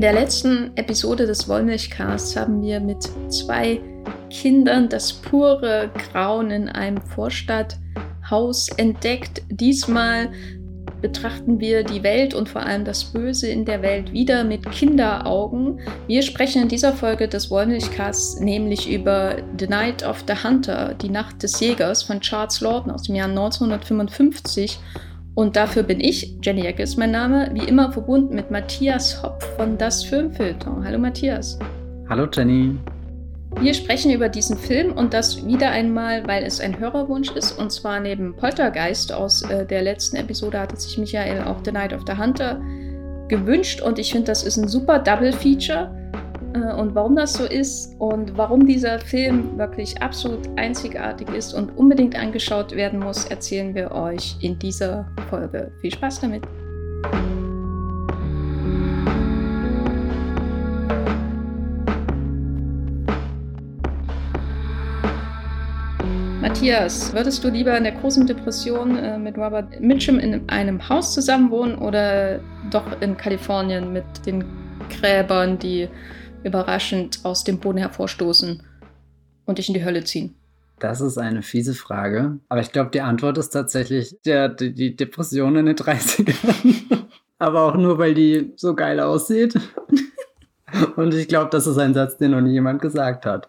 In der letzten Episode des Wollmilchcasts haben wir mit zwei Kindern das pure Grauen in einem Vorstadthaus entdeckt. Diesmal betrachten wir die Welt und vor allem das Böse in der Welt wieder mit Kinderaugen. Wir sprechen in dieser Folge des Wollmilchcasts nämlich über The Night of the Hunter, die Nacht des Jägers von Charles Lawton aus dem Jahr 1955 und dafür bin ich, Jenny Ecke ist mein Name, wie immer verbunden mit Matthias Hopf von Das Filmfilter. Hallo Matthias. Hallo Jenny. Wir sprechen über diesen Film und das wieder einmal, weil es ein Hörerwunsch ist. Und zwar neben Poltergeist aus äh, der letzten Episode hatte sich Michael auch The Night of the Hunter gewünscht. Und ich finde, das ist ein super Double Feature. Äh, und warum das so ist und warum dieser Film wirklich absolut einzigartig ist und unbedingt angeschaut werden muss, erzählen wir euch in dieser Folge. Viel Spaß damit! Matthias, würdest du lieber in der großen Depression äh, mit Robert Mitchum in einem Haus zusammenwohnen oder doch in Kalifornien mit den Gräbern, die überraschend aus dem Boden hervorstoßen und dich in die Hölle ziehen? Das ist eine fiese Frage. Aber ich glaube, die Antwort ist tatsächlich der, die, die Depression in den 30ern. Aber auch nur, weil die so geil aussieht. Und ich glaube, das ist ein Satz, den noch nie jemand gesagt hat.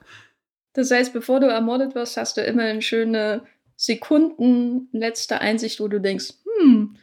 Das heißt, bevor du ermordet wirst, hast du immer eine schöne Sekunden letzte Einsicht, wo du denkst, hm,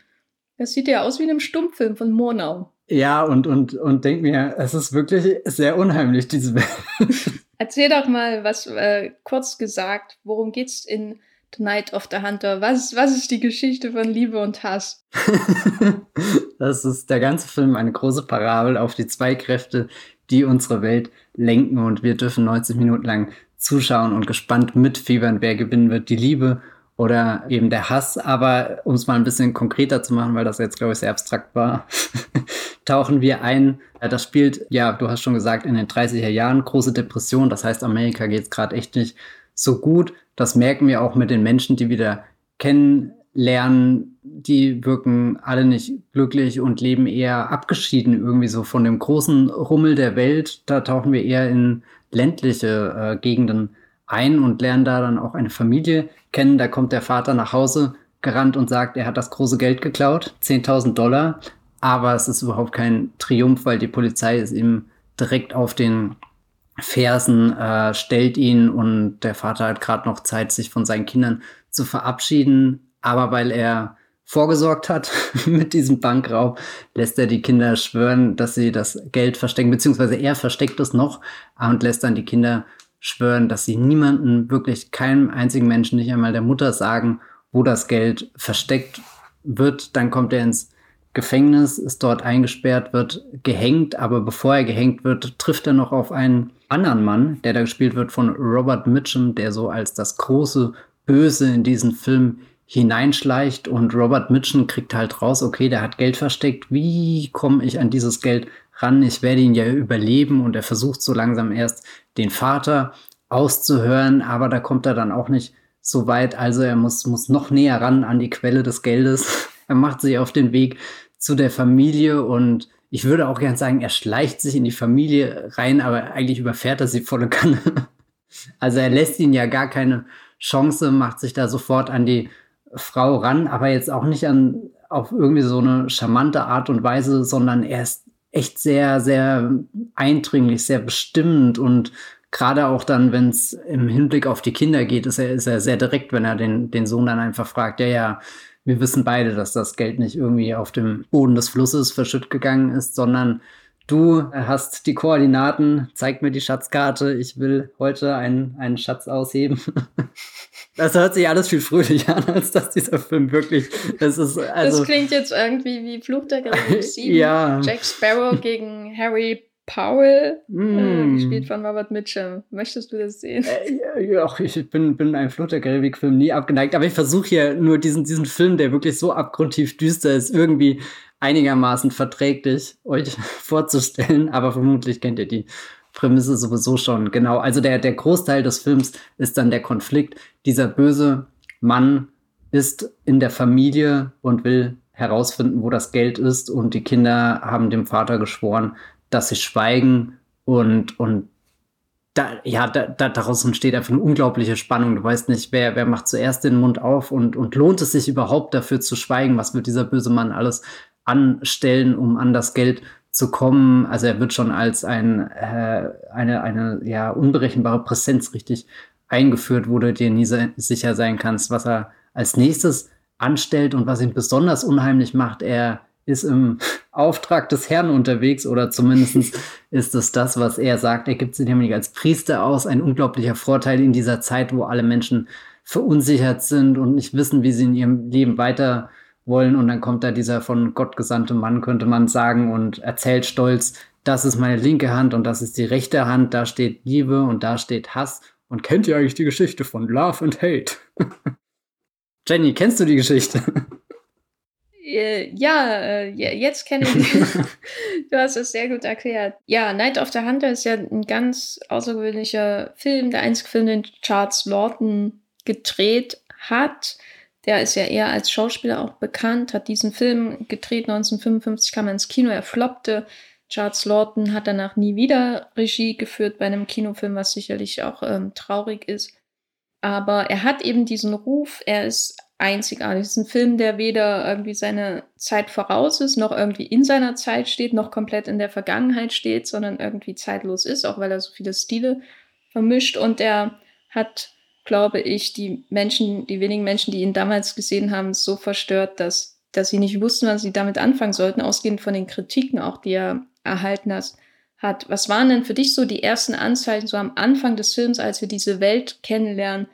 das sieht ja aus wie in einem Stummfilm von Murnau. Ja, und, und, und denk mir, es ist wirklich sehr unheimlich, diese Welt. Erzähl doch mal, was äh, kurz gesagt, worum geht's in The Night of the Hunter? Was, was ist die Geschichte von Liebe und Hass? das ist der ganze Film eine große Parabel auf die zwei Kräfte, die unsere Welt lenken und wir dürfen 90 Minuten lang zuschauen und gespannt mitfiebern, wer gewinnen wird, die Liebe oder eben der Hass. Aber um es mal ein bisschen konkreter zu machen, weil das jetzt, glaube ich, sehr abstrakt war, tauchen wir ein. Äh, das spielt, ja, du hast schon gesagt, in den 30er Jahren große Depression. Das heißt, Amerika geht es gerade echt nicht so gut. Das merken wir auch mit den Menschen, die wieder kennenlernen. Die wirken alle nicht glücklich und leben eher abgeschieden irgendwie so von dem großen Rummel der Welt. Da tauchen wir eher in ländliche äh, Gegenden ein und lernen da dann auch eine Familie kennen. Da kommt der Vater nach Hause gerannt und sagt, er hat das große Geld geklaut, 10.000 Dollar. Aber es ist überhaupt kein Triumph, weil die Polizei ist ihm direkt auf den Fersen, äh, stellt ihn und der Vater hat gerade noch Zeit, sich von seinen Kindern zu verabschieden. Aber weil er vorgesorgt hat mit diesem Bankraub, lässt er die Kinder schwören, dass sie das Geld verstecken, beziehungsweise er versteckt es noch und lässt dann die Kinder schwören, dass sie niemanden, wirklich keinem einzigen Menschen, nicht einmal der Mutter sagen, wo das Geld versteckt wird. Dann kommt er ins Gefängnis, ist dort eingesperrt, wird gehängt, aber bevor er gehängt wird, trifft er noch auf einen anderen Mann, der da gespielt wird von Robert Mitchum, der so als das große Böse in diesen Film hineinschleicht. Und Robert Mitchum kriegt halt raus, okay, der hat Geld versteckt, wie komme ich an dieses Geld ran? Ich werde ihn ja überleben und er versucht so langsam erst den Vater auszuhören, aber da kommt er dann auch nicht so weit. Also er muss, muss noch näher ran an die Quelle des Geldes. er macht sich auf den Weg zu der Familie und ich würde auch gern sagen, er schleicht sich in die Familie rein, aber eigentlich überfährt er sie volle Kanne. Also er lässt ihn ja gar keine Chance, macht sich da sofort an die Frau ran, aber jetzt auch nicht an auf irgendwie so eine charmante Art und Weise, sondern er ist echt sehr, sehr eindringlich, sehr bestimmend und gerade auch dann, wenn es im Hinblick auf die Kinder geht, ist er, ist er sehr direkt, wenn er den, den Sohn dann einfach fragt, ja, ja, wir wissen beide, dass das Geld nicht irgendwie auf dem Boden des Flusses verschütt gegangen ist, sondern du hast die Koordinaten, zeig mir die Schatzkarte, ich will heute einen, einen Schatz ausheben. Das hört sich alles viel fröhlicher an, als dass dieser Film wirklich. Das, ist, also, das klingt jetzt irgendwie wie Fluch der 7. ja. Jack Sparrow gegen Harry Powell, mm. äh, gespielt von Robert Mitchum. Möchtest du das sehen? Äh, ja, ich bin, bin einem Fluch der Karibik-Film nie abgeneigt, aber ich versuche ja nur diesen, diesen Film, der wirklich so abgrundtief düster ist, irgendwie einigermaßen verträglich euch vorzustellen, aber vermutlich kennt ihr die Prämisse sowieso schon. Genau, also der, der Großteil des Films ist dann der Konflikt. Dieser böse Mann ist in der Familie und will herausfinden, wo das Geld ist. Und die Kinder haben dem Vater geschworen, dass sie schweigen und, und da, ja, da, da, daraus entsteht einfach eine unglaubliche Spannung. Du weißt nicht, wer, wer macht zuerst den Mund auf und, und lohnt es sich überhaupt dafür zu schweigen? Was wird dieser böse Mann alles anstellen, um an das Geld zu kommen? Also er wird schon als ein, äh, eine, eine ja, unberechenbare Präsenz richtig eingeführt, wo du dir nie sicher sein kannst, was er als nächstes anstellt und was ihn besonders unheimlich macht. Er ist im Auftrag des Herrn unterwegs oder zumindest ist es das, was er sagt. Er gibt sich nämlich als Priester aus. Ein unglaublicher Vorteil in dieser Zeit, wo alle Menschen verunsichert sind und nicht wissen, wie sie in ihrem Leben weiter wollen. Und dann kommt da dieser von Gott gesandte Mann, könnte man sagen, und erzählt stolz, das ist meine linke Hand und das ist die rechte Hand. Da steht Liebe und da steht Hass. Und kennt ihr eigentlich die Geschichte von Love and Hate? Jenny, kennst du die Geschichte? Äh, ja, äh, jetzt kenne ich. du hast es sehr gut erklärt. Ja, Night of the Hunter ist ja ein ganz außergewöhnlicher Film, der einzige Film, den Charles Lawton gedreht hat. Der ist ja eher als Schauspieler auch bekannt, hat diesen Film gedreht 1955, kam er ins Kino, er floppte. Charles Lawton hat danach nie wieder Regie geführt bei einem Kinofilm, was sicherlich auch ähm, traurig ist. Aber er hat eben diesen Ruf, er ist einzigartig. Es ist ein Film, der weder irgendwie seine Zeit voraus ist, noch irgendwie in seiner Zeit steht, noch komplett in der Vergangenheit steht, sondern irgendwie zeitlos ist, auch weil er so viele Stile vermischt. Und er hat, glaube ich, die Menschen, die wenigen Menschen, die ihn damals gesehen haben, so verstört, dass, dass sie nicht wussten, was sie damit anfangen sollten, ausgehend von den Kritiken auch, die er erhalten hat. Was waren denn für dich so die ersten Anzeichen, so am Anfang des Films, als wir diese Welt kennenlernen,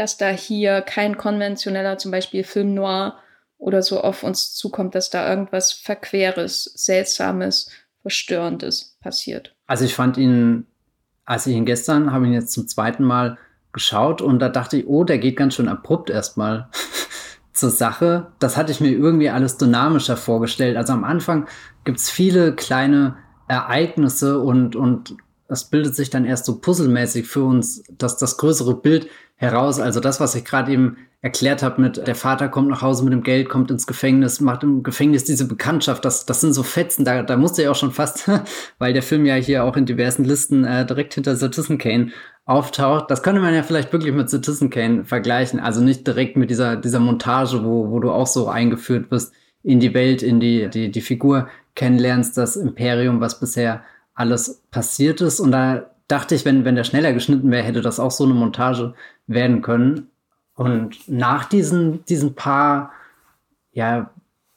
dass da hier kein konventioneller, zum Beispiel Film Noir oder so auf uns zukommt, dass da irgendwas Verqueres, Seltsames, Verstörendes passiert. Also ich fand ihn, als ich ihn gestern, habe ihn jetzt zum zweiten Mal geschaut und da dachte ich, oh, der geht ganz schön abrupt erstmal zur Sache. Das hatte ich mir irgendwie alles dynamischer vorgestellt. Also am Anfang gibt es viele kleine Ereignisse und, und es bildet sich dann erst so puzzelmäßig für uns, dass das größere Bild heraus. Also das, was ich gerade eben erklärt habe mit der Vater kommt nach Hause mit dem Geld, kommt ins Gefängnis, macht im Gefängnis diese Bekanntschaft, das, das sind so Fetzen, da, da musste ich auch schon fast, weil der Film ja hier auch in diversen Listen äh, direkt hinter Citizen Kane auftaucht. Das könnte man ja vielleicht wirklich mit Citizen Kane vergleichen, also nicht direkt mit dieser, dieser Montage, wo, wo du auch so eingeführt wirst in die Welt, in die, die, die Figur kennenlernst, das Imperium, was bisher alles passiert ist. Und da dachte ich, wenn, wenn der schneller geschnitten wäre, hätte das auch so eine Montage werden können. Und nach diesen, diesen paar ja,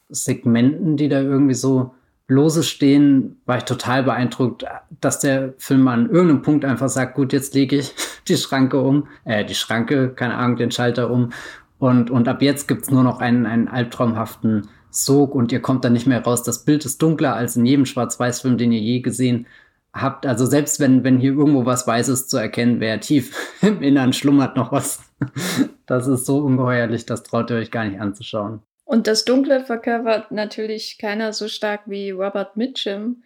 Segmenten, die da irgendwie so lose stehen, war ich total beeindruckt, dass der Film an irgendeinem Punkt einfach sagt, gut, jetzt lege ich die Schranke um, äh, die Schranke, keine Ahnung, den Schalter um. Und, und ab jetzt gibt es nur noch einen, einen albtraumhaften Sog und ihr kommt dann nicht mehr raus. Das Bild ist dunkler als in jedem Schwarz-Weiß-Film, den ihr je gesehen habt. Also selbst wenn, wenn hier irgendwo was Weißes zu erkennen wäre, tief im Innern schlummert noch was. Das ist so ungeheuerlich, das traut ihr euch gar nicht anzuschauen. Und das Dunkle verkörpert natürlich keiner so stark wie Robert Mitchum.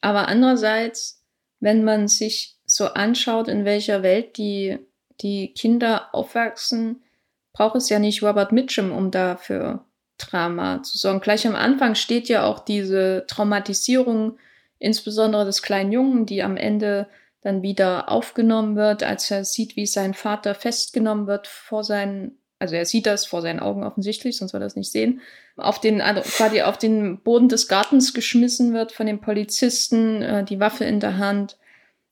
Aber andererseits, wenn man sich so anschaut, in welcher Welt die, die Kinder aufwachsen, braucht es ja nicht Robert Mitchum, um dafür Drama zu sorgen. Gleich am Anfang steht ja auch diese Traumatisierung, insbesondere des kleinen Jungen, die am Ende dann wieder aufgenommen wird, als er sieht, wie sein Vater festgenommen wird vor seinen, also er sieht das vor seinen Augen offensichtlich, sonst soll er das nicht sehen, auf den, also quasi auf den Boden des Gartens geschmissen wird von den Polizisten, äh, die Waffe in der Hand.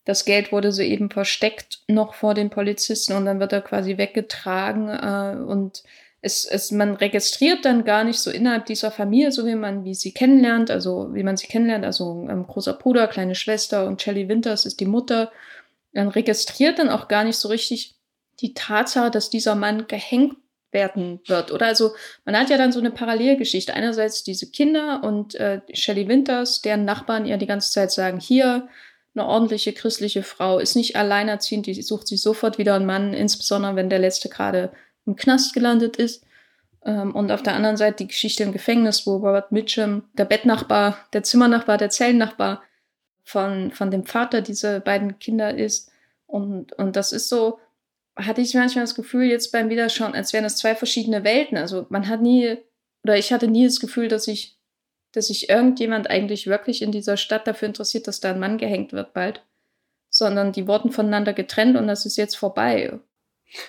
Das Geld wurde soeben versteckt noch vor den Polizisten und dann wird er quasi weggetragen äh, und es, es, man registriert dann gar nicht so innerhalb dieser Familie, so wie man wie sie kennenlernt, also wie man sie kennenlernt, also ähm, großer Bruder, kleine Schwester und Shelley Winters ist die Mutter. Man registriert dann auch gar nicht so richtig die Tatsache, dass dieser Mann gehängt werden wird. Oder also man hat ja dann so eine Parallelgeschichte. Einerseits diese Kinder und äh, Shelley Winters, deren Nachbarn ihr die ganze Zeit sagen, hier eine ordentliche christliche Frau ist nicht alleinerziehend, die sucht sich sofort wieder einen Mann, insbesondere wenn der letzte gerade im Knast gelandet ist. Ähm, und auf der anderen Seite die Geschichte im Gefängnis, wo Robert Mitchum, der Bettnachbar, der Zimmernachbar, der Zellennachbar von, von dem Vater dieser beiden Kinder ist. Und, und das ist so, hatte ich manchmal das Gefühl, jetzt beim Wiederschauen, als wären das zwei verschiedene Welten. Also man hat nie, oder ich hatte nie das Gefühl, dass ich dass sich irgendjemand eigentlich wirklich in dieser Stadt dafür interessiert, dass da ein Mann gehängt wird bald, sondern die wurden voneinander getrennt und das ist jetzt vorbei.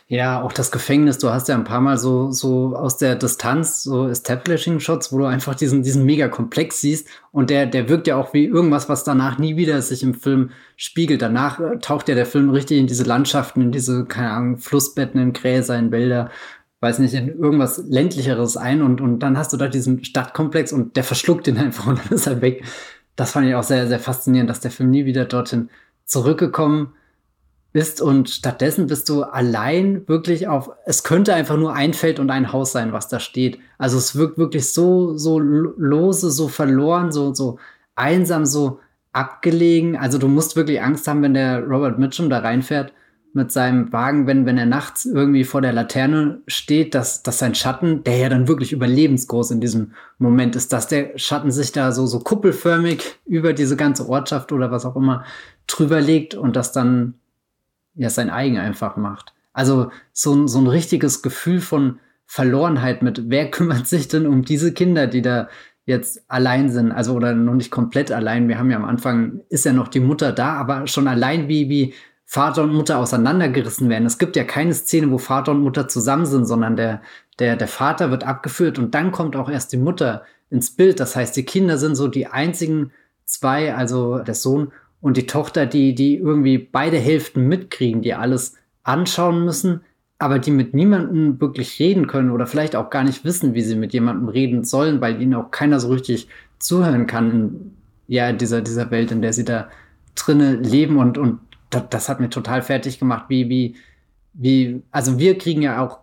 Ja, auch das Gefängnis, du hast ja ein paar Mal so, so aus der Distanz so Establishing-Shots, wo du einfach diesen, diesen Mega-Komplex siehst und der, der wirkt ja auch wie irgendwas, was danach nie wieder sich im Film spiegelt. Danach äh, taucht ja der Film richtig in diese Landschaften, in diese, keine Ahnung, Flussbetten, in Gräser, in Wälder, weiß nicht, in irgendwas ländlicheres ein und, und dann hast du da diesen Stadtkomplex und der verschluckt ihn einfach und dann ist er weg. Das fand ich auch sehr, sehr faszinierend, dass der Film nie wieder dorthin zurückgekommen bist und stattdessen bist du allein wirklich auf, es könnte einfach nur ein Feld und ein Haus sein, was da steht. Also es wirkt wirklich so, so lose, so verloren, so, so einsam, so abgelegen. Also du musst wirklich Angst haben, wenn der Robert Mitchum da reinfährt mit seinem Wagen, wenn, wenn er nachts irgendwie vor der Laterne steht, dass, dass sein Schatten, der ja dann wirklich überlebensgroß in diesem Moment ist, dass der Schatten sich da so, so kuppelförmig über diese ganze Ortschaft oder was auch immer drüber legt und das dann ja sein eigen einfach macht. Also so, so ein richtiges Gefühl von Verlorenheit mit, wer kümmert sich denn um diese Kinder, die da jetzt allein sind, also oder noch nicht komplett allein. Wir haben ja am Anfang, ist ja noch die Mutter da, aber schon allein wie, wie Vater und Mutter auseinandergerissen werden. Es gibt ja keine Szene, wo Vater und Mutter zusammen sind, sondern der, der, der Vater wird abgeführt und dann kommt auch erst die Mutter ins Bild. Das heißt, die Kinder sind so die einzigen zwei, also der Sohn und die Tochter, die, die irgendwie beide Hälften mitkriegen, die alles anschauen müssen, aber die mit niemandem wirklich reden können oder vielleicht auch gar nicht wissen, wie sie mit jemandem reden sollen, weil ihnen auch keiner so richtig zuhören kann in ja, dieser, dieser Welt, in der sie da drinnen leben. Und, und das, das hat mir total fertig gemacht, wie, wie, wie, also wir kriegen ja auch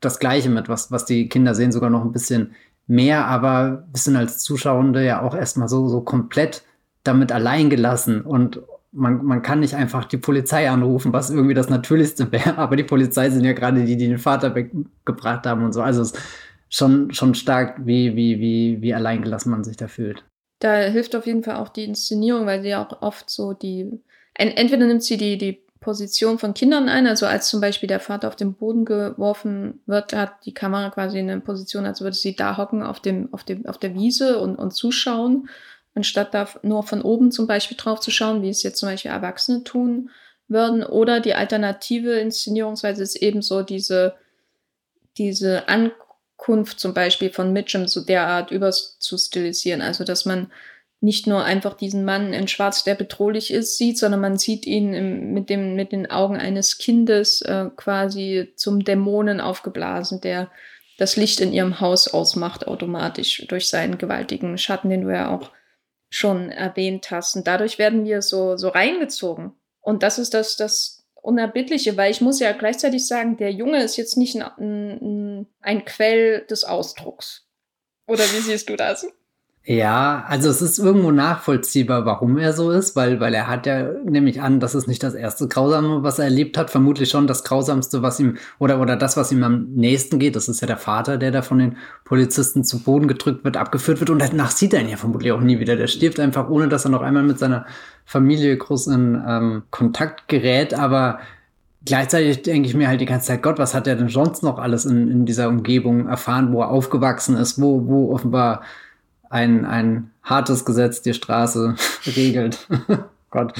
das Gleiche mit, was, was die Kinder sehen, sogar noch ein bisschen mehr, aber wir sind als Zuschauende ja auch erstmal so, so komplett damit allein gelassen und man, man kann nicht einfach die Polizei anrufen, was irgendwie das Natürlichste wäre, aber die Polizei sind ja gerade die, die den Vater weggebracht haben und so. Also es ist schon, schon stark, wie, wie, wie, wie alleingelassen man sich da fühlt. Da hilft auf jeden Fall auch die Inszenierung, weil sie ja auch oft so die, entweder nimmt sie die, die Position von Kindern ein, also als zum Beispiel der Vater auf den Boden geworfen wird, hat die Kamera quasi eine Position, als würde sie da hocken auf dem, auf dem, auf der Wiese und, und zuschauen anstatt da nur von oben zum Beispiel drauf zu schauen, wie es jetzt zum Beispiel Erwachsene tun würden. Oder die alternative Inszenierungsweise ist eben so diese, diese Ankunft zum Beispiel von Mitchum so derart übers zu stilisieren. Also, dass man nicht nur einfach diesen Mann in Schwarz, der bedrohlich ist, sieht, sondern man sieht ihn im, mit, dem, mit den Augen eines Kindes äh, quasi zum Dämonen aufgeblasen, der das Licht in ihrem Haus ausmacht automatisch durch seinen gewaltigen Schatten, den du ja auch schon erwähnt hast. Und dadurch werden wir so, so reingezogen. Und das ist das, das Unerbittliche, weil ich muss ja gleichzeitig sagen, der Junge ist jetzt nicht ein, ein, ein Quell des Ausdrucks. Oder wie siehst du das? Ja, also es ist irgendwo nachvollziehbar, warum er so ist, weil, weil er hat ja, nämlich an, das ist nicht das erste Grausame, was er erlebt hat, vermutlich schon das Grausamste, was ihm, oder, oder das, was ihm am nächsten geht. Das ist ja der Vater, der da von den Polizisten zu Boden gedrückt wird, abgeführt wird und danach sieht er ihn ja vermutlich auch nie wieder. Der stirbt einfach, ohne dass er noch einmal mit seiner Familie groß in ähm, Kontakt gerät, aber gleichzeitig denke ich mir halt die ganze Zeit, Gott, was hat er denn sonst noch alles in, in dieser Umgebung erfahren, wo er aufgewachsen ist, wo, wo offenbar ein, ein hartes Gesetz die Straße regelt. Gott.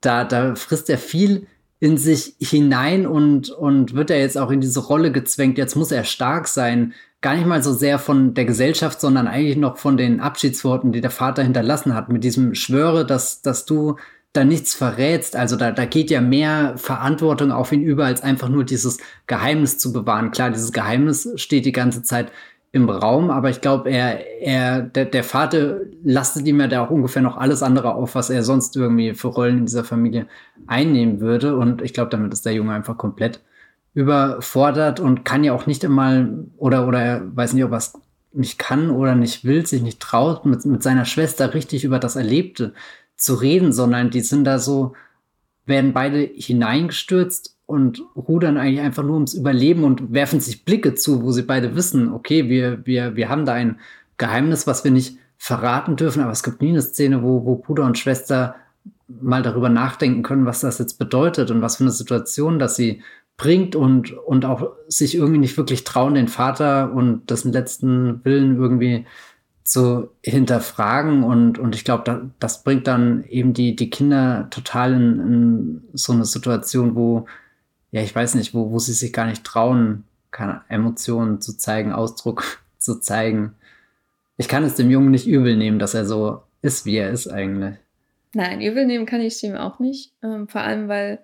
Da, da frisst er viel in sich hinein und, und wird er jetzt auch in diese Rolle gezwängt. Jetzt muss er stark sein. Gar nicht mal so sehr von der Gesellschaft, sondern eigentlich noch von den Abschiedsworten, die der Vater hinterlassen hat. Mit diesem Schwöre, dass, dass du da nichts verrätst. Also da, da geht ja mehr Verantwortung auf ihn über, als einfach nur dieses Geheimnis zu bewahren. Klar, dieses Geheimnis steht die ganze Zeit im Raum, aber ich glaube, er, er, der, der Vater lastet ihm ja da auch ungefähr noch alles andere auf, was er sonst irgendwie für Rollen in dieser Familie einnehmen würde. Und ich glaube, damit ist der Junge einfach komplett überfordert und kann ja auch nicht einmal oder, oder er weiß nicht, ob er es nicht kann oder nicht will, sich nicht traut, mit, mit seiner Schwester richtig über das Erlebte zu reden, sondern die sind da so, werden beide hineingestürzt und rudern eigentlich einfach nur ums Überleben und werfen sich Blicke zu, wo sie beide wissen, okay, wir, wir, wir haben da ein Geheimnis, was wir nicht verraten dürfen, aber es gibt nie eine Szene, wo, wo Bruder und Schwester mal darüber nachdenken können, was das jetzt bedeutet und was für eine Situation das sie bringt und, und auch sich irgendwie nicht wirklich trauen, den Vater und dessen letzten Willen irgendwie zu hinterfragen. Und, und ich glaube, da, das bringt dann eben die, die Kinder total in, in, so eine Situation, wo, ja, ich weiß nicht, wo, wo sie sich gar nicht trauen, keine Emotionen zu zeigen, Ausdruck zu zeigen. Ich kann es dem Jungen nicht übel nehmen, dass er so ist, wie er ist eigentlich. Nein, übel nehmen kann ich es ihm auch nicht. Ähm, vor allem, weil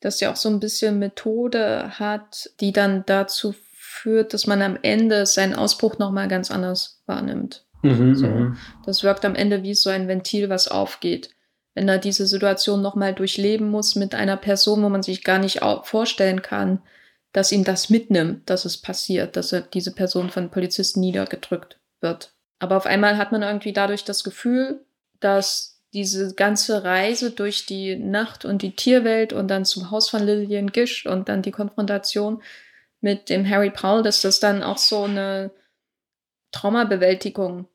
das ja auch so ein bisschen Methode hat, die dann dazu führt, dass man am Ende seinen Ausbruch nochmal ganz anders wahrnimmt. Mhm, so. Mhm. Das wirkt am Ende wie so ein Ventil, was aufgeht. Wenn er diese Situation nochmal durchleben muss mit einer Person, wo man sich gar nicht vorstellen kann, dass ihn das mitnimmt, dass es passiert, dass er diese Person von Polizisten niedergedrückt wird. Aber auf einmal hat man irgendwie dadurch das Gefühl, dass diese ganze Reise durch die Nacht und die Tierwelt und dann zum Haus von Lillian Gish und dann die Konfrontation mit dem Harry Paul, dass das dann auch so eine Traumabewältigung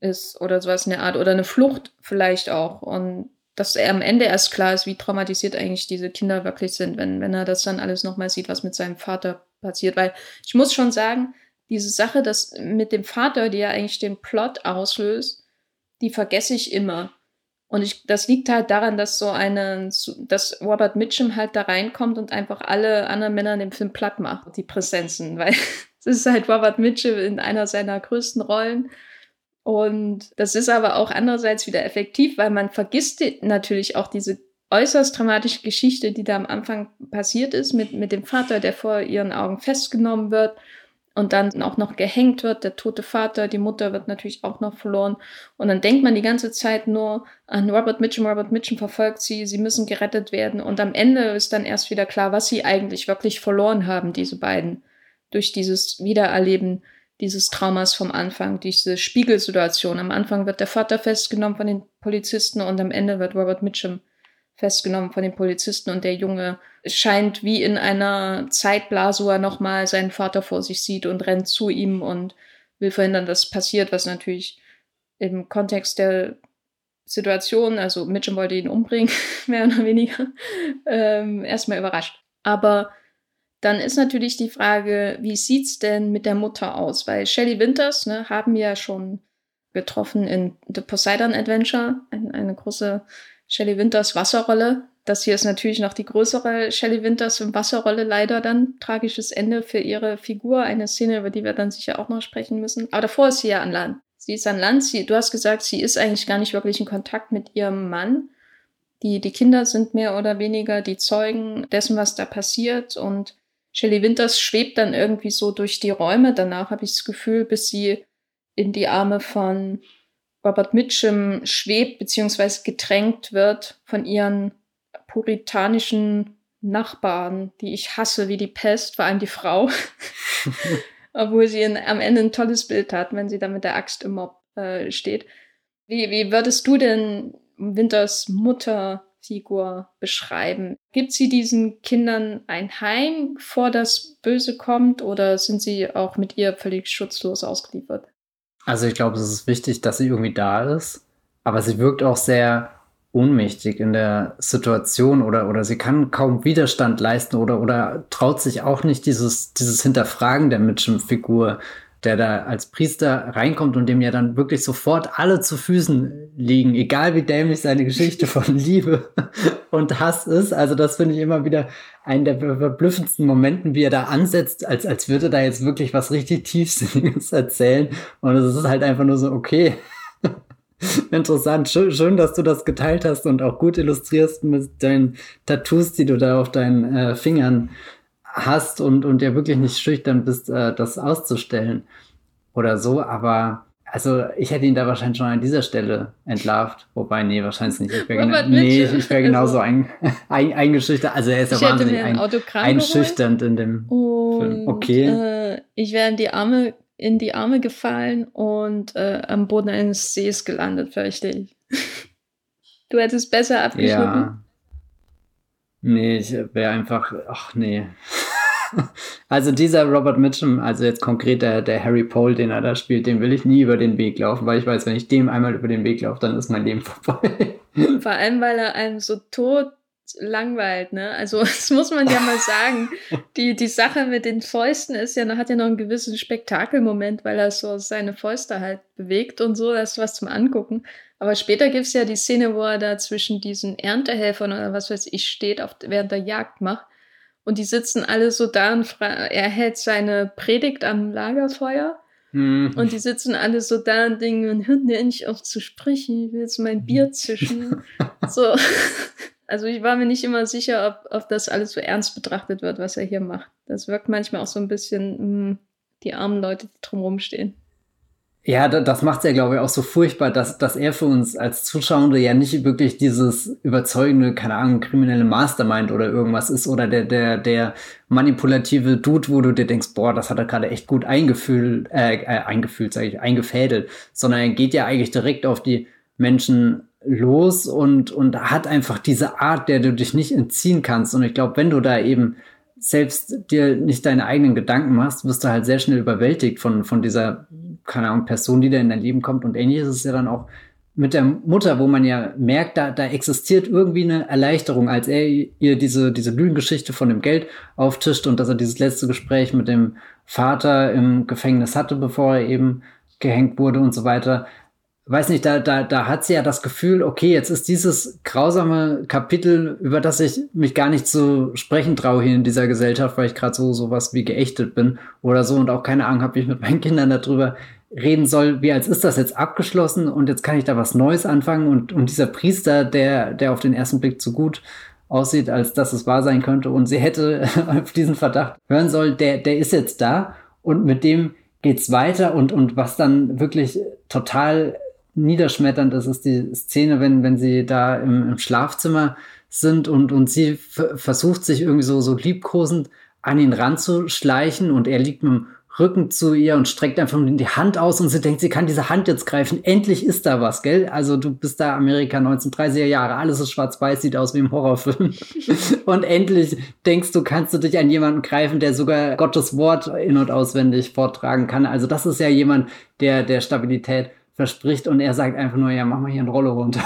ist oder sowas in der Art oder eine Flucht vielleicht auch und dass er am Ende erst klar ist, wie traumatisiert eigentlich diese Kinder wirklich sind, wenn, wenn er das dann alles nochmal sieht, was mit seinem Vater passiert. Weil ich muss schon sagen, diese Sache, das mit dem Vater, die ja eigentlich den Plot auslöst, die vergesse ich immer. Und ich, das liegt halt daran, dass so eine, dass Robert Mitchum halt da reinkommt und einfach alle anderen Männer in dem Film platt macht, die Präsenzen, weil es ist halt Robert Mitchum in einer seiner größten Rollen. Und das ist aber auch andererseits wieder effektiv, weil man vergisst natürlich auch diese äußerst dramatische Geschichte, die da am Anfang passiert ist mit, mit dem Vater, der vor ihren Augen festgenommen wird und dann auch noch gehängt wird, der tote Vater, die Mutter wird natürlich auch noch verloren. Und dann denkt man die ganze Zeit nur an Robert Mitchum, Robert Mitchum verfolgt sie, sie müssen gerettet werden. Und am Ende ist dann erst wieder klar, was sie eigentlich wirklich verloren haben, diese beiden, durch dieses Wiedererleben dieses Traumas vom Anfang, diese Spiegelsituation. Am Anfang wird der Vater festgenommen von den Polizisten und am Ende wird Robert Mitchum festgenommen von den Polizisten und der Junge scheint wie in einer Zeitblase, wo er nochmal seinen Vater vor sich sieht und rennt zu ihm und will verhindern, dass passiert, was natürlich im Kontext der Situation, also Mitchum wollte ihn umbringen, mehr oder weniger, ähm, erstmal überrascht. Aber dann ist natürlich die Frage, wie sieht's denn mit der Mutter aus? Weil Shelley Winters ne, haben wir ja schon getroffen in The Poseidon Adventure, eine, eine große Shelley Winters Wasserrolle. Das hier ist natürlich noch die größere Shelley Winters Wasserrolle leider dann. Tragisches Ende für ihre Figur. Eine Szene, über die wir dann sicher auch noch sprechen müssen. Aber davor ist sie ja an Land. Sie ist an Land. Sie, du hast gesagt, sie ist eigentlich gar nicht wirklich in Kontakt mit ihrem Mann. Die, die Kinder sind mehr oder weniger die Zeugen dessen, was da passiert. Und Shelley Winters schwebt dann irgendwie so durch die Räume. Danach habe ich das Gefühl, bis sie in die Arme von Robert Mitchum schwebt beziehungsweise gedrängt wird von ihren puritanischen Nachbarn, die ich hasse wie die Pest, vor allem die Frau. Obwohl sie in, am Ende ein tolles Bild hat, wenn sie da mit der Axt im Mob äh, steht. Wie, wie würdest du denn Winters Mutterfigur beschreiben? Gibt sie diesen Kindern ein Heim, bevor das Böse kommt, oder sind sie auch mit ihr völlig schutzlos ausgeliefert? Also ich glaube, es ist wichtig, dass sie irgendwie da ist, aber sie wirkt auch sehr ohnmächtig in der Situation oder, oder sie kann kaum Widerstand leisten oder, oder traut sich auch nicht dieses, dieses Hinterfragen der Mitchum-Figur, der da als Priester reinkommt und dem ja dann wirklich sofort alle zu Füßen liegen, egal wie dämlich seine Geschichte von Liebe und Hass ist. Also das finde ich immer wieder einen der verblüffendsten Momenten, wie er da ansetzt, als, als würde da jetzt wirklich was richtig Tiefsinniges erzählen. Und es ist halt einfach nur so, okay. Interessant. Schön, schön, dass du das geteilt hast und auch gut illustrierst mit deinen Tattoos, die du da auf deinen äh, Fingern hast und, und ja wirklich nicht schüchtern bist, äh, das auszustellen oder so. Aber also ich hätte ihn da wahrscheinlich schon an dieser Stelle entlarvt. Wobei, nee, wahrscheinlich nicht. Ich wäre gena nee, ich wär genauso also, ein, ein, eingeschüchtert. Also er ist ja wahnsinnig ein, einschüchternd in dem und, Film. Okay. Äh, ich wäre in die Arme in die Arme gefallen und äh, am Boden eines Sees gelandet, fürchte ich. du hättest besser abgeschnitten. Ja. Nee, ich wäre einfach, ach nee. Also dieser Robert Mitchum, also jetzt konkret der, der Harry Pole, den er da spielt, dem will ich nie über den Weg laufen, weil ich weiß, wenn ich dem einmal über den Weg laufe, dann ist mein Leben vorbei. Vor allem, weil er einem so tot langweilt, ne? Also das muss man ja mal sagen. Die, die Sache mit den Fäusten ist ja, hat ja noch einen gewissen Spektakelmoment, weil er so seine Fäuste halt bewegt und so, das ist was zum Angucken. Aber später gibt's ja die Szene, wo er da zwischen diesen Erntehelfern oder was weiß ich steht, auf, während der Jagd macht. Und die sitzen alle so da und er hält seine Predigt am Lagerfeuer. Mhm. Und die sitzen alle so da und denken, hört mir endlich auf zu sprechen, ich will jetzt mein Bier zischen. so. Also ich war mir nicht immer sicher, ob, ob das alles so ernst betrachtet wird, was er hier macht. Das wirkt manchmal auch so ein bisschen mh, hm, die armen Leute, die drumherum stehen. Ja, das macht es ja, glaube ich, auch so furchtbar, dass, dass er für uns als Zuschauende ja nicht wirklich dieses überzeugende, keine Ahnung, kriminelle Mastermind oder irgendwas ist oder der, der, der manipulative Dude, wo du dir denkst, boah, das hat er gerade echt gut eingefühlt, äh, äh eingefühlt, sage ich, eingefädelt, sondern er geht ja eigentlich direkt auf die Menschen los und, und hat einfach diese Art, der du dich nicht entziehen kannst. Und ich glaube, wenn du da eben selbst dir nicht deine eigenen Gedanken machst, wirst du halt sehr schnell überwältigt von, von dieser keine Ahnung, Person, die da in dein Leben kommt. Und ähnlich ist es ja dann auch mit der Mutter, wo man ja merkt, da, da existiert irgendwie eine Erleichterung, als er ihr diese, diese Lügengeschichte von dem Geld auftischt und dass er dieses letzte Gespräch mit dem Vater im Gefängnis hatte, bevor er eben gehängt wurde und so weiter weiß nicht, da, da, da hat sie ja das Gefühl, okay, jetzt ist dieses grausame Kapitel, über das ich mich gar nicht zu sprechen traue hier in dieser Gesellschaft, weil ich gerade so sowas wie geächtet bin oder so und auch keine Ahnung habe, wie ich mit meinen Kindern darüber reden soll, wie als ist das jetzt abgeschlossen und jetzt kann ich da was Neues anfangen und, und dieser Priester, der, der auf den ersten Blick zu gut aussieht, als dass es wahr sein könnte und sie hätte auf diesen Verdacht hören soll, der, der ist jetzt da und mit dem geht's weiter und, und was dann wirklich total niederschmetternd ist, ist die Szene, wenn, wenn sie da im, im Schlafzimmer sind und, und sie versucht sich irgendwie so, so liebkosend an ihn ranzuschleichen und er liegt mit dem Rücken zu ihr und streckt einfach die Hand aus und sie denkt, sie kann diese Hand jetzt greifen. Endlich ist da was, gell? Also du bist da Amerika 1930er Jahre, alles ist schwarz-weiß, sieht aus wie im Horrorfilm. und endlich denkst du, kannst du dich an jemanden greifen, der sogar Gottes Wort in- und auswendig vortragen kann. Also das ist ja jemand, der, der Stabilität verspricht und er sagt einfach nur, ja, mach mal hier eine Rolle runter.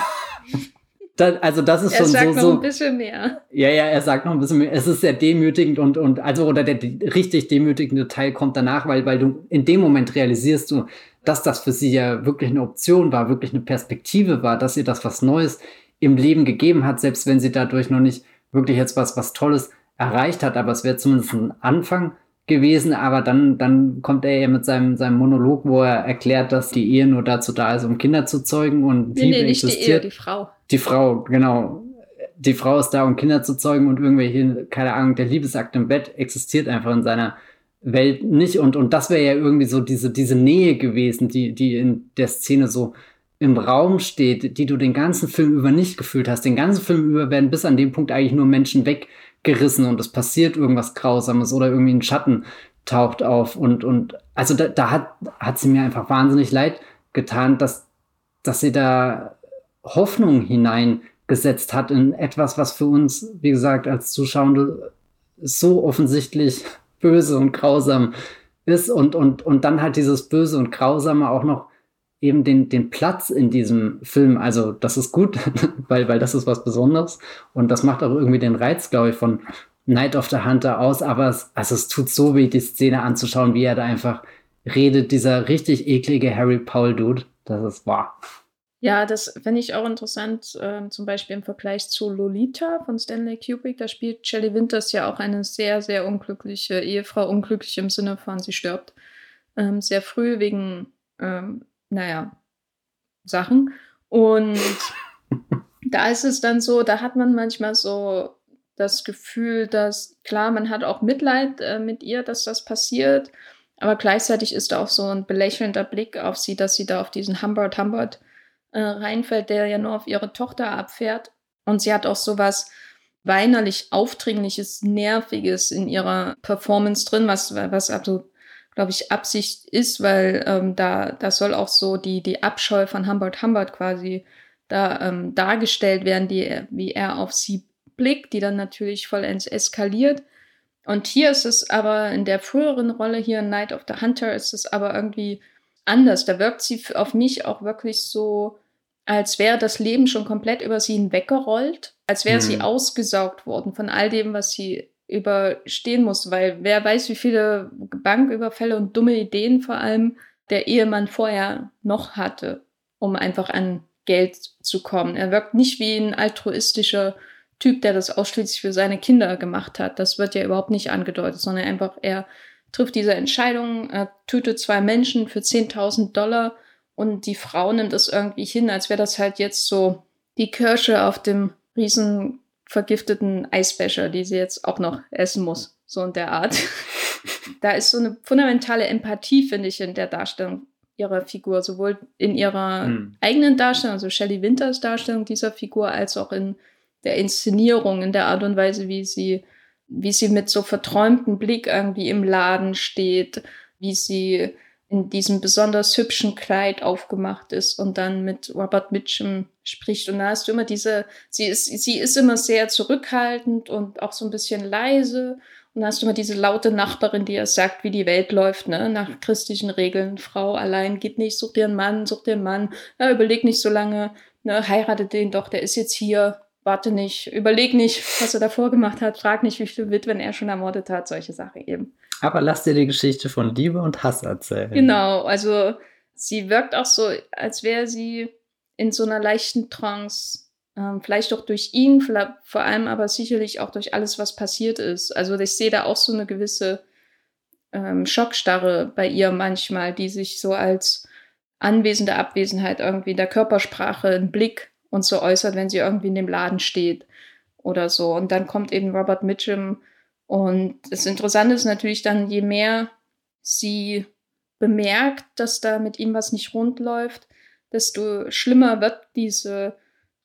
das, also das ist er schon so. Er sagt noch ein bisschen mehr. Ja, ja, er sagt noch ein bisschen mehr. Es ist sehr demütigend und, und also, oder der, der richtig demütigende Teil kommt danach, weil, weil du in dem Moment realisierst du, dass das für sie ja wirklich eine Option war, wirklich eine Perspektive war, dass ihr das was Neues im Leben gegeben hat, selbst wenn sie dadurch noch nicht wirklich jetzt was, was Tolles erreicht hat, aber es wäre zumindest ein Anfang gewesen, aber dann, dann kommt er ja mit seinem, seinem Monolog, wo er erklärt, dass die Ehe nur dazu da ist, um Kinder zu zeugen und nee, Liebe nee, nicht existiert. Die, Ehe, die Frau. Die Frau, genau. Die Frau ist da, um Kinder zu zeugen und irgendwelche, keine Ahnung, der Liebesakt im Bett existiert einfach in seiner Welt nicht. Und, und das wäre ja irgendwie so diese, diese Nähe gewesen, die, die in der Szene so im Raum steht, die du den ganzen Film über nicht gefühlt hast. Den ganzen Film über werden bis an dem Punkt eigentlich nur Menschen weg gerissen und es passiert irgendwas Grausames oder irgendwie ein Schatten taucht auf und, und also da, da hat, hat sie mir einfach wahnsinnig leid getan, dass, dass sie da Hoffnung hineingesetzt hat in etwas, was für uns, wie gesagt, als Zuschauende so offensichtlich böse und grausam ist und, und, und dann halt dieses Böse und Grausame auch noch eben den, den Platz in diesem Film. Also das ist gut, weil, weil das ist was Besonderes. Und das macht auch irgendwie den Reiz, glaube ich, von Night of the Hunter aus. Aber es, also es tut so weh, die Szene anzuschauen, wie er da einfach redet, dieser richtig eklige Harry Paul-Dude. Das ist wahr. Ja, das finde ich auch interessant, äh, zum Beispiel im Vergleich zu Lolita von Stanley Kubrick. Da spielt Shelley Winters ja auch eine sehr, sehr unglückliche Ehefrau, unglücklich im Sinne von, sie stirbt ähm, sehr früh wegen ähm, naja, Sachen. Und da ist es dann so, da hat man manchmal so das Gefühl, dass klar, man hat auch Mitleid äh, mit ihr, dass das passiert, aber gleichzeitig ist da auch so ein belächelnder Blick auf sie, dass sie da auf diesen Humbert Humbert äh, reinfällt, der ja nur auf ihre Tochter abfährt. Und sie hat auch so was weinerlich aufdringliches, nerviges in ihrer Performance drin, was, was absolut glaube ich, Absicht ist, weil ähm, da, da soll auch so die, die Abscheu von Humbert Humbert quasi da ähm, dargestellt werden, die, wie er auf sie blickt, die dann natürlich vollends eskaliert. Und hier ist es aber in der früheren Rolle hier Night of the Hunter ist es aber irgendwie anders. Da wirkt sie auf mich auch wirklich so, als wäre das Leben schon komplett über sie hinweggerollt als wäre mhm. sie ausgesaugt worden von all dem, was sie überstehen muss, weil wer weiß, wie viele Banküberfälle und dumme Ideen vor allem der Ehemann vorher noch hatte, um einfach an Geld zu kommen. Er wirkt nicht wie ein altruistischer Typ, der das ausschließlich für seine Kinder gemacht hat. Das wird ja überhaupt nicht angedeutet, sondern einfach er trifft diese Entscheidung, er tötet zwei Menschen für 10.000 Dollar und die Frau nimmt es irgendwie hin, als wäre das halt jetzt so die Kirsche auf dem riesen vergifteten Eisbecher, die sie jetzt auch noch essen muss. So in der Art. da ist so eine fundamentale Empathie, finde ich, in der Darstellung ihrer Figur, sowohl in ihrer hm. eigenen Darstellung, also Shelley Winters Darstellung dieser Figur, als auch in der Inszenierung, in der Art und Weise, wie sie, wie sie mit so verträumtem Blick irgendwie im Laden steht, wie sie in diesem besonders hübschen Kleid aufgemacht ist und dann mit Robert Mitchum spricht. Und da hast du immer diese, sie ist, sie ist immer sehr zurückhaltend und auch so ein bisschen leise. Und da hast du immer diese laute Nachbarin, die ja sagt, wie die Welt läuft, ne? Nach christlichen Regeln. Frau allein geht nicht, such dir einen Mann, such dir einen Mann, ja, überleg nicht so lange, ne? Heirate den doch, der ist jetzt hier, warte nicht, überleg nicht, was er davor gemacht hat, frag nicht, wie viele Witwen er schon ermordet hat, solche Sachen eben. Aber lass dir die Geschichte von Liebe und Hass erzählen. Genau, also sie wirkt auch so, als wäre sie in so einer leichten Trance. Ähm, vielleicht auch durch ihn, vor allem aber sicherlich auch durch alles, was passiert ist. Also ich sehe da auch so eine gewisse ähm, Schockstarre bei ihr manchmal, die sich so als anwesende Abwesenheit irgendwie in der Körpersprache, ein Blick und so äußert, wenn sie irgendwie in dem Laden steht oder so. Und dann kommt eben Robert Mitchum und das Interessante ist natürlich dann, je mehr sie bemerkt, dass da mit ihm was nicht rund läuft, desto schlimmer wird diese,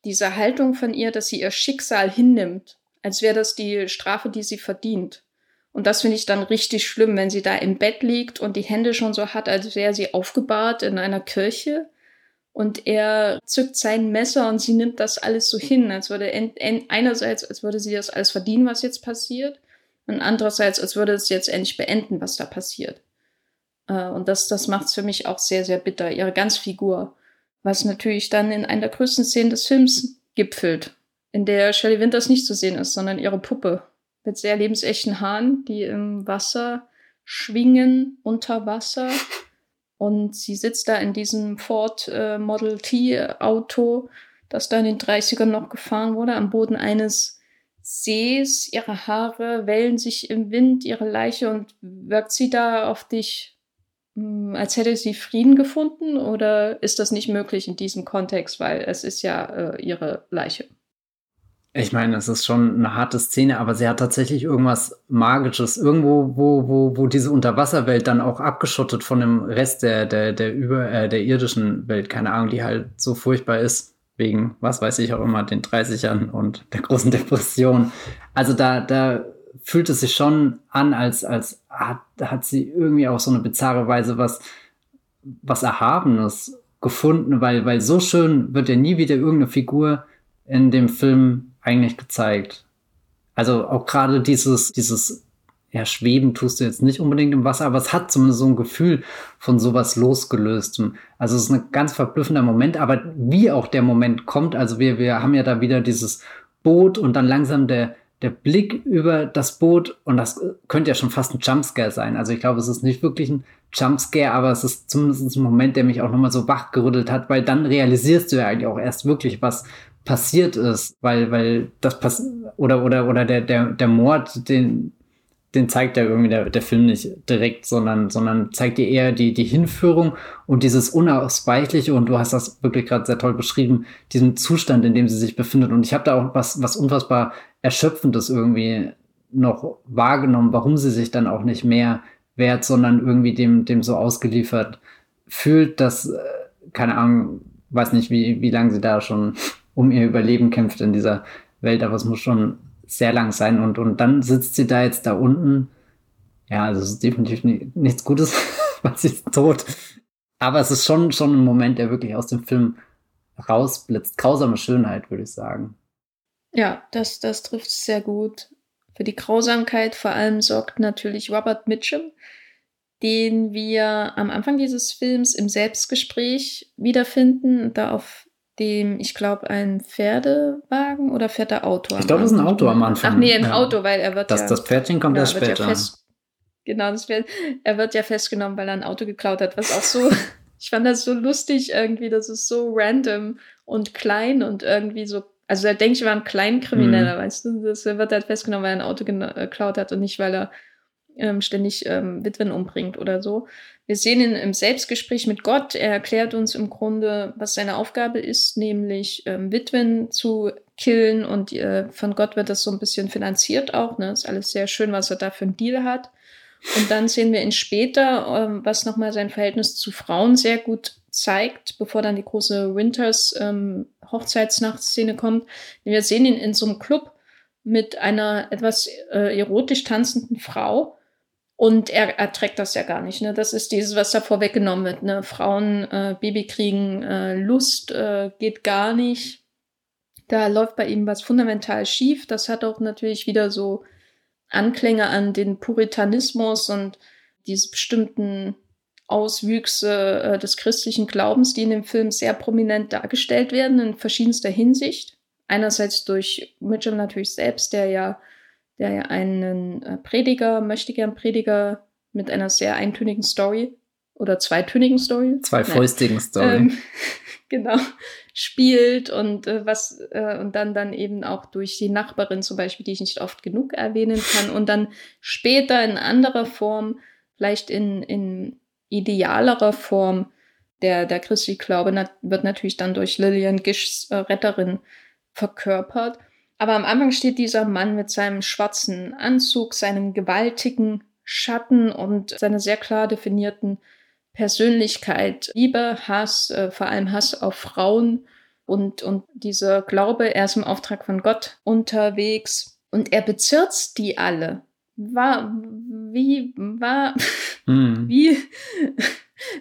diese Haltung von ihr, dass sie ihr Schicksal hinnimmt, als wäre das die Strafe, die sie verdient. Und das finde ich dann richtig schlimm, wenn sie da im Bett liegt und die Hände schon so hat, als wäre sie aufgebahrt in einer Kirche. Und er zückt sein Messer und sie nimmt das alles so hin, als würde einerseits, als würde sie das alles verdienen, was jetzt passiert und andererseits, als würde es jetzt endlich beenden, was da passiert. Äh, und das, das macht es für mich auch sehr, sehr bitter, ihre Ganzfigur. Was natürlich dann in einer der größten Szenen des Films gipfelt, in der Shelley Winters nicht zu sehen ist, sondern ihre Puppe mit sehr lebensechten Haaren, die im Wasser schwingen, unter Wasser. Und sie sitzt da in diesem Ford äh, Model T Auto, das da in den 30ern noch gefahren wurde, am Boden eines Sees, ihre Haare wellen sich im Wind, ihre Leiche und wirkt sie da auf dich, hm, als hätte sie Frieden gefunden oder ist das nicht möglich in diesem Kontext, weil es ist ja äh, ihre Leiche? Ich meine, es ist schon eine harte Szene, aber sie hat tatsächlich irgendwas Magisches. Irgendwo, wo, wo, wo diese Unterwasserwelt dann auch abgeschottet von dem Rest der, der, der, über, äh, der irdischen Welt, keine Ahnung, die halt so furchtbar ist wegen, was weiß ich auch immer, den 30ern und der großen Depression. Also da, da fühlt es sich schon an, als, als hat, hat sie irgendwie auch so eine bizarre Weise was, was Erhabenes gefunden, weil, weil so schön wird ja nie wieder irgendeine Figur in dem Film eigentlich gezeigt. Also auch gerade dieses, dieses ja, schweben tust du jetzt nicht unbedingt im Wasser, aber es hat zumindest so ein Gefühl von sowas losgelöstem. Also es ist ein ganz verblüffender Moment, aber wie auch der Moment kommt, also wir, wir haben ja da wieder dieses Boot und dann langsam der, der Blick über das Boot und das könnte ja schon fast ein Jumpscare sein. Also ich glaube, es ist nicht wirklich ein Jumpscare, aber es ist zumindest ein Moment, der mich auch nochmal so wachgerüttelt hat, weil dann realisierst du ja eigentlich auch erst wirklich, was passiert ist, weil, weil das pass oder, oder, oder der, der, der Mord, den, den zeigt ja irgendwie der, der Film nicht direkt, sondern, sondern zeigt dir eher die, die Hinführung und dieses Unausweichliche, und du hast das wirklich gerade sehr toll beschrieben, diesen Zustand, in dem sie sich befindet. Und ich habe da auch was, was unfassbar Erschöpfendes irgendwie noch wahrgenommen, warum sie sich dann auch nicht mehr wehrt, sondern irgendwie dem, dem so ausgeliefert fühlt, dass, äh, keine Ahnung, weiß nicht, wie, wie lange sie da schon um ihr Überleben kämpft in dieser Welt, aber es muss schon sehr lang sein und, und dann sitzt sie da jetzt da unten. Ja, also es ist definitiv nichts Gutes, weil sie ist tot. Aber es ist schon, schon ein Moment, der wirklich aus dem Film rausblitzt. Grausame Schönheit, würde ich sagen. Ja, das, das trifft sehr gut. Für die Grausamkeit vor allem sorgt natürlich Robert Mitchum, den wir am Anfang dieses Films im Selbstgespräch wiederfinden, da auf dem, ich glaube, ein Pferdewagen oder fährt der Auto? Ich glaube, das ist ein Auto am Anfang. Ach nee, ein ja. Auto, weil er wird das, ja... Das Pferdchen kommt ja, erst später. Ja fest, genau, das Pferd, er wird ja festgenommen, weil er ein Auto geklaut hat, was auch so... ich fand das so lustig irgendwie, das ist so random und klein und irgendwie so also er denkt, ich war ein Kleinkrimineller, mhm. weißt du? Das wird halt festgenommen, weil er ein Auto äh, geklaut hat und nicht, weil er ähm, ständig ähm, Witwen umbringt oder so. Wir sehen ihn im Selbstgespräch mit Gott. Er erklärt uns im Grunde, was seine Aufgabe ist, nämlich ähm, Witwen zu killen und äh, von Gott wird das so ein bisschen finanziert auch. Ne? Ist alles sehr schön, was er da für einen Deal hat. Und dann sehen wir ihn später, ähm, was nochmal sein Verhältnis zu Frauen sehr gut zeigt, bevor dann die große Winters ähm, Hochzeitsnachtszene kommt. Wir sehen ihn in so einem Club mit einer etwas äh, erotisch tanzenden Frau und er erträgt das ja gar nicht. Ne? Das ist dieses, was da vorweggenommen wird. Ne? Frauen, äh, Baby kriegen, äh, Lust äh, geht gar nicht. Da läuft bei ihm was fundamental schief. Das hat auch natürlich wieder so Anklänge an den Puritanismus und diese bestimmten Auswüchse äh, des christlichen Glaubens, die in dem Film sehr prominent dargestellt werden, in verschiedenster Hinsicht. Einerseits durch Mitchell natürlich selbst, der ja, der ja einen äh, Prediger, möchte gern Prediger mit einer sehr eintönigen Story oder zweitönigen Story. Zweifäustigen Story. Ähm, genau, spielt und äh, was äh, und dann dann eben auch durch die Nachbarin zum Beispiel, die ich nicht oft genug erwähnen kann und dann später in anderer Form, vielleicht in, in idealerer Form der, der christliche Glaube nat wird natürlich dann durch Lillian Gischs äh, Retterin verkörpert. Aber am Anfang steht dieser Mann mit seinem schwarzen Anzug, seinem gewaltigen Schatten und seiner sehr klar definierten Persönlichkeit. Liebe, Hass, äh, vor allem Hass auf Frauen und, und dieser Glaube, er ist im Auftrag von Gott unterwegs und er bezirzt die alle war, wie, war, mhm. wie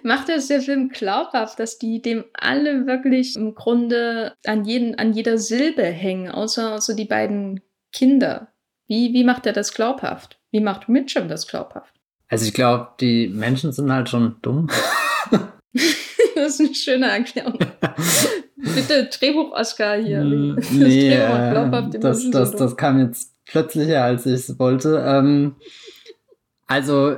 macht es der Film glaubhaft, dass die dem alle wirklich im Grunde an, jeden, an jeder Silbe hängen, außer, außer die beiden Kinder. Wie, wie macht er das glaubhaft? Wie macht Mitchum das glaubhaft? Also ich glaube, die Menschen sind halt schon dumm. das ist eine schöne Erklärung. Bitte Drehbuch-Oscar hier. Das nee, Drehbuch, äh, das, das, das kam jetzt plötzlicher, als ich es wollte. Ähm, also,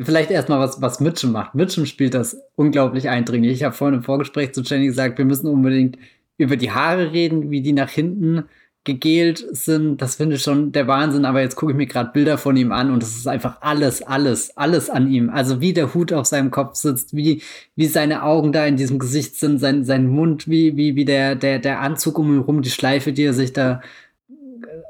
vielleicht erstmal was, was Mitchum macht. Mitchum spielt das unglaublich eindringlich. Ich habe vorhin im Vorgespräch zu Jenny gesagt, wir müssen unbedingt über die Haare reden, wie die nach hinten gegelt sind. Das finde ich schon der Wahnsinn. Aber jetzt gucke ich mir gerade Bilder von ihm an und es ist einfach alles, alles, alles an ihm. Also wie der Hut auf seinem Kopf sitzt, wie, wie seine Augen da in diesem Gesicht sind, sein, sein Mund, wie, wie, wie der, der, der Anzug um ihn rum, die Schleife, die er sich da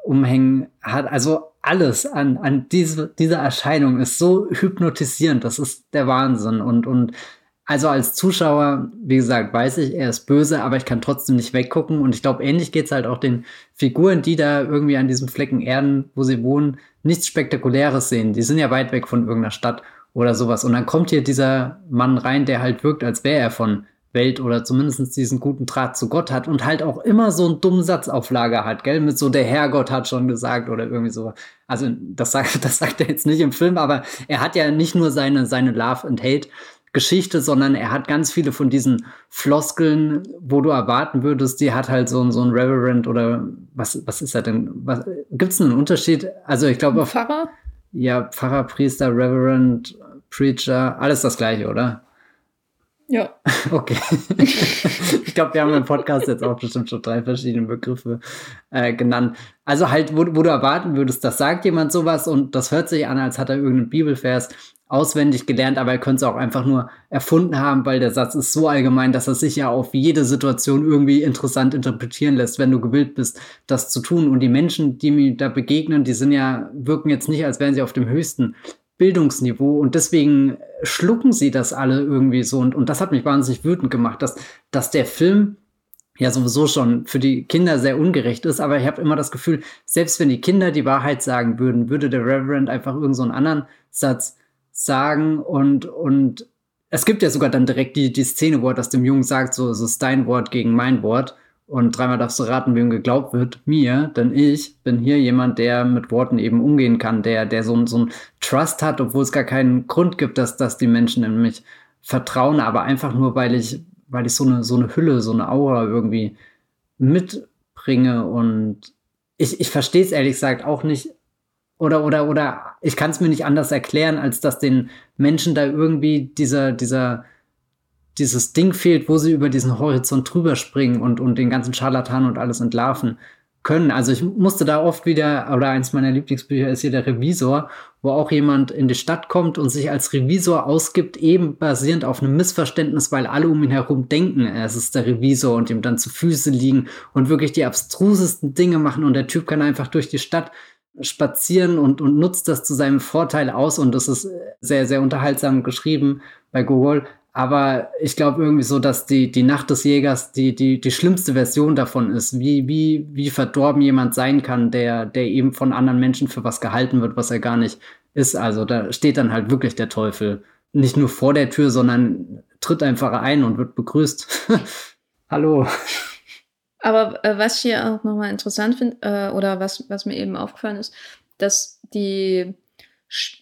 umhängen hat. Also alles an, an diese, dieser Erscheinung ist so hypnotisierend. Das ist der Wahnsinn. Und, und also als Zuschauer, wie gesagt, weiß ich, er ist böse, aber ich kann trotzdem nicht weggucken. Und ich glaube, ähnlich geht es halt auch den Figuren, die da irgendwie an diesem Flecken Erden, wo sie wohnen, nichts Spektakuläres sehen. Die sind ja weit weg von irgendeiner Stadt oder sowas. Und dann kommt hier dieser Mann rein, der halt wirkt, als wäre er von Welt oder zumindest diesen guten Draht zu Gott hat und halt auch immer so einen dummen Satz auf Lager hat, gell? Mit so der Herrgott hat schon gesagt oder irgendwie so. Also das sagt, das sagt er jetzt nicht im Film, aber er hat ja nicht nur seine, seine Love and Hate Geschichte, sondern er hat ganz viele von diesen Floskeln, wo du erwarten würdest, die hat halt so, so ein Reverend oder was, was ist er denn? Gibt es einen Unterschied? Also ich glaube. Pfarrer? Ja, Pfarrer, Priester, Reverend, Preacher, alles das gleiche, oder? Ja. Okay. ich glaube, wir haben im Podcast jetzt auch bestimmt schon drei verschiedene Begriffe äh, genannt. Also halt, wo, wo, du erwarten würdest, das sagt jemand sowas und das hört sich an, als hat er irgendeinen Bibelvers auswendig gelernt, aber er könnte es auch einfach nur erfunden haben, weil der Satz ist so allgemein, dass er sich ja auf jede Situation irgendwie interessant interpretieren lässt, wenn du gewillt bist, das zu tun. Und die Menschen, die mir da begegnen, die sind ja, wirken jetzt nicht, als wären sie auf dem höchsten Bildungsniveau und deswegen schlucken sie das alle irgendwie so und, und das hat mich wahnsinnig wütend gemacht, dass, dass der Film ja sowieso schon für die Kinder sehr ungerecht ist, aber ich habe immer das Gefühl, selbst wenn die Kinder die Wahrheit sagen würden, würde der Reverend einfach irgendeinen so anderen Satz sagen und, und es gibt ja sogar dann direkt die, die Szene, wo er das dem Jungen sagt, so, so ist dein Wort gegen mein Wort und dreimal darfst du raten, wem geglaubt wird. Mir, denn ich bin hier jemand, der mit Worten eben umgehen kann, der, der so, so ein Trust hat, obwohl es gar keinen Grund gibt, dass, dass die Menschen in mich vertrauen, aber einfach nur, weil ich weil ich so eine, so eine Hülle, so eine Aura irgendwie mitbringe und ich, ich verstehe es ehrlich gesagt auch nicht. Oder, oder, oder ich kann es mir nicht anders erklären, als dass den Menschen da irgendwie dieser, dieser, dieses Ding fehlt, wo sie über diesen Horizont drüber springen und, und den ganzen Scharlatan und alles entlarven können. Also ich musste da oft wieder, oder eins meiner Lieblingsbücher ist hier der Revisor, wo auch jemand in die Stadt kommt und sich als Revisor ausgibt, eben basierend auf einem Missverständnis, weil alle um ihn herum denken, es ist der Revisor und ihm dann zu Füße liegen und wirklich die abstrusesten Dinge machen und der Typ kann einfach durch die Stadt spazieren und, und nutzt das zu seinem Vorteil aus und das ist sehr, sehr unterhaltsam geschrieben bei Google. Aber ich glaube irgendwie so, dass die, die Nacht des Jägers die, die, die schlimmste Version davon ist, wie, wie, wie verdorben jemand sein kann, der, der eben von anderen Menschen für was gehalten wird, was er gar nicht ist. Also da steht dann halt wirklich der Teufel nicht nur vor der Tür, sondern tritt einfach ein und wird begrüßt. Hallo. Aber äh, was ich hier auch nochmal interessant finde, äh, oder was, was mir eben aufgefallen ist, dass die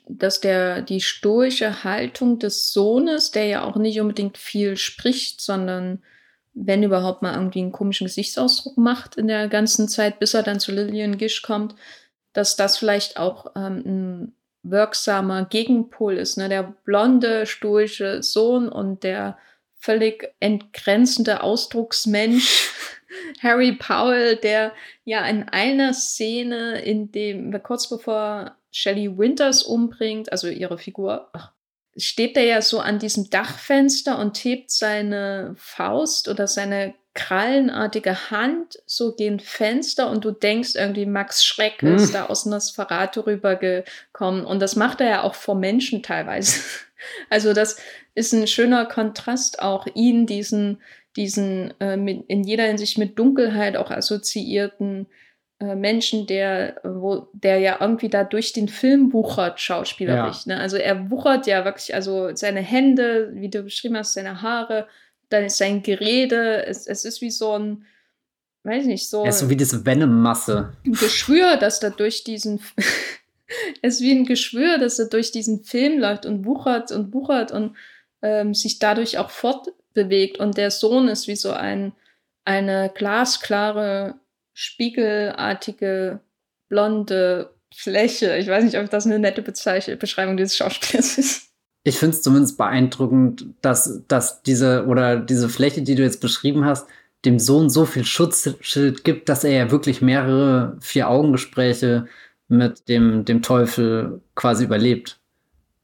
dass der, die stoische Haltung des Sohnes, der ja auch nicht unbedingt viel spricht, sondern wenn überhaupt mal irgendwie einen komischen Gesichtsausdruck macht in der ganzen Zeit, bis er dann zu Lillian Gish kommt, dass das vielleicht auch ähm, ein wirksamer Gegenpol ist. Ne? Der blonde, stoische Sohn und der völlig entgrenzende Ausdrucksmensch Harry Powell, der ja in einer Szene, in dem, kurz bevor Shelley Winters umbringt, also ihre Figur, steht er ja so an diesem Dachfenster und hebt seine Faust oder seine krallenartige Hand so gegen Fenster und du denkst irgendwie, Max Schreck hm. ist da aus Nosferatu rübergekommen. Und das macht er ja auch vor Menschen teilweise. Also das ist ein schöner Kontrast auch, ihn, diesen, diesen äh, mit, in jeder Hinsicht mit Dunkelheit auch assoziierten äh, Menschen, der, wo, der ja irgendwie da durch den Film wuchert, schauspielerisch. Ja. Ne? Also er wuchert ja wirklich, also seine Hände, wie du beschrieben hast, seine Haare, dann ist sein Gerede, es, es ist wie so ein, weiß nicht, so. Ist so wie diese Venom-Masse. Ein Geschwür, das da durch diesen. es ist wie ein Geschwür, das da durch diesen Film läuft und wuchert und wuchert und ähm, sich dadurch auch fortbewegt. Und der Sohn ist wie so ein, eine glasklare spiegelartige, blonde Fläche. Ich weiß nicht, ob das eine nette Bezeichn Beschreibung dieses Schauspielers ist. Ich finde es zumindest beeindruckend, dass, dass diese oder diese Fläche, die du jetzt beschrieben hast, dem Sohn so viel Schutzschild gibt, dass er ja wirklich mehrere Vier-Augen-Gespräche mit dem, dem Teufel quasi überlebt.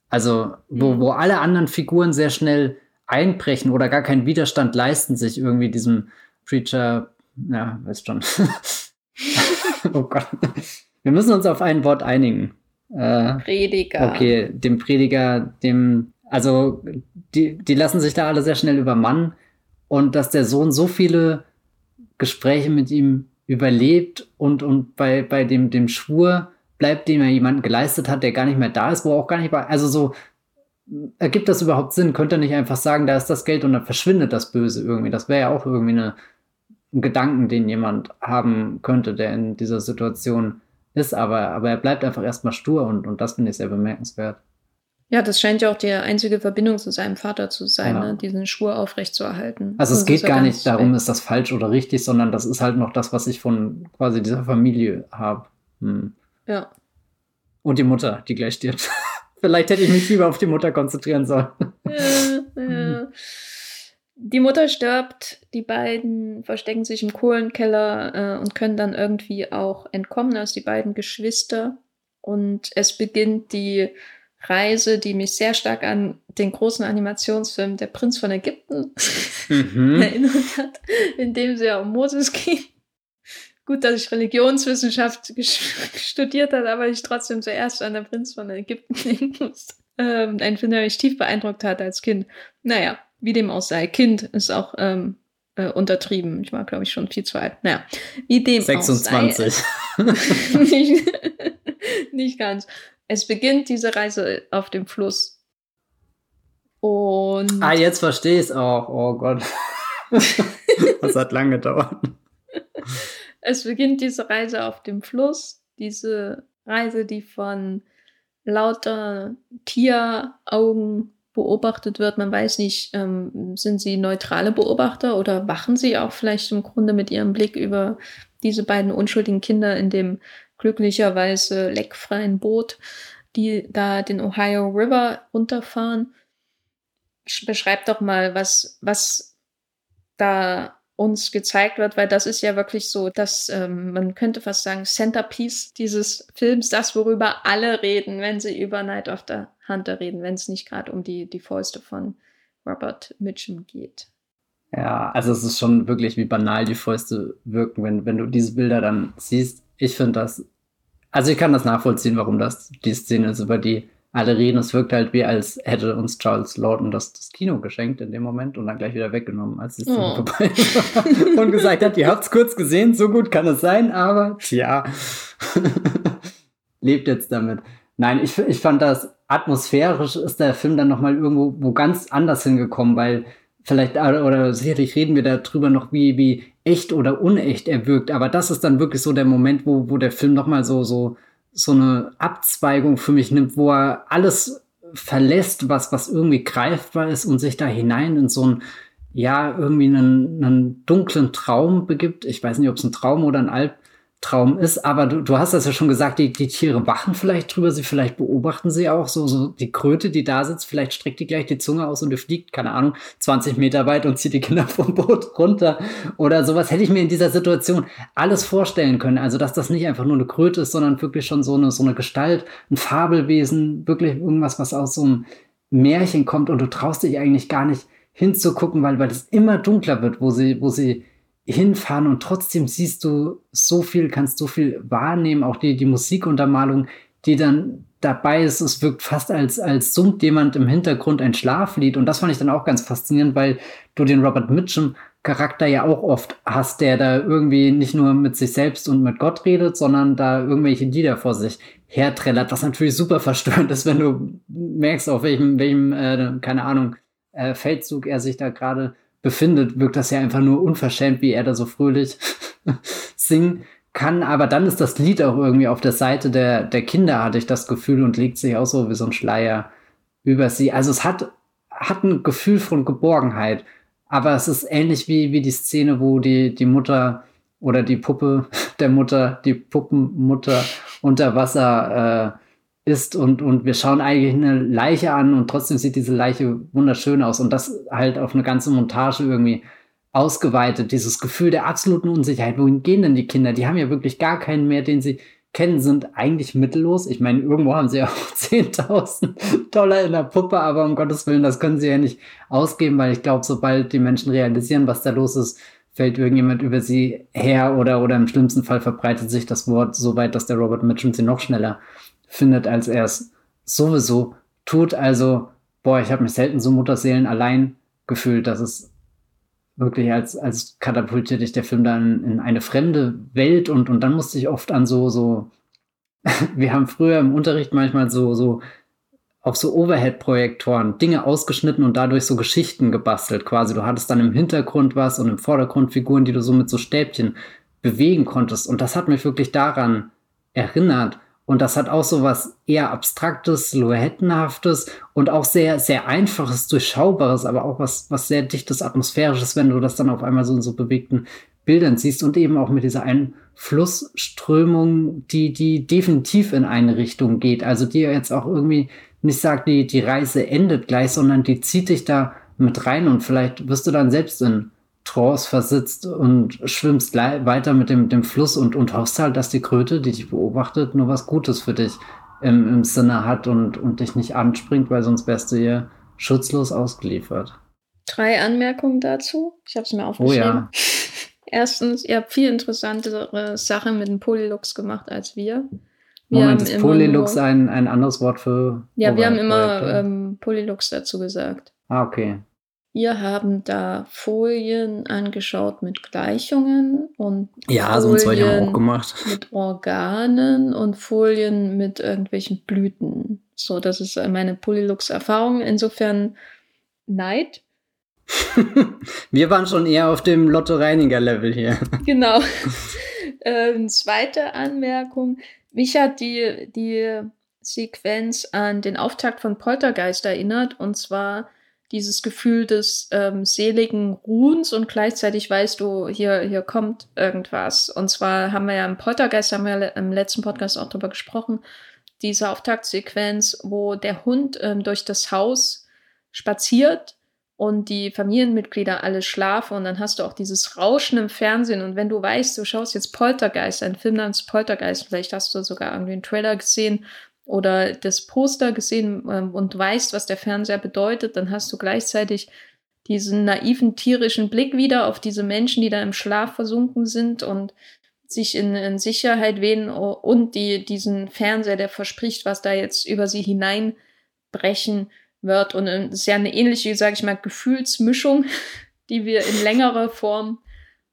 Also, wo, mhm. wo alle anderen Figuren sehr schnell einbrechen oder gar keinen Widerstand leisten, sich irgendwie diesem Preacher ja, weißt schon. oh Gott. Wir müssen uns auf ein Wort einigen. Äh, Prediger. Okay, dem Prediger, dem, also die, die lassen sich da alle sehr schnell übermannen und dass der Sohn so viele Gespräche mit ihm überlebt und, und bei, bei dem, dem Schwur bleibt, den er jemanden geleistet hat, der gar nicht mehr da ist, wo er auch gar nicht war. Also so, ergibt das überhaupt Sinn? Könnte er nicht einfach sagen, da ist das Geld und dann verschwindet das Böse irgendwie? Das wäre ja auch irgendwie eine, einen Gedanken, den jemand haben könnte, der in dieser Situation ist, aber, aber er bleibt einfach erstmal stur und, und das finde ich sehr bemerkenswert. Ja, das scheint ja auch die einzige Verbindung zu seinem Vater zu sein, ja. ne? diesen Schwur aufrechtzuerhalten. Also es geht gar nicht darum, ist das falsch oder richtig, sondern das ist halt noch das, was ich von quasi dieser Familie habe. Hm. Ja. Und die Mutter, die gleich stirbt. Vielleicht hätte ich mich lieber auf die Mutter konzentrieren sollen. Ja, ja. Die Mutter stirbt, die beiden verstecken sich im Kohlenkeller äh, und können dann irgendwie auch entkommen als die beiden Geschwister. Und es beginnt die Reise, die mich sehr stark an den großen Animationsfilm Der Prinz von Ägypten mhm. erinnert hat, in dem es ja um Moses ging. Gut, dass ich Religionswissenschaft studiert habe, aber ich trotzdem zuerst an der Prinz von Ägypten denken musste. Ähm, ein Film, der mich tief beeindruckt hat als Kind. Naja, wie dem auch sei. Kind ist auch ähm, äh, untertrieben. Ich war, glaube ich, schon viel zu alt. Naja, wie dem 26. auch sei. nicht, nicht ganz. Es beginnt diese Reise auf dem Fluss. Und. Ah, jetzt verstehe ich es auch. Oh Gott. das hat lange gedauert. Es beginnt diese Reise auf dem Fluss. Diese Reise, die von lauter Tieraugen beobachtet wird. Man weiß nicht, ähm, sind sie neutrale Beobachter oder wachen sie auch vielleicht im Grunde mit ihrem Blick über diese beiden unschuldigen Kinder in dem glücklicherweise leckfreien Boot, die da den Ohio River runterfahren. Beschreib doch mal, was, was da uns gezeigt wird, weil das ist ja wirklich so, dass ähm, man könnte fast sagen, Centerpiece dieses Films, das, worüber alle reden, wenn sie über Night of the Hunter reden, wenn es nicht gerade um die, die Fäuste von Robert Mitchum geht. Ja, also es ist schon wirklich, wie banal die Fäuste wirken, wenn, wenn du diese Bilder dann siehst. Ich finde das, also ich kann das nachvollziehen, warum das die Szene ist, über die alle reden. Es wirkt halt wie, als hätte uns Charles Lawton das, das Kino geschenkt in dem Moment und dann gleich wieder weggenommen, als Szene oh. vorbei war. und gesagt hat, ihr habt es kurz gesehen, so gut kann es sein, aber tja, lebt jetzt damit. Nein, ich, ich fand das atmosphärisch ist der Film dann nochmal irgendwo wo ganz anders hingekommen, weil vielleicht, oder sicherlich reden wir darüber noch, wie, wie echt oder unecht er wirkt, aber das ist dann wirklich so der Moment, wo, wo der Film nochmal so, so, so eine Abzweigung für mich nimmt, wo er alles verlässt, was, was irgendwie greifbar ist und sich da hinein in so ein, ja, irgendwie einen, einen dunklen Traum begibt. Ich weiß nicht, ob es ein Traum oder ein Alb Traum ist, aber du, du hast das ja schon gesagt, die, die Tiere wachen vielleicht drüber, sie vielleicht beobachten sie auch, so, so die Kröte, die da sitzt, vielleicht streckt die gleich die Zunge aus und die fliegt, keine Ahnung, 20 Meter weit und zieht die Kinder vom Boot runter oder sowas. Hätte ich mir in dieser Situation alles vorstellen können, also dass das nicht einfach nur eine Kröte ist, sondern wirklich schon so eine, so eine Gestalt, ein Fabelwesen, wirklich irgendwas, was aus so einem Märchen kommt und du traust dich eigentlich gar nicht hinzugucken, weil, weil es immer dunkler wird, wo sie, wo sie hinfahren und trotzdem siehst du so viel, kannst so viel wahrnehmen, auch die, die Musikuntermalung, die dann dabei ist, es wirkt fast als, als summt jemand im Hintergrund ein Schlaflied. Und das fand ich dann auch ganz faszinierend, weil du den Robert Mitchum Charakter ja auch oft hast, der da irgendwie nicht nur mit sich selbst und mit Gott redet, sondern da irgendwelche Lieder vor sich herträllert, was natürlich super verstörend ist, wenn du merkst, auf welchem, welchem, äh, keine Ahnung, äh, Feldzug er sich da gerade befindet, wirkt das ja einfach nur unverschämt, wie er da so fröhlich singen kann. Aber dann ist das Lied auch irgendwie auf der Seite der, der Kinder, hatte ich das Gefühl, und legt sich auch so wie so ein Schleier über sie. Also es hat, hat ein Gefühl von Geborgenheit. Aber es ist ähnlich wie, wie die Szene, wo die, die Mutter oder die Puppe der Mutter, die Puppenmutter unter Wasser äh, ist und, und wir schauen eigentlich eine Leiche an und trotzdem sieht diese Leiche wunderschön aus und das halt auf eine ganze Montage irgendwie ausgeweitet, dieses Gefühl der absoluten Unsicherheit. Wohin gehen denn die Kinder? Die haben ja wirklich gar keinen mehr, den sie kennen, sind eigentlich mittellos. Ich meine, irgendwo haben sie ja auch 10.000 Dollar in der Puppe, aber um Gottes Willen, das können sie ja nicht ausgeben, weil ich glaube, sobald die Menschen realisieren, was da los ist, fällt irgendjemand über sie her oder, oder im schlimmsten Fall verbreitet sich das Wort so weit, dass der Robert Mitchum sie noch schneller findet, als er es sowieso tut. Also, boah, ich habe mich selten so Mutterseelen allein gefühlt, dass es wirklich als, als katapultiert dich der Film dann in eine fremde Welt und, und dann musste ich oft an so, so, wir haben früher im Unterricht manchmal so, so auf so Overhead-Projektoren Dinge ausgeschnitten und dadurch so Geschichten gebastelt quasi. Du hattest dann im Hintergrund was und im Vordergrund Figuren, die du so mit so Stäbchen bewegen konntest. Und das hat mich wirklich daran erinnert. Und das hat auch so was eher abstraktes, silhouettenhaftes und auch sehr, sehr einfaches, durchschaubares, aber auch was, was sehr dichtes, atmosphärisches, wenn du das dann auf einmal so in so bewegten Bildern siehst und eben auch mit dieser einen Flussströmung, die, die definitiv in eine Richtung geht. Also die jetzt auch irgendwie nicht sagt, die, die Reise endet gleich, sondern die zieht dich da mit rein und vielleicht wirst du dann selbst in Trance versitzt und schwimmst weiter mit dem, dem Fluss und, und hoffst halt, dass die Kröte, die dich beobachtet, nur was Gutes für dich im, im Sinne hat und, und dich nicht anspringt, weil sonst wärst du ihr schutzlos ausgeliefert. Drei Anmerkungen dazu. Ich habe es mir aufgeschrieben. Oh ja. Erstens, ihr habt viel interessantere Sachen mit dem Polylux gemacht als wir. wir Moment, ist Polylux nur, ein, ein anderes Wort für. Ja, wir haben immer ähm, Polylux dazu gesagt. Ah, okay. Wir haben da Folien angeschaut mit Gleichungen und ja, Folien sonst haben wir auch gemacht. mit Organen und Folien mit irgendwelchen Blüten. So, das ist meine Polylux-Erfahrung. Insofern Neid. wir waren schon eher auf dem Lotto-Reiniger-Level hier. Genau. ähm, zweite Anmerkung. Mich hat die, die Sequenz an den Auftakt von Poltergeist erinnert. Und zwar dieses Gefühl des ähm, seligen Ruhens und gleichzeitig weißt du, hier, hier kommt irgendwas. Und zwar haben wir ja im Poltergeist, haben wir im letzten Podcast auch drüber gesprochen, diese Auftaktsequenz, wo der Hund ähm, durch das Haus spaziert und die Familienmitglieder alle schlafen und dann hast du auch dieses Rauschen im Fernsehen und wenn du weißt, du schaust jetzt Poltergeist, ein Film namens Poltergeist, vielleicht hast du sogar irgendwie einen Trailer gesehen oder das Poster gesehen ähm, und weißt, was der Fernseher bedeutet, dann hast du gleichzeitig diesen naiven tierischen Blick wieder auf diese Menschen, die da im Schlaf versunken sind und sich in, in Sicherheit wähnen und die, diesen Fernseher, der verspricht, was da jetzt über sie hineinbrechen wird. Und es ist ja eine ähnliche, sage ich mal, Gefühlsmischung, die wir in längerer Form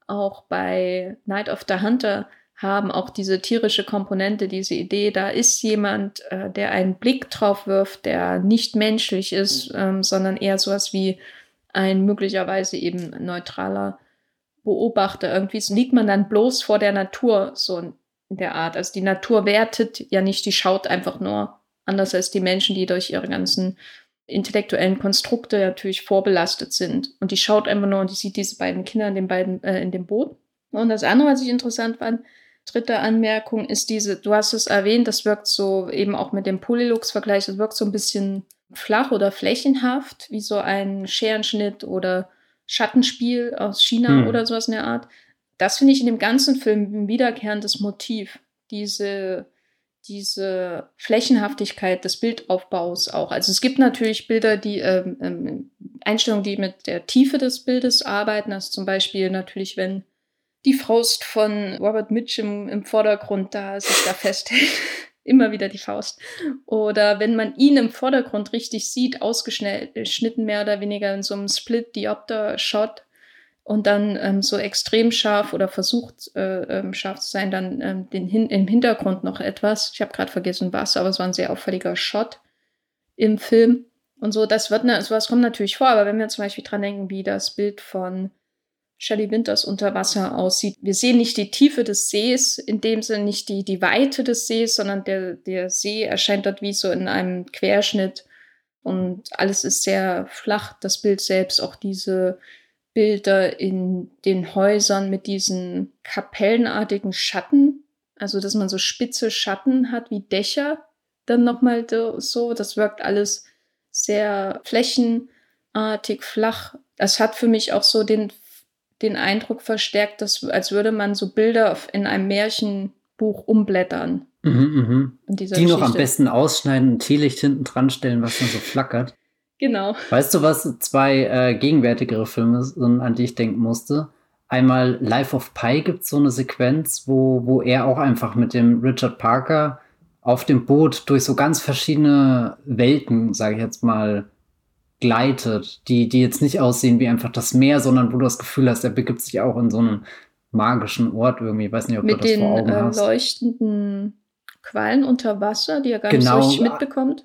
auch bei Night of the Hunter haben. Auch diese tierische Komponente, diese Idee, da ist jemand, äh, der einen Blick drauf wirft, der nicht menschlich ist, ähm, sondern eher sowas wie ein möglicherweise eben neutraler Beobachter. Irgendwie liegt man dann bloß vor der Natur, so in der Art. Also die Natur wertet ja nicht, die schaut einfach nur anders als die Menschen, die durch ihre ganzen intellektuellen Konstrukte natürlich vorbelastet sind. Und die schaut einfach nur und die sieht diese beiden Kinder in, den beiden, äh, in dem Boot. Und das andere, was ich interessant fand, dritte Anmerkung, ist diese, du hast es erwähnt, das wirkt so eben auch mit dem Polylux-Vergleich, das wirkt so ein bisschen flach oder flächenhaft, wie so ein Scherenschnitt oder Schattenspiel aus China hm. oder sowas in der Art. Das finde ich in dem ganzen Film ein wiederkehrendes Motiv. Diese diese Flächenhaftigkeit des Bildaufbaus auch. Also es gibt natürlich Bilder, die ähm, ähm, Einstellungen, die mit der Tiefe des Bildes arbeiten. Also zum Beispiel natürlich, wenn die Faust von Robert Mitchum im Vordergrund da sich da festhält. Immer wieder die Faust. Oder wenn man ihn im Vordergrund richtig sieht, ausgeschnitten mehr oder weniger in so einem Split-Diopter-Shot, und dann ähm, so extrem scharf oder versucht äh, ähm, scharf zu sein, dann ähm, den hin im Hintergrund noch etwas. Ich habe gerade vergessen was, aber es war ein sehr auffälliger Shot im Film. Und so, das wird, ne, sowas kommt natürlich vor, aber wenn wir zum Beispiel dran denken, wie das Bild von Shelley Winters unter Wasser aussieht. Wir sehen nicht die Tiefe des Sees, in dem Sinne nicht die, die Weite des Sees, sondern der, der See erscheint dort wie so in einem Querschnitt und alles ist sehr flach, das Bild selbst, auch diese Bilder in den Häusern mit diesen kapellenartigen Schatten, also dass man so spitze Schatten hat wie Dächer, dann nochmal so, das wirkt alles sehr flächenartig, flach. Das hat für mich auch so den, den Eindruck verstärkt, dass, als würde man so Bilder in einem Märchenbuch umblättern. Mhm, mh. Die Geschichte. noch am besten ausschneiden, ein Teelicht hinten dran stellen, was dann so flackert. Genau. Weißt du, was zwei äh, gegenwärtigere Filme sind, an die ich denken musste? Einmal Life of Pi gibt es so eine Sequenz, wo, wo er auch einfach mit dem Richard Parker auf dem Boot durch so ganz verschiedene Welten, sage ich jetzt mal, gleitet, die, die jetzt nicht aussehen wie einfach das Meer, sondern wo du das Gefühl hast, er begibt sich auch in so einen magischen Ort irgendwie. Ich weiß nicht, ob mit du das vor Augen äh, hast. Mit den leuchtenden Quallen unter Wasser, die er gar genau, nicht so richtig mitbekommt.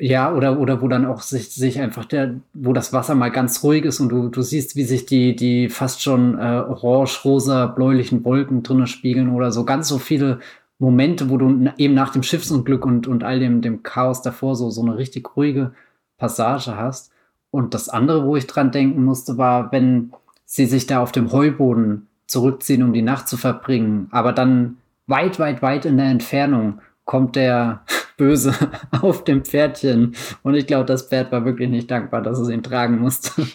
Ja, oder, oder wo dann auch sich, sich einfach der, wo das Wasser mal ganz ruhig ist und du, du siehst, wie sich die, die fast schon äh, orange, rosa, bläulichen Wolken drinnen spiegeln oder so ganz so viele Momente, wo du eben nach dem Schiffsunglück und, und all dem, dem Chaos davor so, so eine richtig ruhige Passage hast. Und das andere, wo ich dran denken musste, war, wenn sie sich da auf dem Heuboden zurückziehen, um die Nacht zu verbringen, aber dann weit, weit, weit in der Entfernung kommt der Böse auf dem Pferdchen. Und ich glaube, das Pferd war wirklich nicht dankbar, dass es ihn tragen musste.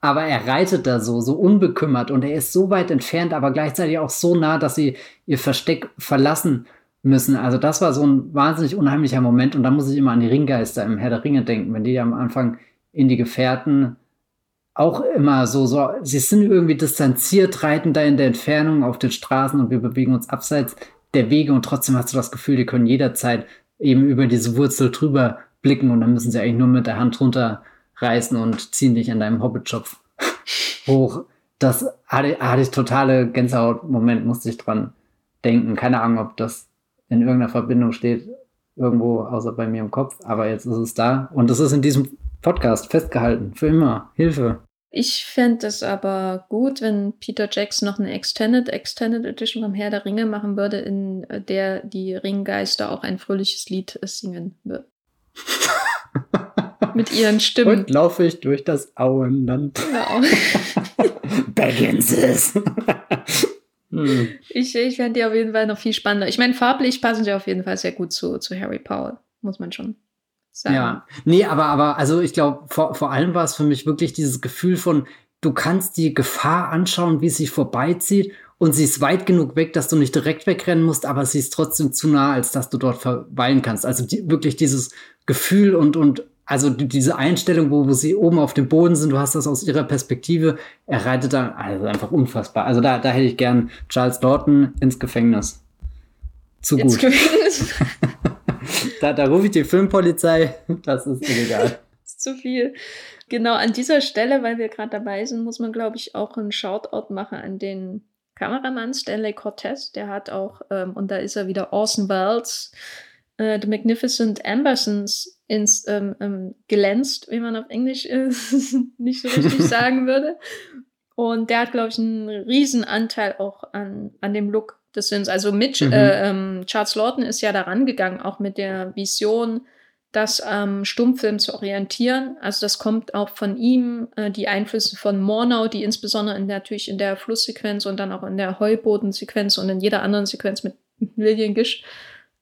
aber er reitet da so, so unbekümmert und er ist so weit entfernt, aber gleichzeitig auch so nah, dass sie ihr Versteck verlassen müssen. Also das war so ein wahnsinnig unheimlicher Moment und da muss ich immer an die Ringgeister im Herr der Ringe denken, wenn die am Anfang in die Gefährten auch immer so, so, sie sind irgendwie distanziert, reiten da in der Entfernung auf den Straßen und wir bewegen uns abseits der Wege und trotzdem hast du das Gefühl, die können jederzeit eben über diese Wurzel drüber blicken und dann müssen sie eigentlich nur mit der Hand runterreißen und ziehen dich an deinem Hobbitschopf hoch. Das hatte, hatte ich totale Gänsehaut-Moment, musste ich dran denken. Keine Ahnung, ob das in irgendeiner Verbindung steht, irgendwo außer bei mir im Kopf, aber jetzt ist es da und es ist in diesem Podcast festgehalten, für immer. Hilfe. Ich fände es aber gut, wenn Peter Jackson noch eine Extended, Extended Edition vom Herr der Ringe machen würde, in der die Ringgeister auch ein fröhliches Lied singen würden. Mit ihren Stimmen. Und laufe ich durch das Auenland. Genau. Bagginses. hm. Ich, ich fände die auf jeden Fall noch viel spannender. Ich meine, farblich passen sie auf jeden Fall sehr gut zu, zu Harry Powell, muss man schon sagen. Ja, nee, aber, aber also ich glaube, vor, vor allem war es für mich wirklich dieses Gefühl von, du kannst die Gefahr anschauen, wie sie vorbeizieht und sie ist weit genug weg, dass du nicht direkt wegrennen musst, aber sie ist trotzdem zu nah, als dass du dort verweilen kannst. Also die, wirklich dieses Gefühl und, und also diese Einstellung, wo, wo sie oben auf dem Boden sind, du hast das aus ihrer Perspektive, er reitet da, also einfach unfassbar. Also da, da hätte ich gern Charles Lawton ins Gefängnis. Zu ins gut. Gefängnis. da, da rufe ich die Filmpolizei, das ist illegal. das ist zu viel. Genau, an dieser Stelle, weil wir gerade dabei sind, muss man, glaube ich, auch einen Shoutout machen an den Kameramann Stanley Cortez. Der hat auch, ähm, und da ist er wieder, Orson Welles, äh, The Magnificent Ambersons ins, ähm, ähm, glänzt, wie man auf Englisch äh, nicht so richtig sagen würde. Und der hat, glaube ich, einen riesen Anteil auch an, an dem Look des Films. Also Mitch, mhm. äh, ähm, Charles Lawton ist ja daran gegangen, auch mit der Vision, das am ähm, Stummfilm zu orientieren. Also das kommt auch von ihm, äh, die Einflüsse von Mornau, die insbesondere in, natürlich in der Flusssequenz und dann auch in der Heubodensequenz und in jeder anderen Sequenz mit Lillian Gish